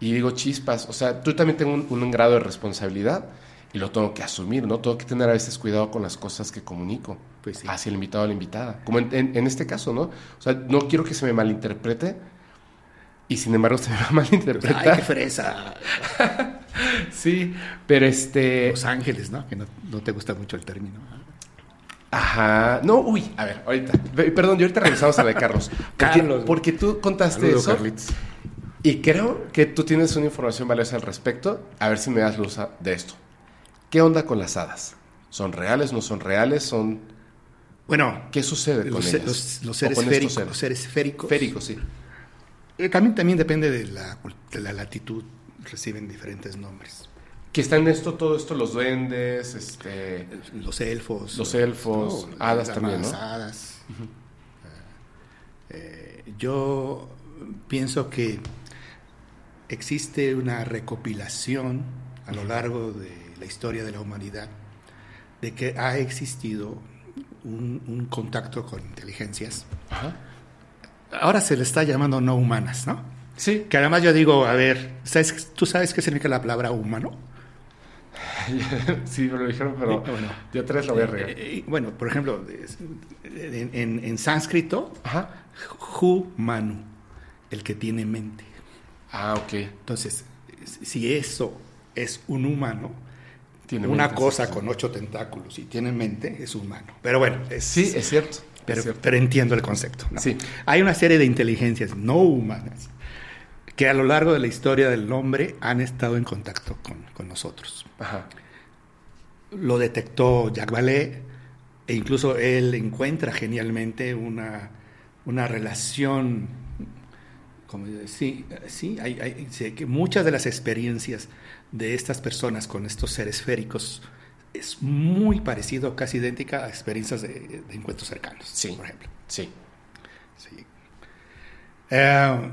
A: Y digo, chispas, o sea, tú también tengo un, un grado de responsabilidad y lo tengo que asumir, ¿no? Tengo que tener a veces cuidado con las cosas que comunico
B: Pues sí.
A: hacia el invitado o la invitada. Como en, en- en este caso, ¿no? O sea, no quiero que se me malinterprete y sin embargo se me va a malinterpretar.
B: Ay, qué fresa. [LAUGHS]
A: Sí, pero este...
B: Los Ángeles, ¿no? Que no, no te gusta mucho el término.
A: Ajá. No, uy, a ver, ahorita. Perdón, y ahorita regresamos a la de Carlos. [LAUGHS] Porque,
B: Carlos.
A: porque tú contaste eso.
B: Carlitos.
A: Y creo que tú tienes una información valiosa al respecto. A ver si me das luz de esto. ¿Qué onda con las hadas? ¿Son reales? ¿No son reales? ¿Son...
B: Bueno,
A: ¿Qué sucede con
B: los,
A: ellas?
B: los- seres féricos,
A: seres?
B: los seres féricos.
A: Féricos, sí.
B: Eh, También, también depende de la, de la latitud, reciben diferentes nombres.
A: Que están en esto, todo esto, los duendes, este...
B: Los elfos.
A: Los elfos, hadas
B: las
A: también, ¿no?
B: hadas. Eh, yo pienso que existe una recopilación a lo largo de la historia de la humanidad de que ha existido un, un contacto con inteligencias.
A: Ajá.
B: Ahora se le está llamando no humanas, ¿no?
A: Sí.
B: Que además yo digo, a ver, ¿sabes, ¿tú sabes qué significa la palabra humano? [LAUGHS]
A: sí, me lo dijeron, pero
B: Bueno.
A: yo tres lo voy a regar.
B: Eh, eh, bueno, por ejemplo, en, en- en sánscrito,
A: Ajá.
B: hu manu, el que tiene mente.
A: Ah, ok.
B: Entonces, si eso es un humano,
A: Tiene
B: una
A: mente,
B: cosa
A: sí.
B: con ocho tentáculos y tiene mente, es humano. Pero bueno, es,
A: Sí, es cierto.
B: Pero, entiendo el concepto. ¿no?
A: Sí.
B: Hay una serie de inteligencias no humanas que a lo largo de la historia del hombre han estado en contacto con, con nosotros.
A: Ajá.
B: Lo detectó Jacques Vallée e incluso él encuentra genialmente una, una relación, como sí, sí, hay, hay- sí, que muchas de las experiencias de estas personas con estos seres féricos es muy parecido, casi idéntica a experiencias de, de encuentros cercanos,
A: Sí.
B: por ejemplo.
A: Sí.
B: Sí. Eh,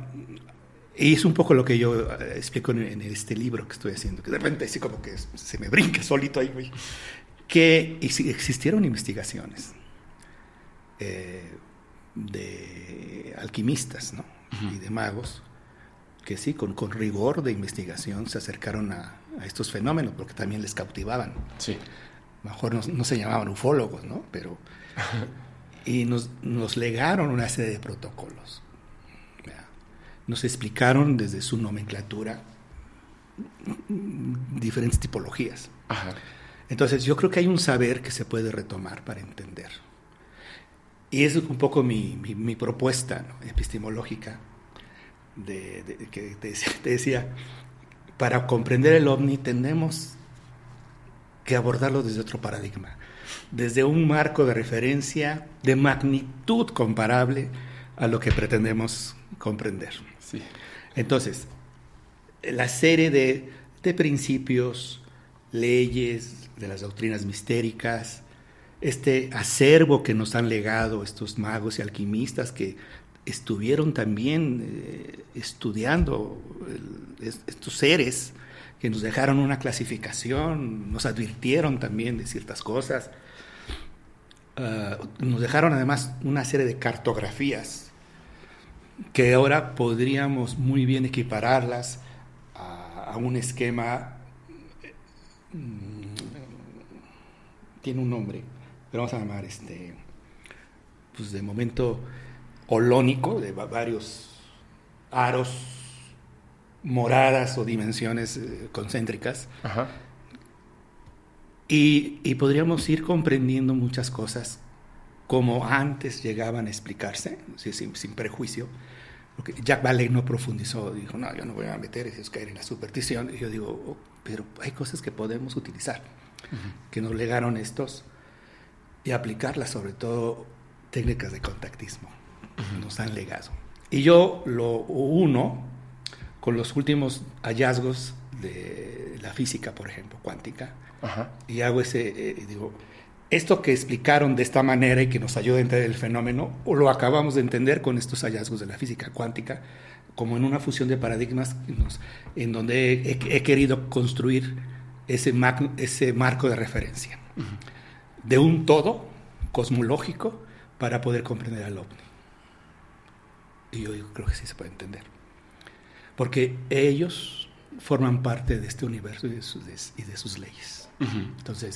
B: y es un poco lo que yo eh, explico en, en este libro que estoy haciendo, que de repente así como que se me brinca solito ahí, güey. Que ex- existieron investigaciones eh, de alquimistas ¿no? y de magos que sí, con, con rigor de investigación se acercaron a, a estos fenómenos porque también les cautivaban.
A: Sí.
B: mejor no, se llamaban ufólogos, ¿no? Pero, [LAUGHS] y nos, nos legaron una serie de protocolos. Nos explicaron desde su nomenclatura diferentes tipologías. Entonces yo creo que hay un saber que se puede retomar para entender. Y es un poco mi, mi, propuesta epistemológica, de, que te, te, decía, para comprender el ovni tenemos que abordarlo desde otro paradigma, desde un marco de referencia de magnitud comparable a lo que pretendemos comprender. Sí. Entonces, la serie de, de principios, leyes, de las doctrinas mistéricas, este acervo que nos han legado estos magos y alquimistas que estuvieron también eh, estudiando estos seres que nos dejaron una clasificación, nos advirtieron también de ciertas cosas, ah, nos dejaron además una serie de cartografías que ahora podríamos muy bien equipararlas a, un esquema, mm, tiene un nombre, pero vamos a llamar este, pues de momento holónico, de varios aros, moradas o dimensiones eh, concéntricas. Y, podríamos ir comprendiendo muchas cosas como antes llegaban a explicarse, sin, prejuicio. Porque Jack Valley no profundizó, dijo, no, yo no voy a meter, eso es caer en la superstición. Y yo digo, oh, pero hay cosas que podemos utilizar, que nos legaron estos, y aplicarlas, sobre todo técnicas de contactismo nos han legado. Y yo lo uno con los últimos hallazgos de la física, por ejemplo, cuántica, y hago ese, eh, digo, esto que explicaron de esta manera y que nos ayuda a entender el fenómeno, o lo acabamos de entender con estos hallazgos de la física cuántica, como en una fusión de paradigmas en donde he, querido construir ese, ese marco de referencia, de un todo cosmológico para poder comprender al ovni. Y yo creo que sí se puede entender. Porque ellos forman parte de este universo y de sus, y de sus leyes. Entonces,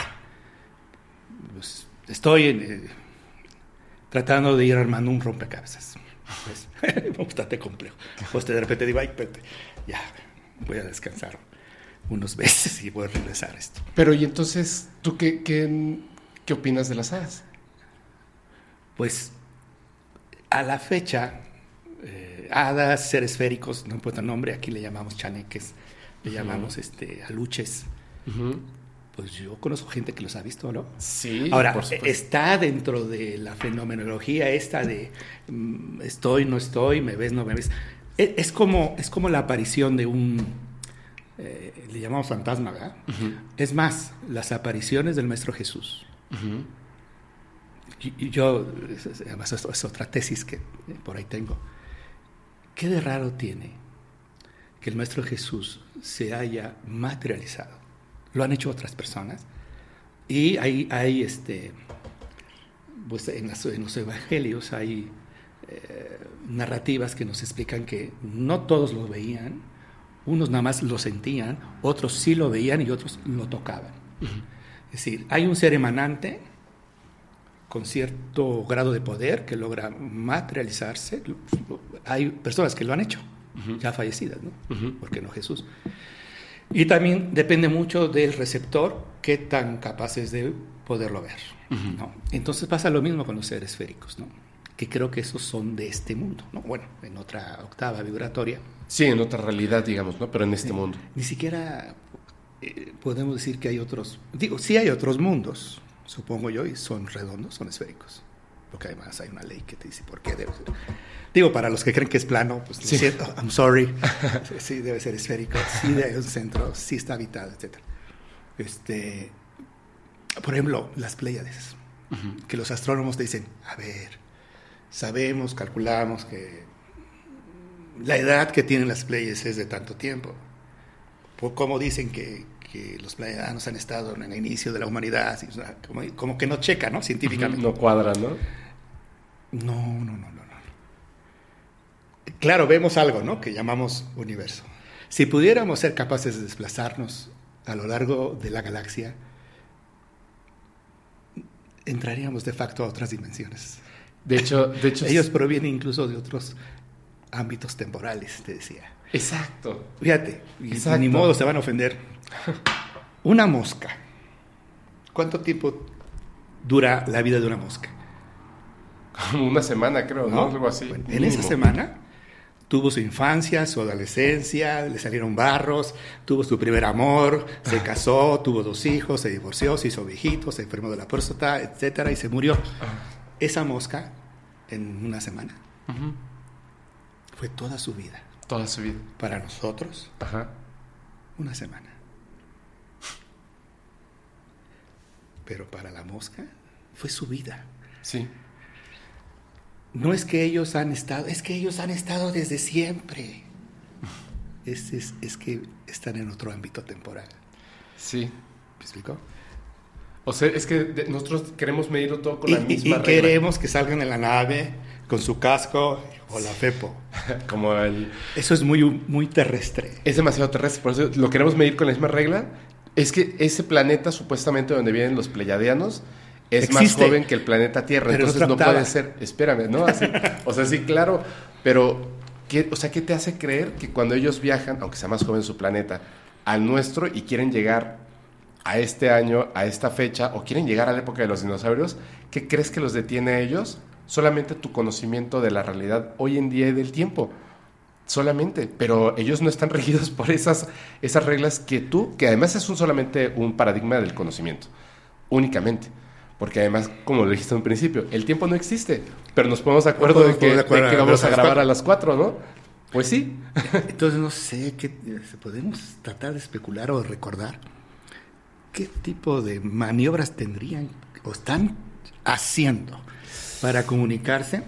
B: pues, estoy eh, tratando de ir armando un rompecabezas. Pues, [LAUGHS] bastante complejo. Pues de repente digo, ay, ya, voy a descansar unos [LAUGHS] meses y voy a regresar a esto.
A: Pero, ¿y entonces tú qué, qué, qué opinas de las hadas?
B: Pues, a la fecha, eh, hadas, seres féricos, no importa el nombre, aquí le llamamos chaneques, le llamamos este, aluches. Pues yo conozco gente que los ha visto, ¿no?
A: Sí.
B: Ahora, está dentro de la fenomenología esta de mm, estoy, no estoy, me ves, no me ves. E, es, como, es como la aparición de un, eh, le llamamos fantasma, ¿verdad? Es más, las apariciones del Maestro Jesús. y, yo, además es otra tesis que por ahí tengo ¿Qué de raro tiene que el Maestro Jesús se haya materializado? Lo han hecho otras personas. Y hay, hay este, pues en, los evangelios hay eh, narrativas que nos explican que no todos lo veían, unos nada más lo sentían, otros sí lo veían y otros lo tocaban. Es decir, hay un ser emanante con cierto grado de poder que logra materializarse. Hay personas que lo han hecho, ya fallecidas, ¿no? Porque no Jesús? Y también depende mucho del receptor, qué tan capaces de poderlo ver. ¿no? Entonces pasa lo mismo con los seres esféricos, ¿no? que creo que esos son de este mundo, ¿no? bueno, en otra octava vibratoria.
A: Sí, en otra realidad, digamos, ¿no? pero en este mundo.
B: Ni siquiera eh, podemos decir que hay otros, digo, sí hay otros mundos, supongo yo, y son redondos, son esféricos. Porque además hay una ley que te dice por qué debe ser. Digo, para los que creen que es plano, pues sí. siento, I'm sorry. [LAUGHS] sí, debe ser esférico, sí debe un centro, sí está habitado, etc. Este, por ejemplo, las Pléyades, que los astrónomos te dicen, a ver, sabemos, calculamos que la edad que tienen las Pléyades es de tanto tiempo. ¿Cómo dicen que, que los pleiadianos han estado en el inicio de la humanidad, como, que no checa, ¿no? Científicamente.
A: No cuadra, ¿no?
B: No, no, no, no, no. Claro, vemos algo, ¿no? Que llamamos universo. Si pudiéramos ser capaces de desplazarnos a lo largo de la galaxia, entraríamos de facto a otras dimensiones.
A: De hecho, de hecho
B: ellos provienen incluso de otros ámbitos temporales, te decía.
A: Exacto.
B: Fíjate, ni modo se van a ofender. [LAUGHS] Una mosca. ¿Cuánto tiempo dura la vida de una mosca?
A: Como una semana, creo, ¿no? Algo así.
B: en esa semana tuvo su infancia, su adolescencia, le salieron barros, tuvo su primer amor, se casó, tuvo dos hijos, se divorció, se hizo viejito, se enfermó de la próstata, etcétera, y se murió. Esa mosca, en una semana, fue toda su vida.
A: Toda su vida.
B: Para nosotros, una semana. Pero para la mosca, fue su vida.
A: Sí.
B: No es que ellos han estado, es que ellos han estado desde siempre. Es, es, que están en otro ámbito temporal.
A: Sí.
B: ¿Me explico?
A: O sea, es que nosotros queremos medirlo todo con la misma
B: y queremos que salgan en la nave con su casco o la FEPO. [LAUGHS]
A: Como el...
B: Eso es muy, muy terrestre.
A: Es demasiado terrestre, por eso lo queremos medir con la misma regla. Es que ese planeta, supuestamente donde vienen los pleyadianos, es más joven que el planeta Tierra. entonces no puede ser. Espérame, ¿no? o sea, sí, claro. Pero, ¿qué, o sea, ¿qué te hace creer que cuando ellos viajan, aunque sea más joven su planeta, al nuestro y quieren llegar a este año, a esta fecha, o quieren llegar a la época de los dinosaurios, ¿qué crees que los detiene a ellos? Solamente tu conocimiento de la realidad hoy en día y del tiempo. Solamente, pero ellos no están [LAUGHS] regidos por esas, esas reglas que tú, que además es un, solamente un paradigma del conocimiento, únicamente. Porque además, como lo dijiste en un principio, el tiempo no existe, pero nos ponemos de acuerdo de que, vamos a grabar a las cuatro, ¿no? Pues sí. [LAUGHS]
B: Entonces no sé, ¿qué, podemos tratar de especular o recordar qué tipo de maniobras tendrían o están haciendo para comunicarse.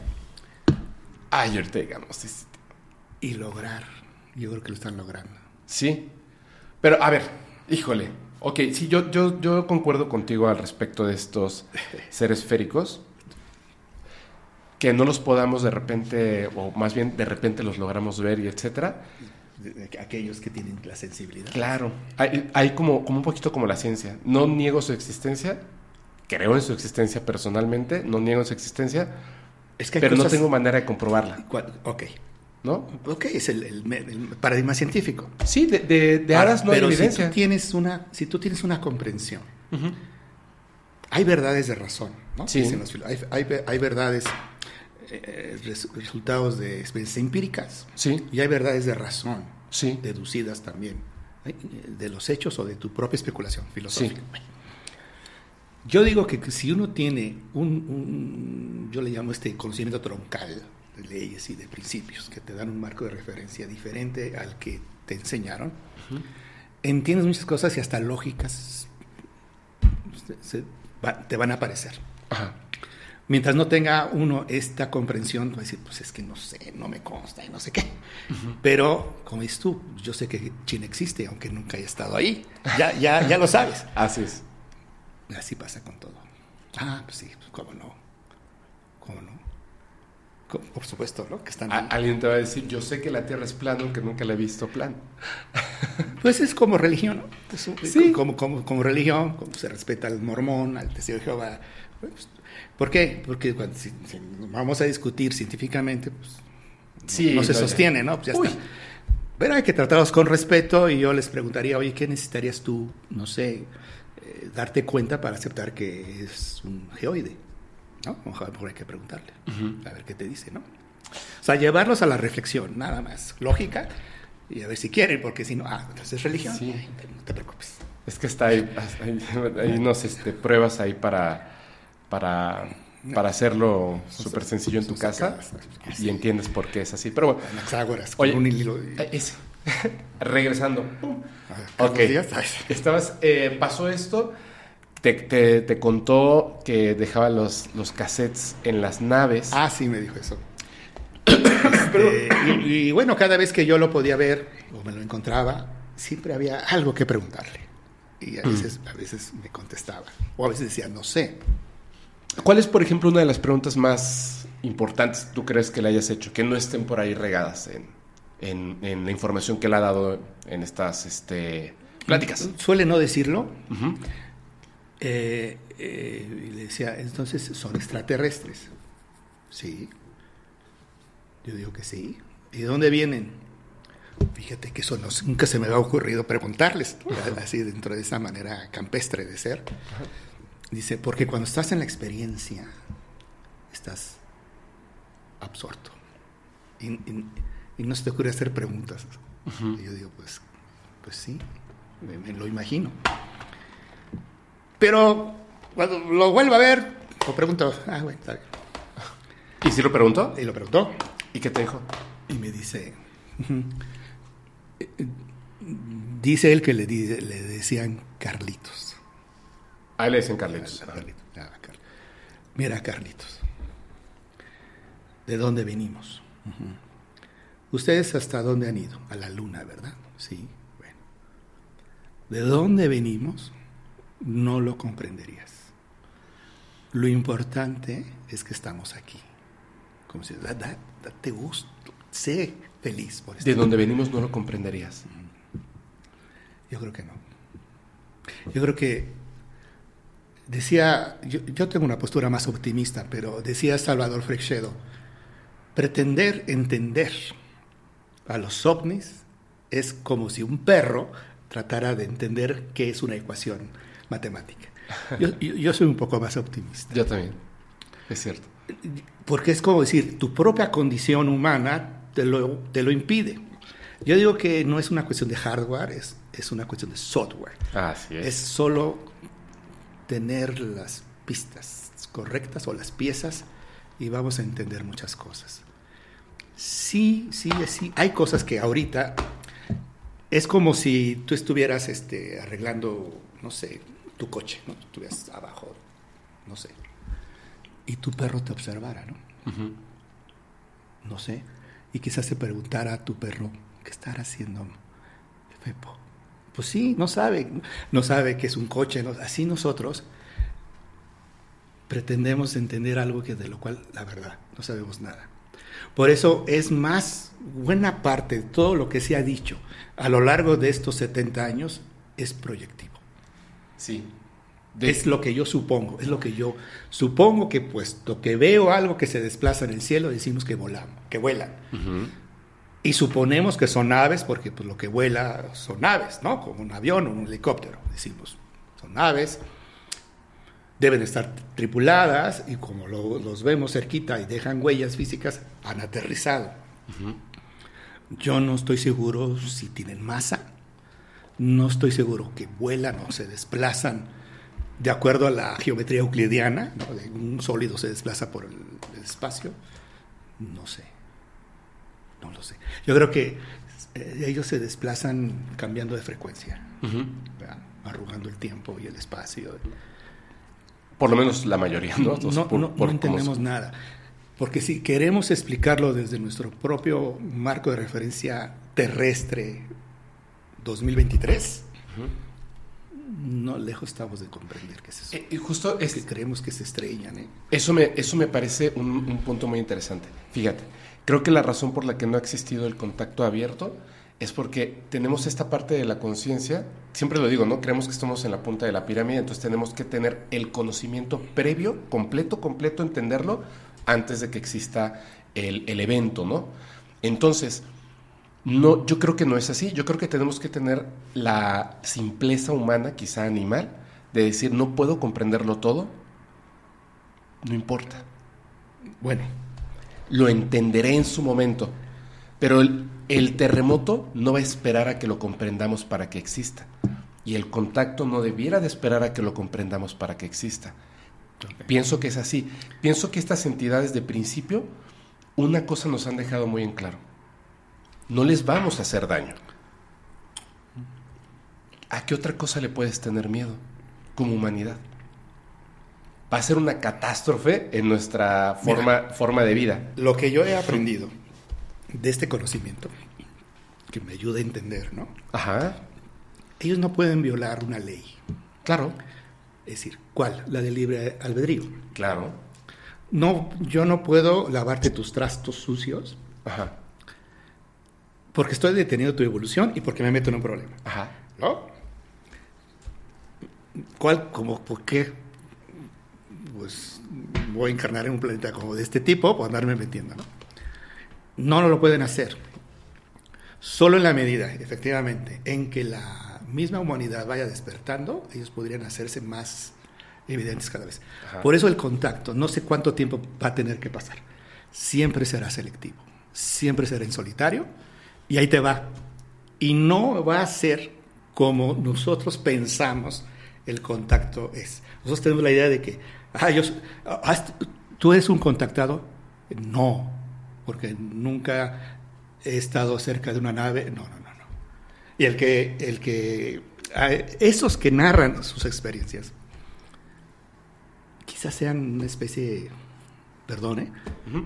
A: Ay, ahorita digamos.
B: Y lograr. Yo creo que lo están logrando.
A: Sí. Pero, a ver, híjole, Ok, sí, yo, yo, yo concuerdo contigo al respecto de estos [LAUGHS] seres esféricos. Que no los podamos de repente, o más bien de repente los logramos ver y etcétera.
B: aquellos que tienen la sensibilidad.
A: Claro, hay, hay como, como un poquito como la ciencia. No niego su existencia, creo en su existencia personalmente, no niego su existencia, es que pero no tengo manera de comprobarla.
B: Ok, ¿no? Ok, es el, paradigma científico.
A: Sí, de, de, de no hay evidencia.
B: Si tú tienes una, si tú tienes una comprensión, hay verdades de razón, ¿no? Sí. Hay, hay, hay, verdades, eh, resultados de experiencias empíricas.
A: Sí.
B: Y hay verdades de razón,
A: sí.
B: deducidas también, de los hechos o de tu propia especulación filosófica. Sí. Yo digo que si uno tiene un, un, yo le llamo este conocimiento troncal, de leyes y de principios que te dan un marco de referencia diferente al que te enseñaron, entiendes muchas cosas y hasta lógicas te van a aparecer. Mientras no tenga uno esta comprensión, va a decir, pues es que no sé, no me consta y no sé qué. Pero, como dices tú, yo sé que China existe, aunque nunca haya estado ahí. Ya, ya, ya lo sabes. [LAUGHS]
A: Así es.
B: Así pasa con todo. Ah, pues sí, pues cómo no. ¿Cómo no? Por supuesto, ¿no? Que están
A: Alguien te va a decir, yo sé que la Tierra es plana, aunque nunca la he visto plana. [LAUGHS]
B: Pues es como religión, ¿no? sí. como, como, como, religión, como se respeta al mormón, al testigo de Jehová. Pues, ¿Por qué? Porque cuando, si, vamos a discutir científicamente, pues no, se sostiene, ¿no? Pues ya está. Pero hay que tratarlos con respeto y yo les preguntaría, oye, ¿qué necesitarías tú, no sé, eh, darte cuenta para aceptar que es un geoide? ¿No? A lo mejor hay que preguntarle, a ver qué te dice, ¿no? O sea, llevarlos a la reflexión, nada más, lógica, y a ver si quieren, porque si no, ah, entonces es religión, sí. no te preocupes.
A: Es que está ahí, hay, unos este, pruebas ahí para, para, para hacerlo súper sencillo en tu casa y entiendes por qué es así. Pero bueno,
B: oye, un hilo
A: eh, [LAUGHS] regresando. ok, estabas, eh, pasó esto te, contó que dejaba los, los cassettes en las naves.
B: Ah, sí, me dijo eso. [COUGHS] Este, y, bueno, cada vez que yo lo podía ver o me lo encontraba, siempre había algo que preguntarle. Y a mm. veces, a veces me contestaba. O a veces decía, no sé.
A: ¿Cuál es, por ejemplo, una de las preguntas más importantes tú crees que le hayas hecho? Que no estén por ahí regadas en, en, la información que le ha dado en estas este, pláticas.
B: Suele no decirlo. Eh, eh, y le decía, entonces, ¿son extraterrestres? Sí. Yo digo que sí. ¿Y de dónde vienen? Fíjate que eso nunca se me había ocurrido preguntarles, así dentro de esa manera campestre de ser. Dice, porque cuando estás en la experiencia, estás absorto. Y, no se te ocurre hacer preguntas. Y yo digo, pues, pues sí, me, lo imagino. Pero cuando lo vuelvo a ver, lo pregunto, ah, bueno, está bien.
A: ¿Y si lo preguntó?
B: Y lo preguntó.
A: ¿Y qué te dijo?
B: Y me dice, dice él que le, le decían Carlitos.
A: A él le dicen Carlitos.
B: Mira, Carlitos, ¿de dónde venimos? Ustedes hasta dónde han ido? A la luna, ¿verdad? Sí, bueno. ¿De dónde venimos? No lo comprenderías. Lo importante es que estamos aquí. Como si, date gusto, sé feliz por
A: ¿De dónde venimos no lo comprenderías?
B: Yo creo que no. Yo creo que decía, yo, tengo una postura más optimista, pero decía Salvador Freixedo, pretender entender a los ovnis es como si un perro tratara de entender qué es una ecuación matemática. Yo, soy un poco más optimista.
A: Yo también, es cierto.
B: Porque es como decir, tu propia condición humana te lo, te lo impide. Yo digo que no es una cuestión de hardware, es, es una cuestión de software.
A: Así es.
B: Es solo tener las pistas correctas o las piezas y vamos a entender muchas cosas. Sí, sí, sí. Hay cosas que ahorita es como si tú estuvieras este, arreglando, no sé, tu coche, ¿no? Estuvieras abajo, no sé. Y tu perro te observara, ¿no? No sé. Y quizás se preguntara a tu perro, ¿qué estará haciendo Fepo? Pues sí, no sabe, no sabe que es un coche. así nosotros pretendemos entender algo que de lo cual, la verdad, no sabemos nada. Por eso es más, buena parte de todo lo que se ha dicho a lo largo de estos 70 años es proyectivo.
A: Sí.
B: Es lo que yo supongo, es lo que yo supongo que puesto que veo algo que se desplaza en el cielo, decimos que volamos, que vuelan. Y suponemos que son aves, porque pues, lo que vuela son aves, ¿no? Como un avión o un helicóptero. Decimos, son aves, deben estar tripuladas y como los vemos cerquita y dejan huellas físicas, han aterrizado. Yo no estoy seguro si tienen masa, no estoy seguro que vuelan o se desplazan de acuerdo a la geometría euclidiana, un sólido se desplaza por el espacio, no sé. No lo sé. Yo creo que eh, ellos se desplazan cambiando de frecuencia, arrugando el tiempo y el espacio.
A: Por lo menos la mayoría, ¿no?
B: no, entendemos nada. Porque si queremos explicarlo desde nuestro propio marco de referencia terrestre 2023, no lejos estamos de comprender qué es eso.
A: Eh, y justo es
B: que creemos que se estrellan. ¿eh?
A: Eso, me, eso me parece un, un punto muy interesante. Fíjate, Creo que la razón por la que no ha existido el contacto abierto es porque tenemos esta parte de la conciencia, siempre lo digo, ¿no? Creemos que estamos en la punta de la pirámide, entonces tenemos que tener el conocimiento previo, completo, completo, entenderlo antes de que exista el, el evento, ¿no? Entonces, no, yo creo que no es así, yo creo que tenemos que tener la simpleza humana, quizá animal, de decir, no puedo comprenderlo todo, no importa.
B: Bueno,
A: lo entenderé en su momento. Pero el, terremoto no va a esperar a que lo comprendamos para que exista. Y el contacto no debiera de esperar a que lo comprendamos para que exista. Pienso que es así. Pienso que estas entidades de principio, una cosa nos han dejado muy en claro. No les vamos a hacer daño. ¿A qué otra cosa le puedes tener miedo como humanidad? va a ser una catástrofe en nuestra forma, forma de vida.
B: Lo que yo he aprendido de este conocimiento, que me ayuda a entender, ¿no?
A: Ajá.
B: Ellos no pueden violar una ley.
A: Claro.
B: Es decir, ¿cuál? La del libre albedrío.
A: Claro.
B: No, yo no puedo lavarte tus trastos sucios.
A: Ajá.
B: Porque estoy deteniendo tu evolución y porque me meto en un problema.
A: Ajá.
B: ¿No? ¿Cuál? Como, ¿Por qué? Pues voy a encarnar en un planeta como de este tipo, por andarme metiendo, ¿no? No, no lo pueden hacer. Solo en la medida, efectivamente, en que la misma humanidad vaya despertando, ellos podrían hacerse más evidentes cada vez. Por eso el contacto, no sé cuánto tiempo va a tener que pasar. Siempre será selectivo, siempre será en solitario, y ahí te va. Y no va a ser como nosotros pensamos el contacto es. Nosotros tenemos la idea de que, ah, yo, ah, ¿tú eres un contactado? No, porque nunca he estado cerca de una nave. No, no, no, no. Y el que, el que, ah, esos que narran sus experiencias, quizás sean una especie, perdone, eh,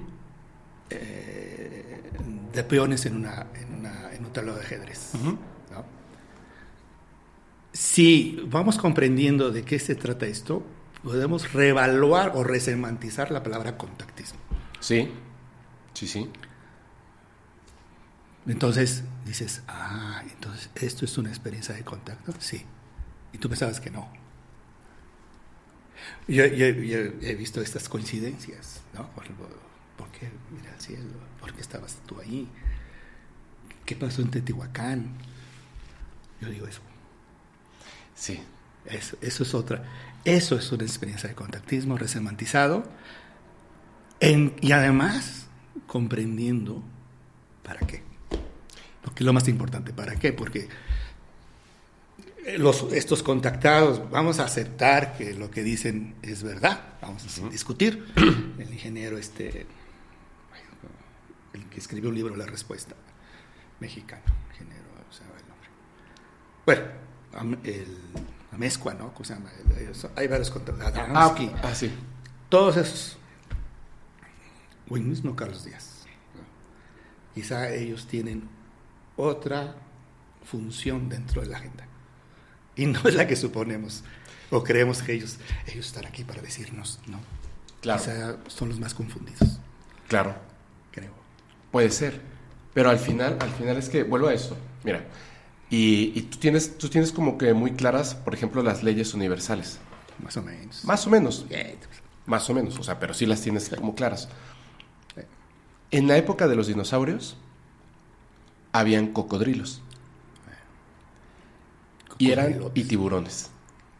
B: de peones en, una, en, una, en un tablero de ajedrez. Si vamos comprendiendo de qué se trata esto, podemos reevaluar o resemantizar la palabra contactismo.
A: Sí, sí, sí.
B: Entonces dices, ah, entonces esto es una experiencia de contacto. Sí. Y tú pensabas que no. Yo, he visto estas coincidencias, ¿no? Por, ¿Por qué? Mira el cielo. ¿Por qué estabas tú ahí? ¿Qué pasó en Teotihuacán? Yo digo eso.
A: Sí.
B: Eso, eso es otra. Eso es una experiencia de contactismo resemantizado en, y además comprendiendo para qué. Porque es lo más importante, ¿para qué? Porque los, estos contactados, vamos a aceptar que lo que dicen es verdad, vamos a discutir. El ingeniero, este, el que escribió un libro, La Respuesta, mexicano, ingeniero, el nombre. Bueno, el Amezcua, ¿no? ¿Cómo se llama? Hay varios contactados.
A: Ah, ah, sí.
B: Todos esos, o el mismo Carlos Díaz. Quizá ellos tienen otra función dentro de la agenda y no es la que suponemos o creemos que ellos, ellos están aquí para decirnos, ¿no?
A: Claro.
B: Quizá son los más confundidos.
A: Claro. Puede ser. Pero al final, al final es que, vuelvo a eso, mira, y, y, tú, tienes, tú tienes como que muy claras, por ejemplo, las leyes universales.
B: Más o menos.
A: Más o menos. Más o menos, o sea, pero sí las tienes como claras. En la época de los dinosaurios, habían cocodrilos. Y eran y tiburones.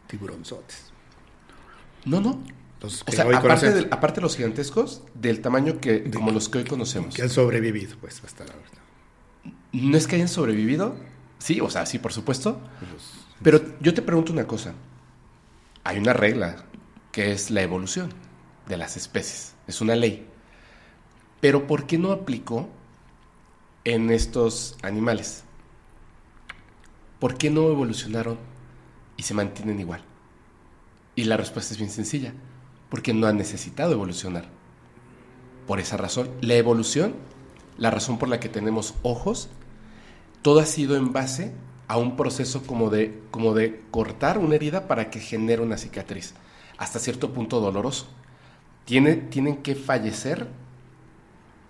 B: Tiburonzotes.
A: No, no. O sea, aparte de, aparte los gigantescos, del tamaño que, como los que hoy conocemos.
B: Que han sobrevivido, pues, hasta la verdad.
A: No es que hayan sobrevivido, sí, o sea, sí, por supuesto. Pero yo te pregunto una cosa. Hay una regla que es la evolución de las especies. Es una ley. Pero ¿por qué no aplicó en estos animales? ¿por qué no evolucionaron y se mantienen igual? Y la respuesta es bien sencilla, porque no han necesitado evolucionar. Por esa razón, la evolución, la razón por la que tenemos ojos, todo ha sido en base a un proceso como de, como de cortar una herida para que genere una cicatriz, hasta cierto punto doloroso. Tiene, tienen que fallecer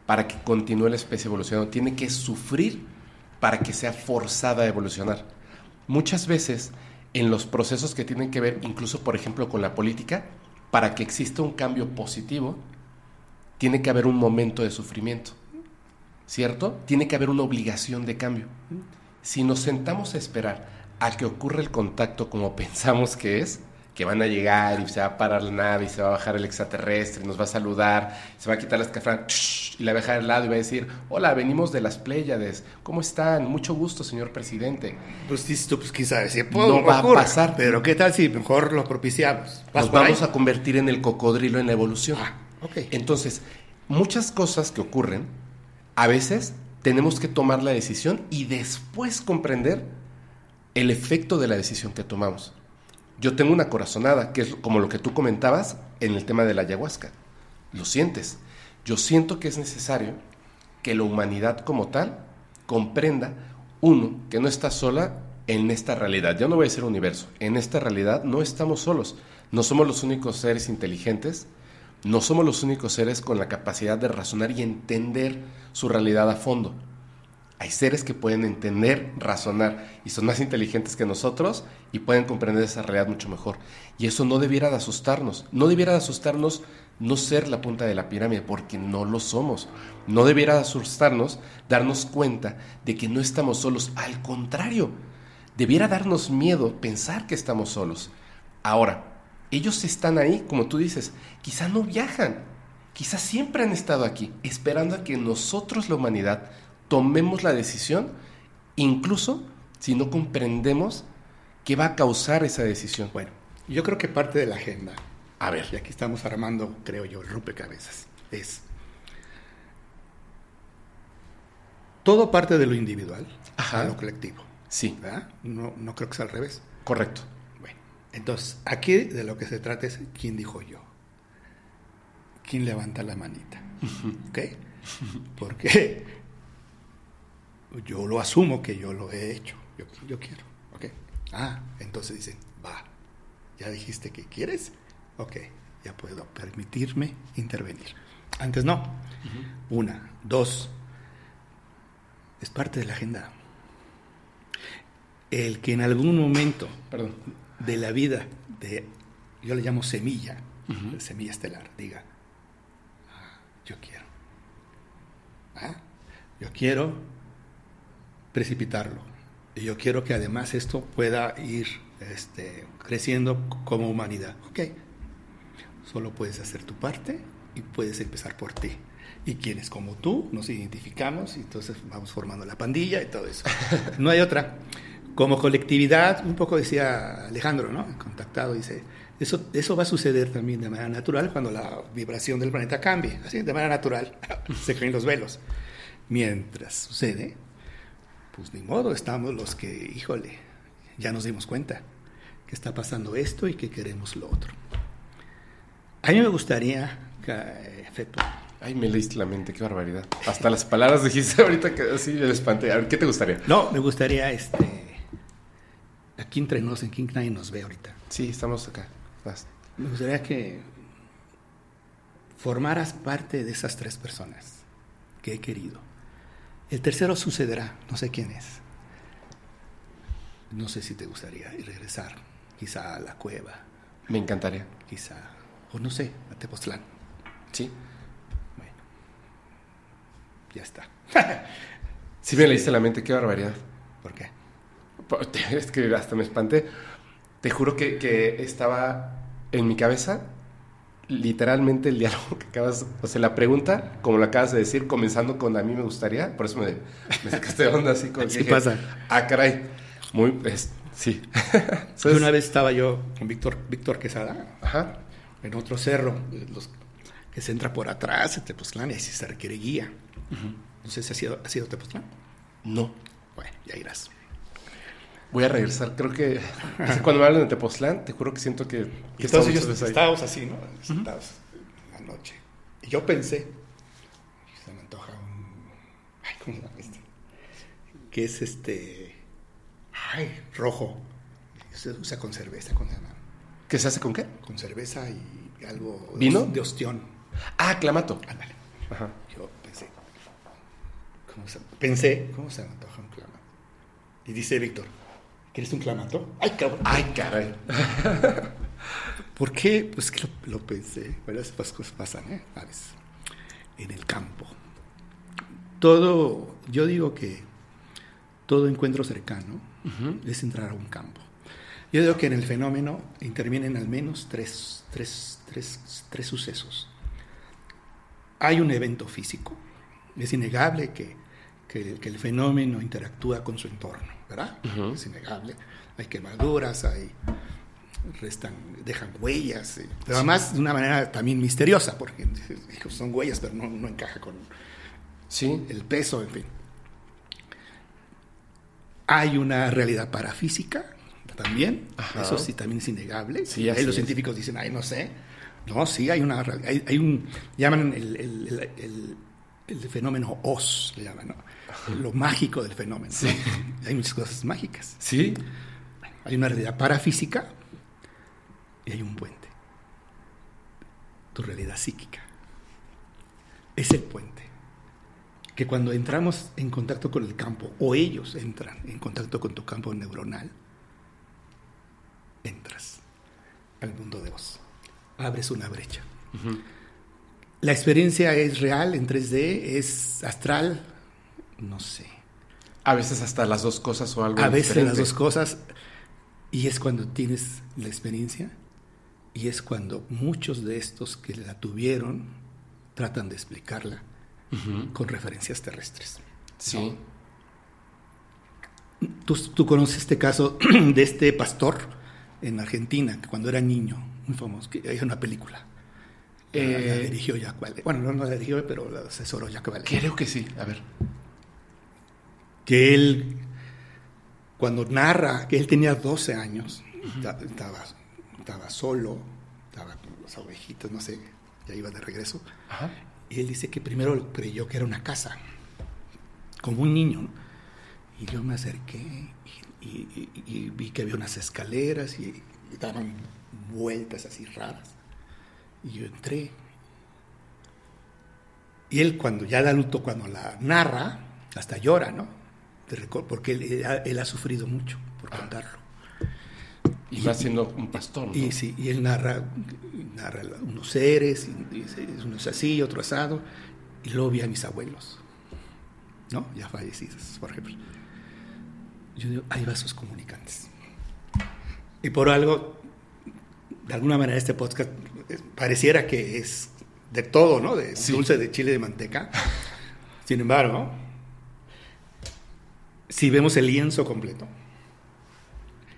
A: para que continúe la especie evolucionando, tiene que sufrir para que sea forzada a evolucionar muchas veces en los procesos que tienen que ver incluso, por ejemplo, con la política, para que exista un cambio positivo, tiene que haber un momento de sufrimiento, ¿cierto? Tiene que haber una obligación de cambio. Si nos sentamos a esperar a que ocurra el contacto como [LAUGHS] pensamos que es, que van a llegar y se va a parar la nave y se va a bajar el extraterrestre, y nos va a saludar, se va a quitar las cafras y la va a dejar al lado y va a decir, hola, venimos de las Pléyades, ¿cómo están? Mucho gusto, señor presidente.
B: Pues tú, pues sabe, si
A: no va a pasar.
B: Pero ¿qué tal si mejor lo propiciamos?
A: Nos vamos a convertir en el cocodrilo en la evolución.
B: Ah, okay.
A: Entonces, muchas cosas que ocurren, a veces tenemos que tomar la decisión y después comprender el efecto de la decisión que tomamos yo tengo una corazonada, que es como lo que tú comentabas en el tema de la ayahuasca. Lo sientes. Yo siento que es necesario que la humanidad como tal comprenda, uno, que no está sola en esta realidad. Ya no voy a decir universo. En esta realidad no estamos solos. No somos los únicos seres inteligentes. No somos los únicos seres con la capacidad de razonar y entender su realidad a fondo. Hay seres que pueden entender, razonar y son más inteligentes que nosotros y pueden comprender esa realidad mucho mejor. Y eso no debiera de asustarnos. No debiera de asustarnos no ser la punta de la pirámide, porque no lo somos. No debiera de asustarnos darnos cuenta de que no estamos solos. Al contrario, debiera darnos miedo pensar que estamos solos. Ahora, ellos están ahí, como tú dices, quizá no viajan, quizás siempre han estado aquí, esperando a que nosotros, la humanidad, tomemos la decisión, incluso si no comprendemos qué va a causar esa decisión.
B: Bueno, yo creo que parte de la agenda,
A: a ver,
B: y aquí estamos armando, creo yo, el rompecabezas, es todo parte de lo individual a lo colectivo.
A: Sí.
B: No, no creo que sea al revés.
A: Correcto.
B: Bueno, entonces, aquí de lo que se trata es quién dijo yo. ¿Quién levanta la manita? ¿Ok? [LAUGHS] Porque yo lo asumo que yo lo he hecho. Yo, yo quiero. ¿Ok? Ah, entonces dicen, va. ¿Ya dijiste que quieres? Ok, ya puedo permitirme intervenir. Antes no. Una. Dos. Es parte de la agenda. El que en algún momento
A: Perdón.
B: de la vida, de, yo le llamo semilla, semilla estelar, diga, ah, yo quiero. Ah, yo quiero precipitarlo. Y yo quiero que además esto pueda ir este, creciendo como humanidad. Ok, solo puedes hacer tu parte y puedes empezar por ti. Y quienes como tú nos identificamos y entonces vamos formando la pandilla y todo eso. [LAUGHS] No hay otra. Como colectividad, un poco decía Alejandro, ¿no? Contactado, dice, eso, eso va a suceder también de manera natural cuando la vibración del planeta cambie. Así, de manera natural, [LAUGHS] se caen los velos. Mientras sucede, pues ni modo, estamos los que, híjole, ya nos dimos cuenta que está pasando esto y que queremos lo otro. A mí me gustaría, efecto.
A: Ay, me leíste la mente, qué barbaridad. Hasta las palabras dijiste ahorita que así me espanté. A ver, ¿qué te gustaría?
B: No, me gustaría, este, aquí entre nos, en King nadie nos ve ahorita.
A: Sí, estamos acá.
B: Me gustaría que formaras parte de esas tres personas que he querido el tercero sucederá, no sé quién es. No sé si te gustaría ir regresar, quizá a la cueva.
A: Me encantaría.
B: Quizá, o no sé, a Tepoztlán.
A: Sí.
B: Bueno, ya está. [LAUGHS]
A: sí me leíste la mente, qué barbaridad.
B: ¿Por qué? [LAUGHS]
A: Es que hasta me espanté. Te juro que, que estaba en mi cabeza literalmente el diálogo que acabas, o sea, la pregunta, como lo acabas de decir, comenzando con a mí me gustaría, por eso me, me sacaste de onda así con [LAUGHS]
B: ¿Qué pasa?
A: Ah, caray. Muy, es, sí. [LAUGHS]
B: una vez estaba yo con Víctor, Víctor Quesada, Ajá. en otro cerro, los, que se entra por atrás, en Tepoztlán, y así se requiere guía. No sé si ha sido, ha sido Tepoztlán.
A: No.
B: Bueno, ya irás.
A: Voy a regresar. Creo que cuando me hablan de Tepoztlán, te juro que siento que,
B: que Entonces ellos estábamos así, ¿no? Sentados la noche. Y yo pensé, se me antoja un... Ay, ¿cómo se llama este? Que es este... Ay, rojo. Se usa con cerveza, ¿cómo se llama?
A: ¿Qué se hace con qué?
B: Con cerveza y algo...
A: ¿Vino?
B: De ostión.
A: Ah, clamato.
B: Ándale. Ajá. Yo pensé... ¿Cómo se... Pensé, ¿cómo se me antoja un clamato? Y dice Víctor, ¿Quieres un clamato?
A: ¡Ay, cabrón! ¡Ay, caray! [LAUGHS]
B: ¿Por qué? Pues que lo, pensé. Bueno, esas cosas pasan, ¿eh? En el campo. Todo, yo digo que todo encuentro cercano es entrar a un campo. Yo digo que en el fenómeno intervienen al menos tres, tres, tres, tres sucesos. Hay un evento físico. Es innegable que, que, que el fenómeno interactúa con su entorno ¿verdad? Es innegable. Hay quemaduras, hay restan, dejan huellas, eh, pero además de una manera también misteriosa, porque [LAUGHS] son huellas, pero no, encaja con
A: ¿Sí?
B: el peso, en fin. Hay una realidad parafísica también, eso sí también es innegable. Sí, ahí los científicos dicen, ay, no sé. No, sí, hay una hay, hay un, llaman el, el, el, fenómeno OS, le llaman, ¿no? Lo mágico del fenómeno. Hay muchas cosas mágicas.
A: Sí.
B: Hay una realidad parafísica y hay un puente. Tu realidad psíquica. Es el puente que cuando entramos en contacto con el campo, o ellos entran en contacto con tu campo neuronal, entras al mundo de vos, abres una brecha. La experiencia es real en 3D, es astral, no sé.
A: A veces hasta las dos cosas o algo.
B: A veces las dos cosas, y es cuando tienes la experiencia, y es cuando muchos de estos que la tuvieron tratan de explicarla con referencias terrestres.
A: Sí.
B: ¿Tú, ¿Tú, conoces este caso [CLEARS THROAT] de este pastor en Argentina, que cuando era niño, muy famoso, que hay una película. Eh, la, dirigió Jack Vale. Bueno, no, no la dirigió, pero la asesoró Jack Vale.
A: Creo que sí, a ver.
B: Que él, cuando narra que él tenía 12 años, estaba, estaba solo, estaba con los ovejitos, no sé, ya iba de regreso. Ajá. Y él dice que primero creyó que era una casa, como un niño. Y yo me acerqué y, vi que había unas escaleras y, daban vueltas así raras. Y yo entré. Y él cuando ya da luto, cuando la narra, hasta llora, ¿no? Porque él, ha sufrido mucho por contarlo.
A: Y, va siendo un pastor. ¿no?
B: Y sí, y él narra, narra unos seres, y, uno es así, otro asado, y luego vi a mis abuelos, ¿no? Ya fallecidos, por ejemplo. Yo digo, hay vasos comunicantes. Y por algo, de alguna manera, este podcast pareciera que es de todo, ¿no? De dulce de chile de manteca. [LAUGHS] Sin embargo, si vemos el lienzo completo,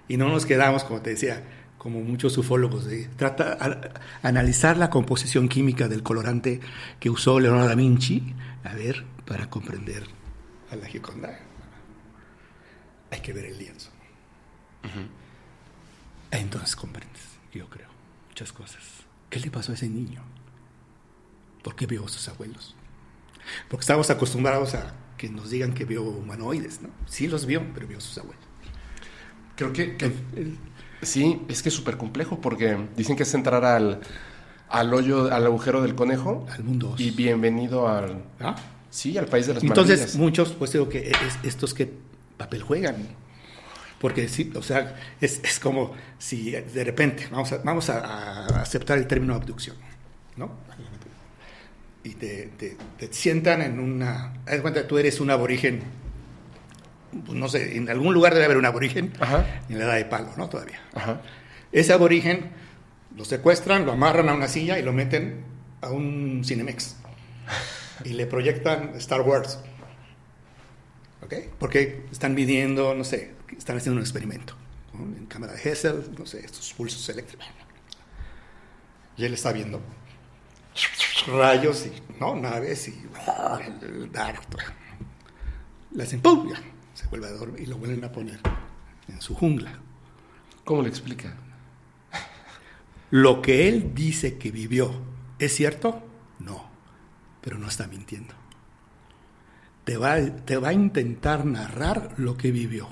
B: y no nos quedamos, como te decía, como muchos ufólogos, de trata analizar la composición química del colorante que usó Leonardo da Vinci, a ver, para comprender a la Gioconda. Hay que ver el lienzo. Entonces comprendes, yo creo, muchas cosas. ¿Qué le pasó a ese niño? ¿Por qué vio a sus abuelos? Porque estamos acostumbrados a que nos digan que vio humanoides, ¿no? Sí los vio, pero vio a sus abuelos.
A: Creo que, sí, es que es súper complejo porque dicen que es entrar al, al hoyo, al agujero del conejo.
B: Al mundo.
A: Y bienvenido al...
B: ¿Ah?
A: Sí, al país de las
B: Entonces, muchos, pues digo que estos que papel juegan. Porque sí, o sea, es, es como si de repente, vamos a, vamos a, aceptar el término abducción, ¿no? Y te, te, te sientan en una... Haz cuenta, tú eres un aborigen pues, no sé, en algún lugar debe haber un aborigen en la edad de palo, ¿no? Todavía. Ese aborigen lo secuestran, lo amarran a una silla y lo meten a un Cinemex. y le proyectan Star Wars. ¿Ok? Porque están midiendo, no sé, están haciendo un experimento. En cámara de Hessel, no sé, estos pulsos eléctricos. Y él está viendo rayos y, ¿no? Naves y... Le hacen ¡pum! se vuelve a dormir y lo vuelven a poner en su jungla.
A: ¿Cómo le explica?
B: Lo que él dice que vivió, ¿es cierto? No, pero no está mintiendo. Te va, te va a intentar narrar lo que vivió.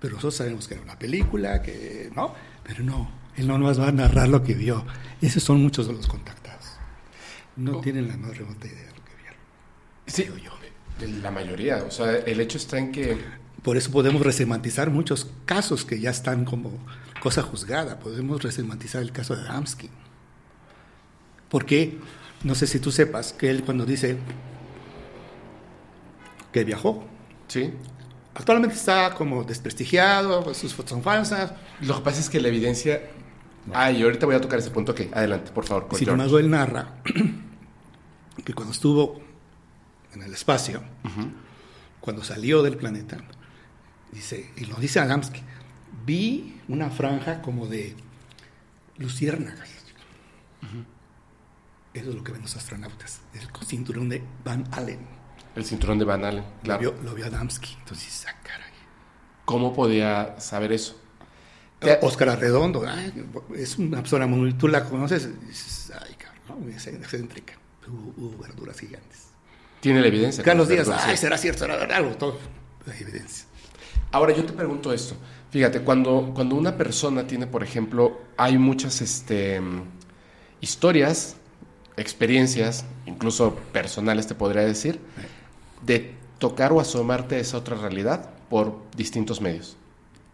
B: Pero nosotros sabemos que era una película, que no, pero no, él no nos va a narrar lo que vio. Esos son muchos de los contactados. No oh. tienen la más remota idea de lo que vieron.
A: Sí, yo. La mayoría, o sea, el hecho está en que...
B: Por eso podemos resemantizar muchos casos que ya están como cosa juzgada. Podemos resemantizar el caso de Adamski. Porque, no sé si tú sepas, que él cuando dice que viajó,
A: sí.
B: actualmente está como desprestigiado, sus fotos son falsas.
A: Lo que pasa es que la evidencia... Ah, y ahorita voy a tocar ese punto. Ok, adelante, por favor.
B: Sin embargo, él narra que cuando estuvo en el espacio, cuando salió del planeta, dice, y lo dice Adamski, vi una franja como de luciérnagas. Eso es lo que ven los astronautas, el cinturón de Van Allen.
A: El cinturón de Van Allen, claro.
B: Lo vio, Adamski, entonces, ah, caray.
A: ¿Cómo podía saber eso?
B: Oscar Arredondo, es una persona muy, tú la conoces, ay, cabrón, es excéntrica, hubo verduras gigantes.
A: Tiene la evidencia.
B: Carlos Díaz, ay, será cierto, será algo, todo. Hay evidencia.
A: Ahora yo te pregunto esto. Fíjate, cuando, cuando una persona tiene, por ejemplo, hay muchas este, historias, experiencias, incluso personales te podría decir, de tocar o asomarte a esa otra realidad por distintos medios.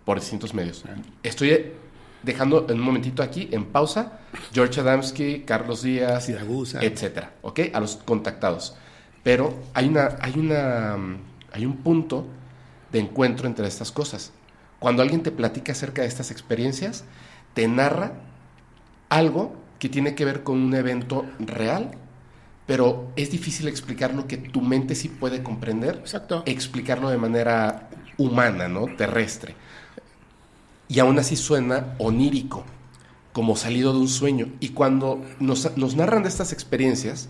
A: Por distintos medios. Estoy dejando en un momentito aquí, en pausa, George Adamski, Carlos Díaz,
B: Siragusa.
A: etcétera, ¿ok? A los contactados. Pero hay, una, hay, una, hay un punto de encuentro entre estas cosas. Cuando alguien te platica acerca de estas experiencias, te narra algo que tiene que ver con un evento real, pero es difícil explicar lo que tu mente sí puede comprender,
B: Exacto.
A: explicarlo de manera humana, ¿no? Terrestre. Y aún así suena onírico, como salido de un sueño. Y cuando nos, nos narran de estas experiencias,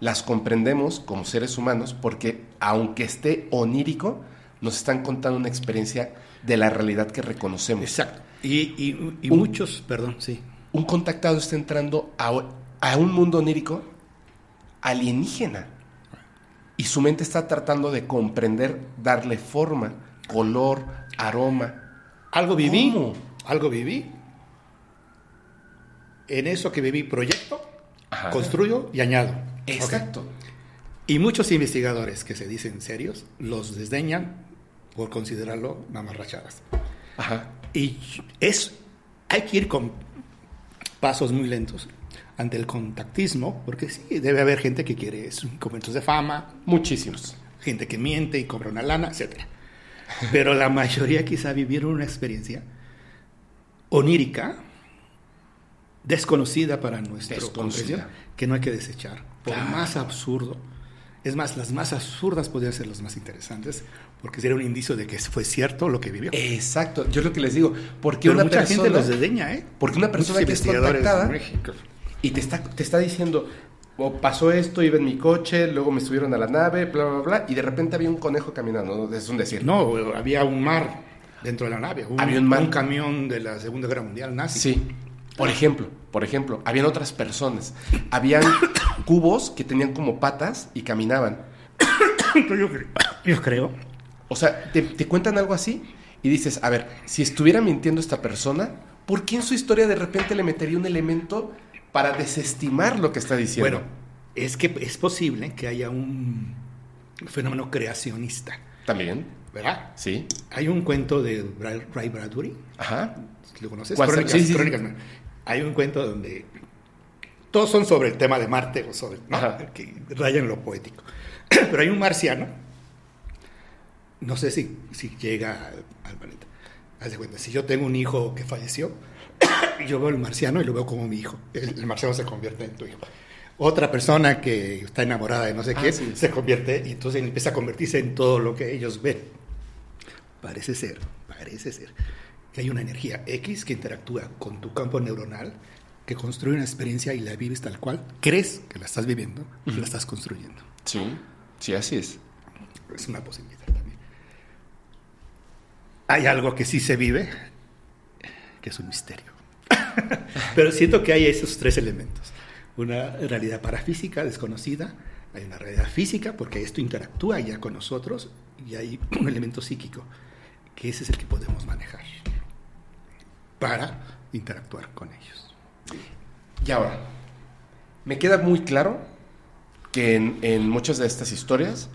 A: las comprendemos como seres humanos porque aunque esté onírico, nos están contando una experiencia de la realidad que reconocemos.
B: Exacto. Y, y- y
A: Un-
B: muchos, perdón, sí.
A: Un contactado está entrando a, a un mundo onírico alienígena y su mente está tratando de comprender, darle forma, color, aroma.
B: Algo viví,
A: ¿Cómo?
B: algo viví. En eso que viví proyecto,
A: Ajá.
B: construyo y añado.
A: Exacto.
B: Y muchos investigadores que se dicen serios los desdeñan por considerarlo mamarrachadas.
A: Ajá.
B: Y es, hay que ir con pasos muy lentos ante el contactismo, porque sí, debe haber gente que quiere momentos de fama,
A: Muchísimos.
B: gente que miente y cobra una lana, etc. Pero la mayoría quizá vivieron una experiencia onírica, desconocida para nuestra comprensión, que no hay que desechar. Por
A: Claro.
B: más absurdo. Es más, las más absurdas podrían ser las más interesantes, porque sería un indicio de que fue cierto lo que vivió.
A: Exacto. Yo es lo que les digo. Porque
B: Pero
A: una
B: mucha
A: persona
B: gente los desdeña, ¿eh?
A: Porque una persona que es contactada-
B: en México.
A: y te está, te está diciendo, "Oh, pasó esto, iba en mi coche, luego me subieron a la nave, bla, bla, bla, y de repente había un conejo caminando, ¿no? es un decir.
B: No, había un mar dentro de la nave. Un,
A: Había un mar.
B: camión de la Segunda Guerra Mundial nazi.
A: Sí. Por ejemplo, por ejemplo, habían otras personas. Habían [COUGHS] cubos que tenían como patas y caminaban. [COUGHS]
B: Yo, cre- yo creo.
A: O sea, te, te cuentan algo así y dices, a ver, si estuviera mintiendo esta persona, ¿por qué en su historia de repente le metería un elemento para desestimar lo que está diciendo?
B: Bueno, es que es posible que haya un fenómeno creacionista,
A: También,
B: ¿verdad?
A: sí.
B: Hay un cuento de Ray Bradbury,
A: Ajá.
B: ¿lo conoces? Crónicas,
A: Sí, sí.
B: Crónicas. Hay un cuento donde todos son sobre el tema de Marte o sobre, ¿no? Que rayan lo poético. [CLEARS THROAT] Pero hay un marciano, no sé si, si llega al, al planeta. Haz de cuenta, si yo tengo un hijo que falleció, [COUGHS] yo veo al marciano y lo veo como mi hijo. El, el marciano se convierte en tu hijo. Otra persona que está enamorada de no sé
A: Ah,
B: qué,
A: sí.
B: se convierte y entonces empieza a convertirse en todo lo que ellos ven. Parece ser, parece ser que hay una energía X que interactúa con tu campo neuronal, que construye una experiencia y la vives tal cual. Crees que la estás viviendo y la estás construyendo.
A: Sí, sí, así es.
B: Es una posibilidad también. Hay algo que sí se vive, es un misterio. [LAUGHS] Pero siento que hay esos tres elementos. Una realidad parafísica desconocida, hay una realidad física porque esto interactúa ya con nosotros y hay [CLEARS THROAT] un elemento psíquico, que ese es el que podemos manejar para interactuar con ellos.
A: Y ahora, me queda muy claro que en muchas de estas historias,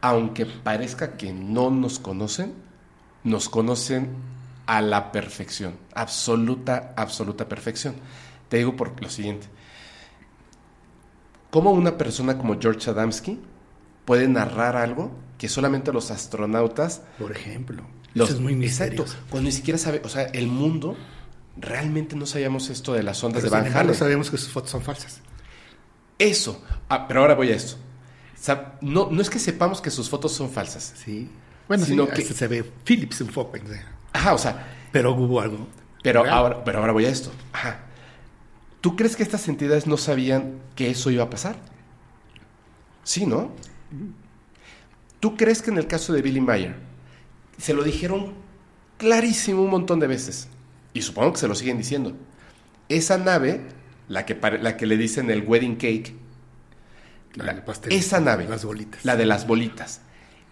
A: aunque parezca que no nos conocen, nos conocen a la perfección, absoluta, absoluta perfección. Te digo por lo siguiente. ¿Cómo una persona como George Adamski puede narrar algo que solamente los astronautas
B: Por ejemplo,
A: los,
B: eso es muy
A: exacto,
B: misterioso.
A: cuando ni siquiera sabe, o sea, el mundo realmente no sabíamos esto de las ondas
B: Pero
A: de Van Halen.
B: sabemos que sus fotos son falsas.
A: Eso. Ah, pero ahora voy a esto. No, no es que sepamos que sus fotos son falsas.
B: Sí. Bueno,
A: Sino
B: sí,
A: que-
B: se ve Philips poco, o sea,
A: Ajá, o sea,
B: pero hubo algo.
A: pero
B: real.
A: ahora, pero ahora voy a esto. Ajá. ¿Tú crees que estas entidades no sabían que eso iba a pasar? Sí, ¿no? ¿Tú crees que en el caso de Billy Mayer se lo dijeron clarísimo un montón de veces? Y supongo que se lo siguen diciendo. Esa nave, la que, la que le dicen el wedding cake,
B: La
A: la-
B: del pastel,
A: esa nave,
B: Las bolitas.
A: la de las bolitas,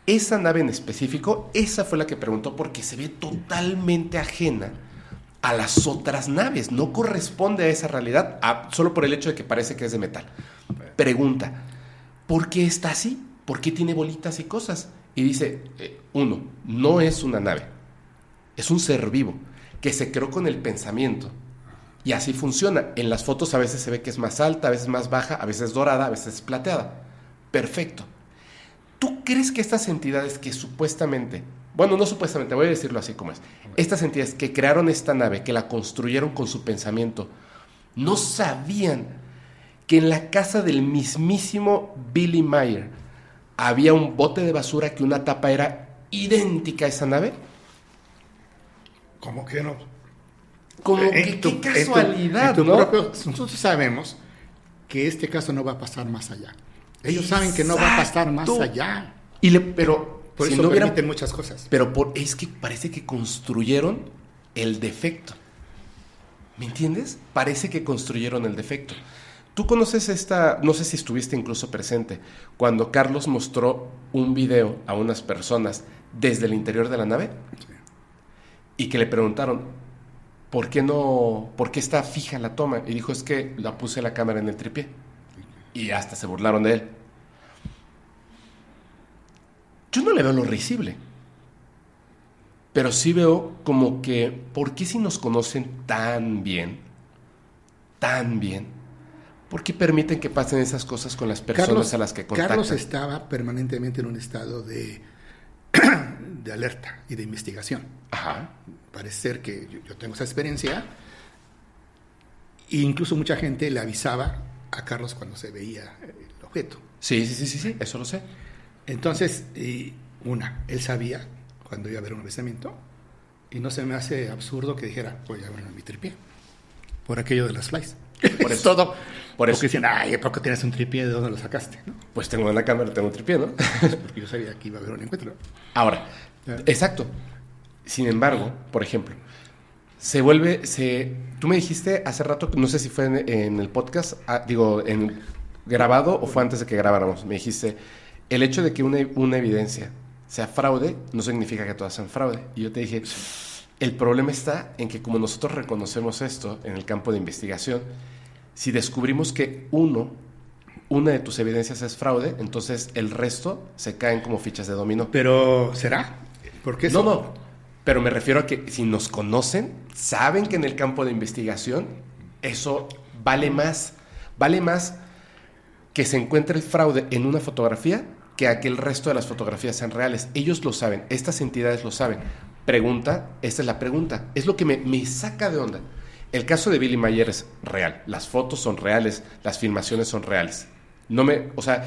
A: esa nave en específico, esa fue la que preguntó porque se ve totalmente ajena a las otras naves, no corresponde a esa realidad, solo por el hecho de que parece que es de metal. Pregunta, ¿por qué está así? ¿por qué tiene bolitas y cosas? Y dice, eh, uno, no es una nave, es un ser vivo que se creó con el pensamiento. Y así funciona. En las fotos a veces se ve que es más alta, a veces más baja, a veces dorada, a veces plateada. Perfecto. ¿Tú crees que estas entidades que supuestamente, bueno, no supuestamente, voy a decirlo así como es, estas entidades que crearon esta nave, que la construyeron con su pensamiento, no sabían que en la casa del mismísimo Billy Mayer había un bote de basura que una tapa era idéntica a esa nave?
B: ¿Cómo que no?
A: Como que qué casualidad, ¿no?
B: nosotros sabemos que este caso no va a pasar más allá. Ellos saben que no va a pasar más allá.
A: Y le, pero
B: por eso no permiten muchas cosas.
A: Pero por, es que parece que construyeron el defecto. ¿Me entiendes? Parece que construyeron el defecto. Tú conoces esta, no sé si estuviste incluso presente, cuando Carlos mostró un video a unas personas desde el interior de la nave y que le preguntaron, ¿por qué no, por qué está fija la toma? Y dijo, es que la puse la cámara en el tripié. Y hasta se burlaron de él. Yo no le veo lo risible. Pero sí veo como que, ¿por qué si nos conocen tan bien? Tan bien. ¿Por qué permiten que pasen esas cosas con las personas a las que contactan?
B: Carlos estaba permanentemente en un estado de, [CLEARS THROAT] de alerta y de investigación.
A: Ajá.
B: Parece ser que yo, tengo esa experiencia. E incluso mucha gente le avisaba a Carlos cuando se veía el objeto.
A: Sí, sí, sí, sí, sí, eso lo sé.
B: Entonces, una, él sabía cuando iba a haber un avistamiento y no se me hace absurdo que dijera, voy a ver mi tripié, por aquello de las flies. [LAUGHS]
A: Por eso, todo.
B: Por eso. Porque decían, ay, ¿por qué tienes un tripié? ¿De dónde lo sacaste?
A: Pues tengo en la cámara, tengo un tripié, ¿no? [LAUGHS]
B: porque yo sabía que iba a haber un encuentro.
A: Ahora, exacto. Sin embargo, por ejemplo, se vuelve, se, tú me dijiste hace rato, no sé si fue en, el podcast, ah, digo, en grabado o fue antes de que grabáramos, me dijiste, el hecho de que una, una evidencia sea fraude no significa que todas sean fraude. Y yo te dije, el problema está en que como nosotros reconocemos esto en el campo de investigación, si descubrimos que uno, una de tus evidencias es fraude, entonces el resto se caen como fichas de dominó.
B: Pero, ¿será? ¿Por qué
A: No, no. Pero me refiero a que si nos conocen, saben que en el campo de investigación eso vale más. Vale más que se encuentre el fraude en una fotografía que a que el resto de las fotografías sean reales. Ellos lo saben, estas entidades lo saben. Pregunta, esta es la pregunta. Es lo que me, me saca de onda. El caso de Billy Mayer es real. Las fotos son reales, las filmaciones son reales. No me, o sea,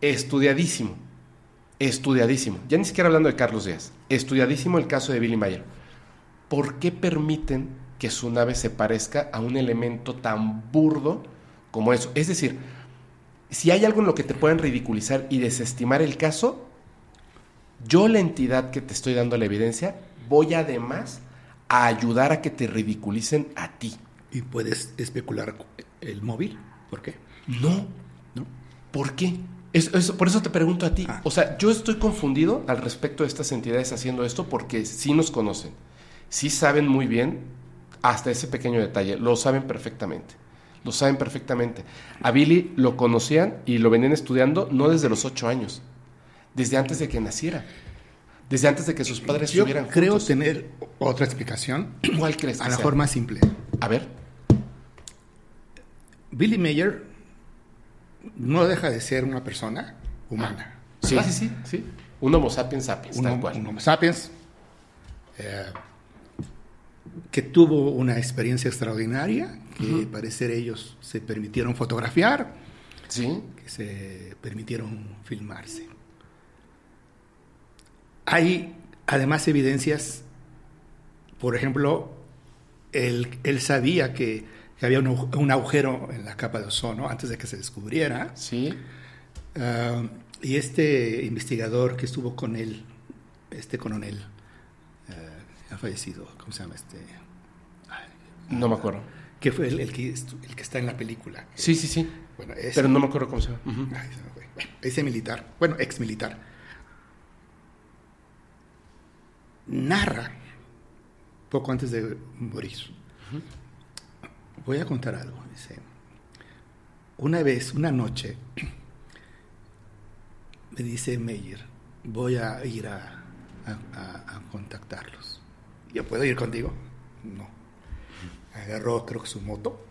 A: estudiadísimo, estudiadísimo. Ya ni siquiera hablando de Carlos Díaz. Estudiadísimo el caso de Billy Mayer. ¿Por qué permiten que su nave se parezca a un elemento tan burdo como eso? Es decir, si hay algo en lo que te pueden ridiculizar y desestimar el caso, yo la entidad que te estoy dando la evidencia, voy además a ayudar a que te ridiculicen a ti.
B: ¿Y puedes especular el móvil? ¿Por qué?
A: No. ¿No? ¿Por qué? Por eso te pregunto a ti. Ah. O sea, yo estoy confundido al respecto de estas entidades haciendo esto porque sí nos conocen. Sí saben muy bien hasta ese pequeño detalle. Lo saben perfectamente. Lo saben perfectamente. A Billy lo conocían y lo venían estudiando no desde los ocho años, desde antes de que naciera. Desde antes de que sus padres
B: Yo
A: estuvieran
B: creo tener otra explicación.
A: ¿Cuál crees?
B: a la forma simple.
A: A ver.
B: Billy Mayer no deja de ser una persona humana.
A: Sí, sí, sí, sí. Un Homo sapiens sapiens,
B: tal cual. Un Homo sapiens eh, que tuvo una experiencia extraordinaria, que parecer ellos se permitieron fotografiar,
A: sí.
B: que se permitieron filmarse. Hay además evidencias, por ejemplo, él, él sabía que, había un, agujero en la capa de ozono antes de que se descubriera.
A: Sí.
B: Ah, y este investigador que estuvo con él, este coronel, eh, ha fallecido, ¿cómo se llama este?
A: no me acuerdo.
B: Que fue el, que, el que está en la película.
A: Sí, sí, sí. Bueno, Pero no me acuerdo cómo se llama.
B: ese militar, bueno, ex militar, narra poco antes de morir. Voy a contar algo. Dice, una vez, una noche, [CLEARS THROAT] me dice Meyer, voy a ir a, a, contactarlos. ¿Yo puedo ir contigo? No. Agarró, creo que su moto,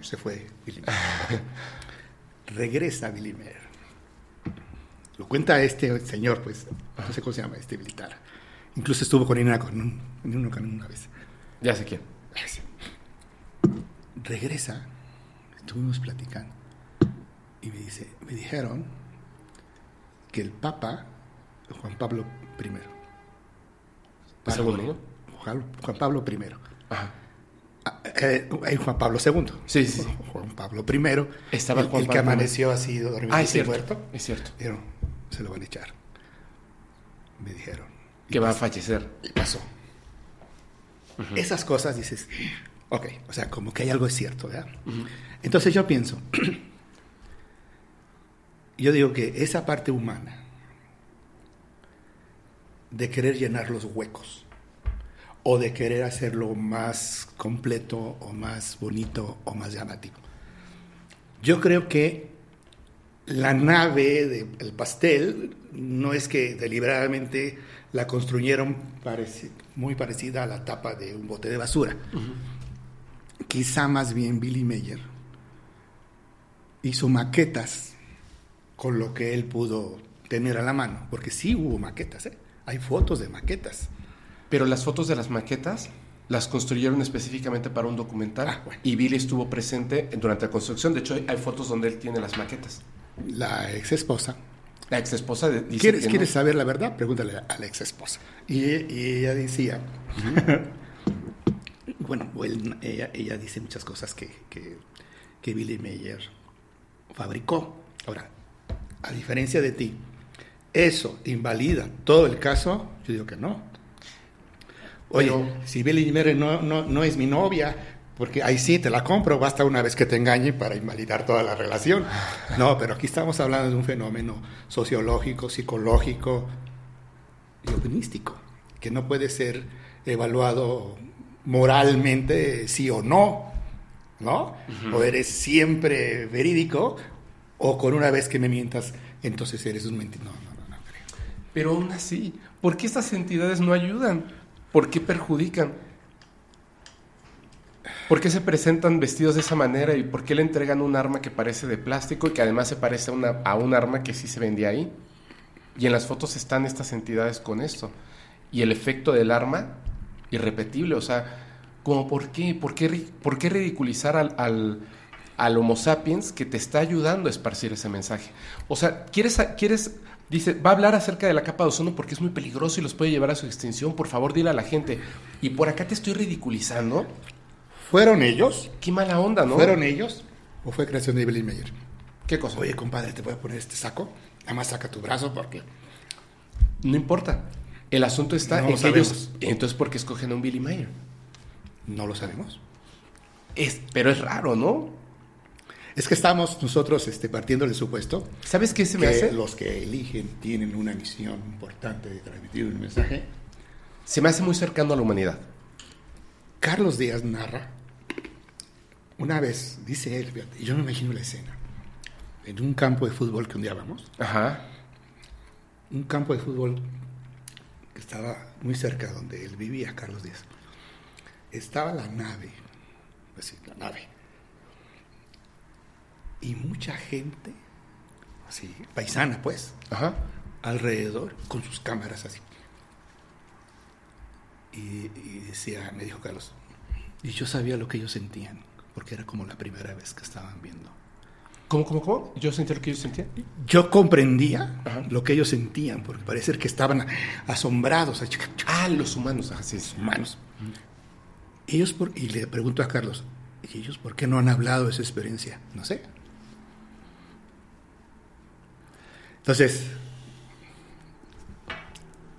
B: se fue Billy [LAUGHS] Regresa Billy Mayer. Lo cuenta este señor, pues, no sé cómo se llama, este militar. Incluso estuvo con Ina con un, una vez.
A: Ya sé quién.
B: Regresa, estuvimos platicando, y me dice, me dijeron que el Papa, Juan Pablo I,
A: segundo,
B: Juan Pablo I, Ajá. Ah, eh, Juan Pablo II.
A: Sí, sí,
B: Juan Pablo I.
A: Estaba
B: el, que amaneció así dormido
A: ah, es cierto,
B: muerto.
A: Es cierto.
B: se lo van a echar. Me dijeron.
A: Que va a fallecer.
B: Y pasó. Esas cosas dices, ok, o sea, como que hay algo es cierto, ¿verdad? Entonces yo pienso, [CLEARS THROAT] yo digo que esa parte humana de querer llenar los huecos o de querer hacerlo más completo o más bonito o más llamativo. Yo creo que la nave del pastel no es que deliberadamente la construyeron muy parecida a la tapa de un bote de basura. Quizá más bien Billy Mayer hizo maquetas con lo que él pudo tener a la mano, porque sí hubo maquetas, ¿eh? hay fotos de maquetas.
A: Pero las fotos de las maquetas las construyeron específicamente para un documental ah, y Billy estuvo presente durante la construcción. De hecho, hay fotos donde él tiene las maquetas.
B: La ex esposa.
A: La ex esposa
B: dice ¿Quieres, ¿quieres saber la verdad? Pregúntale a la ex esposa. Y, ella decía, [LAUGHS] bueno, ella, ella, dice muchas cosas que, que, que Billy Mayer fabricó. Ahora, a diferencia de ti, ¿eso invalida todo el caso? Yo digo que no. Oye, si Billy Mere no, no, no es mi novia, porque ahí sí te la compro, basta una vez que te engañe para invalidar toda la relación. No, pero aquí estamos hablando de un fenómeno sociológico, psicológico y opinístico, que no puede ser evaluado moralmente sí o no, ¿no? O eres siempre verídico o con una vez que me mientas, entonces eres un mentiroso. No, no, no, no creo.
A: Pero aún así, ¿por qué estas entidades no ayudan? ¿Por qué perjudican? ¿Por qué se presentan vestidos de esa manera y por qué le entregan un arma que parece de plástico y que además se parece a, una, a un arma que sí se vendía ahí? Y en las fotos están estas entidades con esto. Y el efecto del arma, irrepetible. O sea, como por qué, por qué, por qué ridiculizar al, al al Homo sapiens que te está ayudando a esparcir ese mensaje. O sea, ¿quieres, quieres dice, va a hablar acerca de la capa de ozono porque es muy peligroso y los puede llevar a su extinción, por favor dile a la gente. Y por acá te estoy ridiculizando.
B: ¿Fueron ellos?
A: Qué mala onda, ¿no?
B: ¿Fueron ellos? ¿O fue creación de Evelyn Meyer?
A: ¿Qué cosa?
B: Oye, compadre, te voy a poner este saco. Nada más saca tu brazo porque...
A: No importa. El asunto está en que ellos... Entonces, ¿por qué escogen a un Billy Mayer?
B: No lo sabemos.
A: Es, pero es raro, ¿no?
B: Es que estamos nosotros este, partiendo del supuesto.
A: ¿Sabes qué se
B: me
A: hace?
B: Los que eligen tienen una misión importante de transmitir un mensaje.
A: Se me hace muy cercano a la humanidad.
B: Carlos Díaz narra, una vez, dice él, y yo me imagino la escena, en un campo de fútbol que un día vamos.
A: Ajá.
B: Un campo de fútbol que estaba muy cerca donde él vivía, Carlos Díaz. Estaba la nave, así, la nave y mucha gente, así, paisana pues, alrededor, con sus cámaras así. Y, decía, me dijo Carlos, y yo sabía lo que ellos sentían, porque era como la primera vez que estaban viendo.
A: ¿Cómo, cómo, cómo? ¿Yo sentía lo que ellos sentían?
B: Yo comprendía lo que ellos sentían, porque parece que estaban asombrados.
A: Ah, los humanos, así
B: es. Humanos. Ellos, por, y le pregunto a Carlos, ¿y ellos por qué no han hablado de esa experiencia? No sé. Entonces,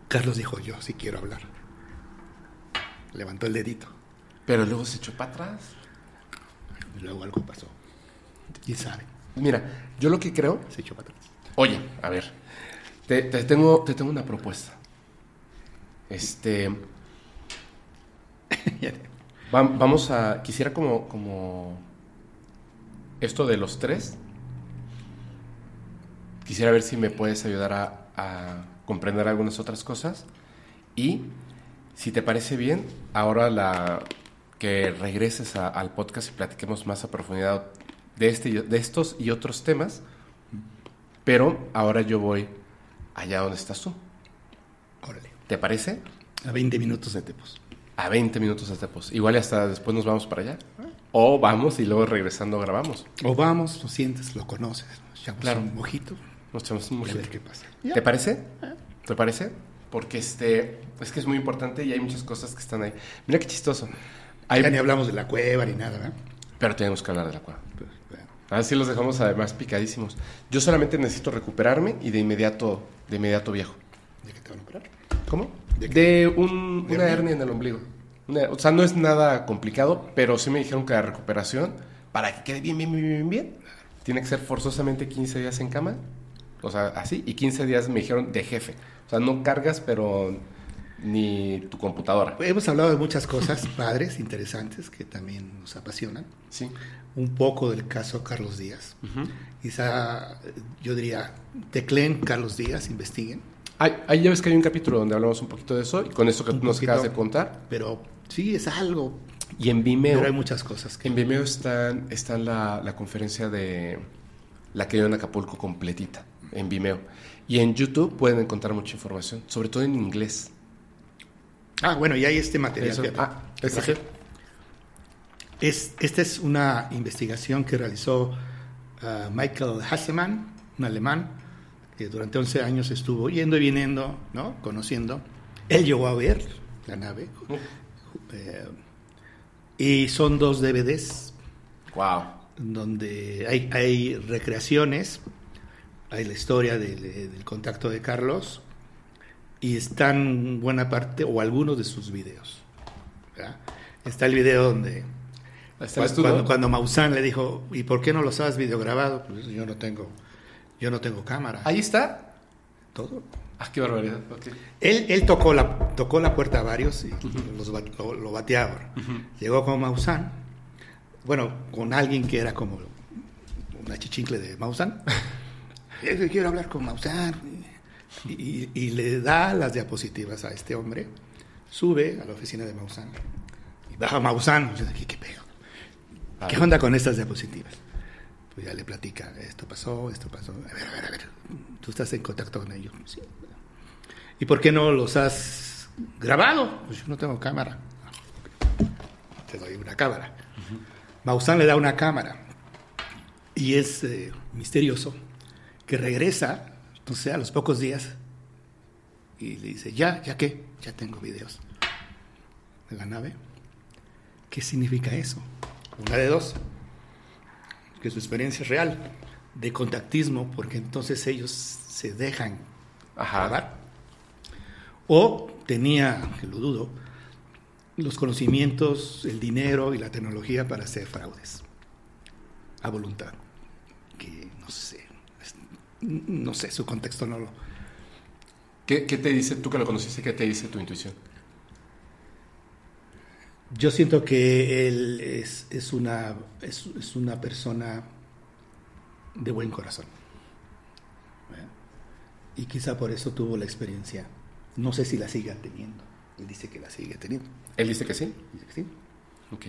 B: Carlos dijo, yo sí quiero hablar. Levantó el dedito.
A: Pero luego se echó para atrás.
B: Y luego algo pasó. Y sabe.
A: Mira, yo lo que creo...
B: Se echó para atrás.
A: Oye, a ver. Te, tengo, te tengo una propuesta. Este... [LAUGHS] vamos a... Quisiera como, como... Esto de los tres quisiera ver si me puedes ayudar a, a comprender algunas otras cosas. Y si te parece bien, ahora la, que regreses a- al podcast y platiquemos más a profundidad de, este, de estos y otros temas. Pero ahora yo voy allá donde estás tú.
B: Órale.
A: ¿Te parece?
B: A 20 minutos de Tepos.
A: A 20 minutos de Tepos. Igual y hasta después nos vamos para allá. O vamos y luego regresando grabamos.
B: O vamos, lo sientes, lo conoces, nos echamos
A: Claro.
B: un mojito
A: Nos echamos un
B: a
A: mojito.
B: ver qué pasa.
A: ¿Te parece? ¿Te parece? Porque este, es que es muy importante y hay muchas cosas que están ahí. Mira qué chistoso. Hay-
B: Ya ni hablamos de la cueva ni nada, ¿verdad?
A: pero tenemos que hablar de la cueva. Así los dejamos además picadísimos. Yo solamente necesito recuperarme y de inmediato, de inmediato viajo.
B: ¿De qué te van a operar?
A: ¿Cómo?
B: ¿De
A: De, un-
B: ¿De
A: una
B: hernia?
A: hernia en el ombligo. Una- o sea, no es nada complicado, pero sí me dijeron que la recuperación, para que quede bien, bien, bien, bien, bien, tiene que ser forzosamente 15 días en cama. O sea, así. Y 15 días me dijeron de jefe. O sea, no cargas, pero ni tu computadora.
B: Hemos hablado de muchas cosas padres, interesantes, que también nos apasionan.
A: Sí.
B: Un poco del caso Carlos Díaz. Quizá, yo diría, tecleen Carlos Díaz, investiguen.
A: Ahí, ya ves que hay un capítulo donde hablamos un poquito de eso y con eso que
B: Un
A: tú nos
B: poquito.
A: acabas de contar.
B: Pero sí, es algo.
A: Y en Vimeo.
B: Pero hay muchas cosas que...
A: En Vimeo está, está la, la conferencia de la que dio en Acapulco completita, en Vimeo. Y en YouTube pueden encontrar mucha información, sobre todo en inglés.
B: Ah, bueno, y hay este material.
A: Eso- ah, ¿este qué?
B: Es, esta es una investigación que realizó ah, Michael Hasseman, un alemán, que durante 11 años estuvo yendo y viniendo, ¿no? Conociendo. Él llegó a ver la nave. eh, y son dos DVDs
A: Wow.
B: donde hay, hay recreaciones, hay la historia del, del contacto de Carlos y están buena parte o algunos de sus videos. ¿verdad? Está el video donde cuando, cuando, Maussan le dijo, ¿y por qué no los has videograbado? Pues yo no tengo, yo no tengo cámara.
A: Ahí está.
B: Todo.
A: Ah, qué barbaridad.
B: Él, él tocó, la, tocó la puerta a varios y los lo, lo bateaban. Llegó con Maussan, bueno, con alguien que era como una chichincle de Maussan. Que [LAUGHS] quiero hablar con Maussan. Y, y- y le da las diapositivas a este hombre, sube a la oficina de Maussan. Y baja Maussan. Dije, ¿qué pedo? ¿Qué onda con estas diapositivas? Pues ya le platica, esto pasó, esto pasó. A ver, a ver, a ver. ¿Tú estás en contacto con ellos? Sí. ¿Y por qué no los has grabado? Pues yo no tengo cámara. Te doy una cámara. Maussan le da una cámara. Y es eh, misterioso que regresa, no sé, a los pocos días. Y le dice, ya, ya qué, ya tengo videos de la nave. ¿Qué significa eso? Una de dos. Que su experiencia es real, de contactismo, porque entonces ellos se dejan
A: Ajá.
B: grabar. O tenía, que lo dudo, los conocimientos, el dinero y la tecnología para hacer fraudes. A voluntad. Que no sé. No sé, su contexto no lo.
A: ¿Qué, qué te dice, tú que lo conociste, qué te dice tu intuición?
B: Yo siento que él es, es una, es, es una persona de buen corazón. Y quizá por eso tuvo la experiencia. No sé si la siga teniendo. Él dice que la sigue teniendo.
A: Él dice que sí.
B: Dice que sí.
A: Ok.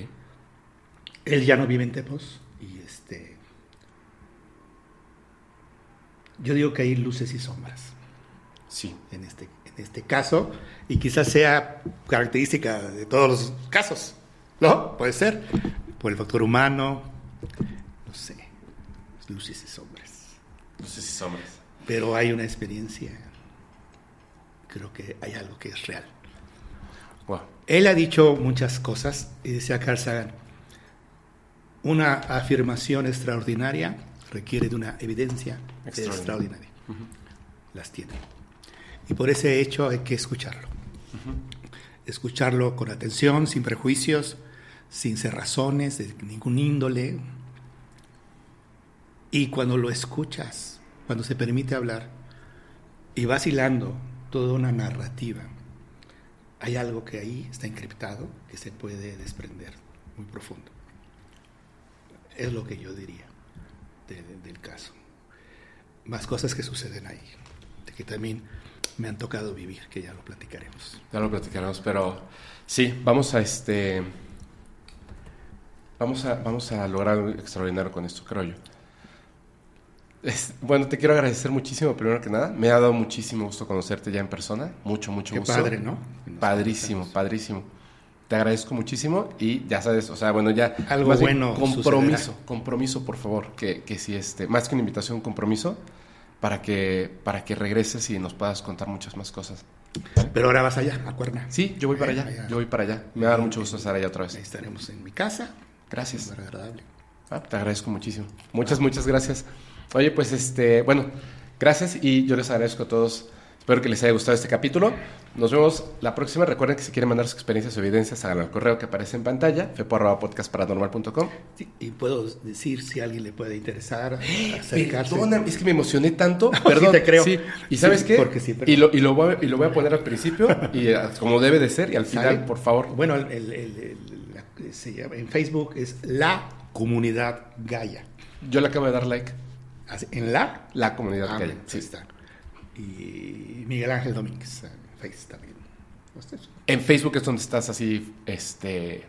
B: Él ya no vive en Tepos y este. Yo digo que hay luces y sombras
A: Sí.
B: en este, este caso y quizás sea característica de todos los casos, ¿no? Puede ser por el factor humano, no sé, luces y sombras.
A: Sé si sombras.
B: Pero hay una experiencia, creo que hay algo que es real.
A: Wow.
B: Él ha dicho muchas cosas y decía Carl Sagan, una afirmación extraordinaria requiere de una evidencia
A: Extraordinaria.
B: extraordinaria. Las tiene. Y por ese hecho hay que escucharlo. Escucharlo con atención, sin prejuicios, sin cerrazones de ningún índole. Y cuando lo escuchas, cuando se permite hablar y vas hilando toda una narrativa, hay algo que ahí está encriptado que se puede desprender muy profundo. Es lo que yo diría de- de- del caso. más cosas que suceden ahí, de que también me han tocado vivir, que ya lo platicaremos.
A: Ya lo platicaremos, pero sí, vamos a este vamos a vamos a lograr algo extraordinario con esto, creo yo. bueno, te quiero agradecer muchísimo, primero que nada. Me ha dado muchísimo gusto conocerte ya en persona. Mucho, mucho
B: Qué
A: gusto.
B: padre, ¿no?
A: Padrísimo, padrísimo. Te agradezco muchísimo y ya sabes, o sea, bueno, ya...
B: Algo
A: bien,
B: bueno
A: Compromiso,
B: sucederá.
A: compromiso, por favor, que, que si este, más que una invitación, compromiso, para que, para que regreses y nos puedas contar muchas más cosas.
B: Pero ahora vas allá, a Cuerna.
A: Sí, yo voy para allá,
B: allá.
A: yo voy para allá. Me va a dar mucho gusto estar allá otra
B: Ahí
A: vez.
B: estaremos en mi casa.
A: Gracias.
B: Muy agradable.
A: Ah, te agradezco muchísimo. Muchas, muchas gracias. Oye, pues este, bueno, gracias y yo les agradezco a todos. Espero que les haya gustado este capítulo. Nos vemos la próxima. Recuerden que si quieren mandar sus experiencias o evidencias, háganlo al correo que aparece en pantalla, fepo.podcastparanormal.com.
B: Sí, y puedo decir si a alguien le puede interesar acercarse.
A: Perdona, es que me emocioné tanto. [LAUGHS]
B: Sí
A: Perdón,
B: te creo.
A: sí. ¿Y sabes
B: Sí,
A: qué?
B: porque siempre-
A: Y lo, y, lo voy a, y lo voy a poner al principio, y eh, como debe de ser, y al final, por favor.
B: Bueno, el, el- el- el- la- se llama- en Facebook es La Comunidad Gaia.
A: Yo le acabo de dar like.
B: En la
A: La comunidad
B: Ah, ahí
A: Sí.
B: está. Y Miguel Ángel Domínguez en Facebook también.
A: En Facebook es donde estás así, este,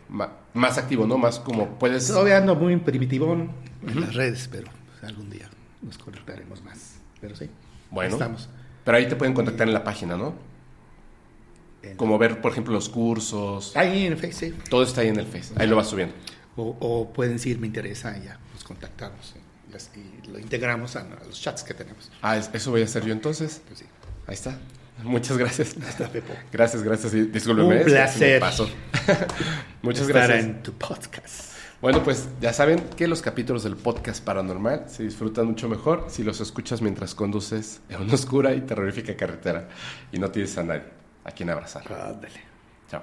A: más activo, ¿no? Más como puedes...
B: Todavía ando muy primitivón en las redes, pero algún día nos conectaremos más. Pero sí,
A: Bueno.
B: estamos.
A: Pero ahí te pueden contactar en la página, ¿no?
B: en-
A: Como ver, por ejemplo, los cursos.
B: Ahí en Facebook, sí.
A: Todo está ahí en el Face. Ahí lo vas subiendo.
B: O, o pueden decir, me interesa, y ya nos contactamos. Y, lo integramos a, a los chats que tenemos.
A: Ah, es- eso voy a hacer yo entonces.
B: Pues sí.
A: Ahí está. Muchas gracias.
B: Hasta Pepo.
A: Gracias, gracias. discúlpeme.
B: Un placer.
A: paso. [LAUGHS] Muchas
B: Estar
A: gracias.
B: en tu podcast.
A: Bueno, pues ya saben que los capítulos del podcast paranormal se disfrutan mucho mejor si los escuchas mientras conduces en una oscura y terrorífica carretera y no tienes a nadie a quien abrazar.
B: Ándale.
A: Chao.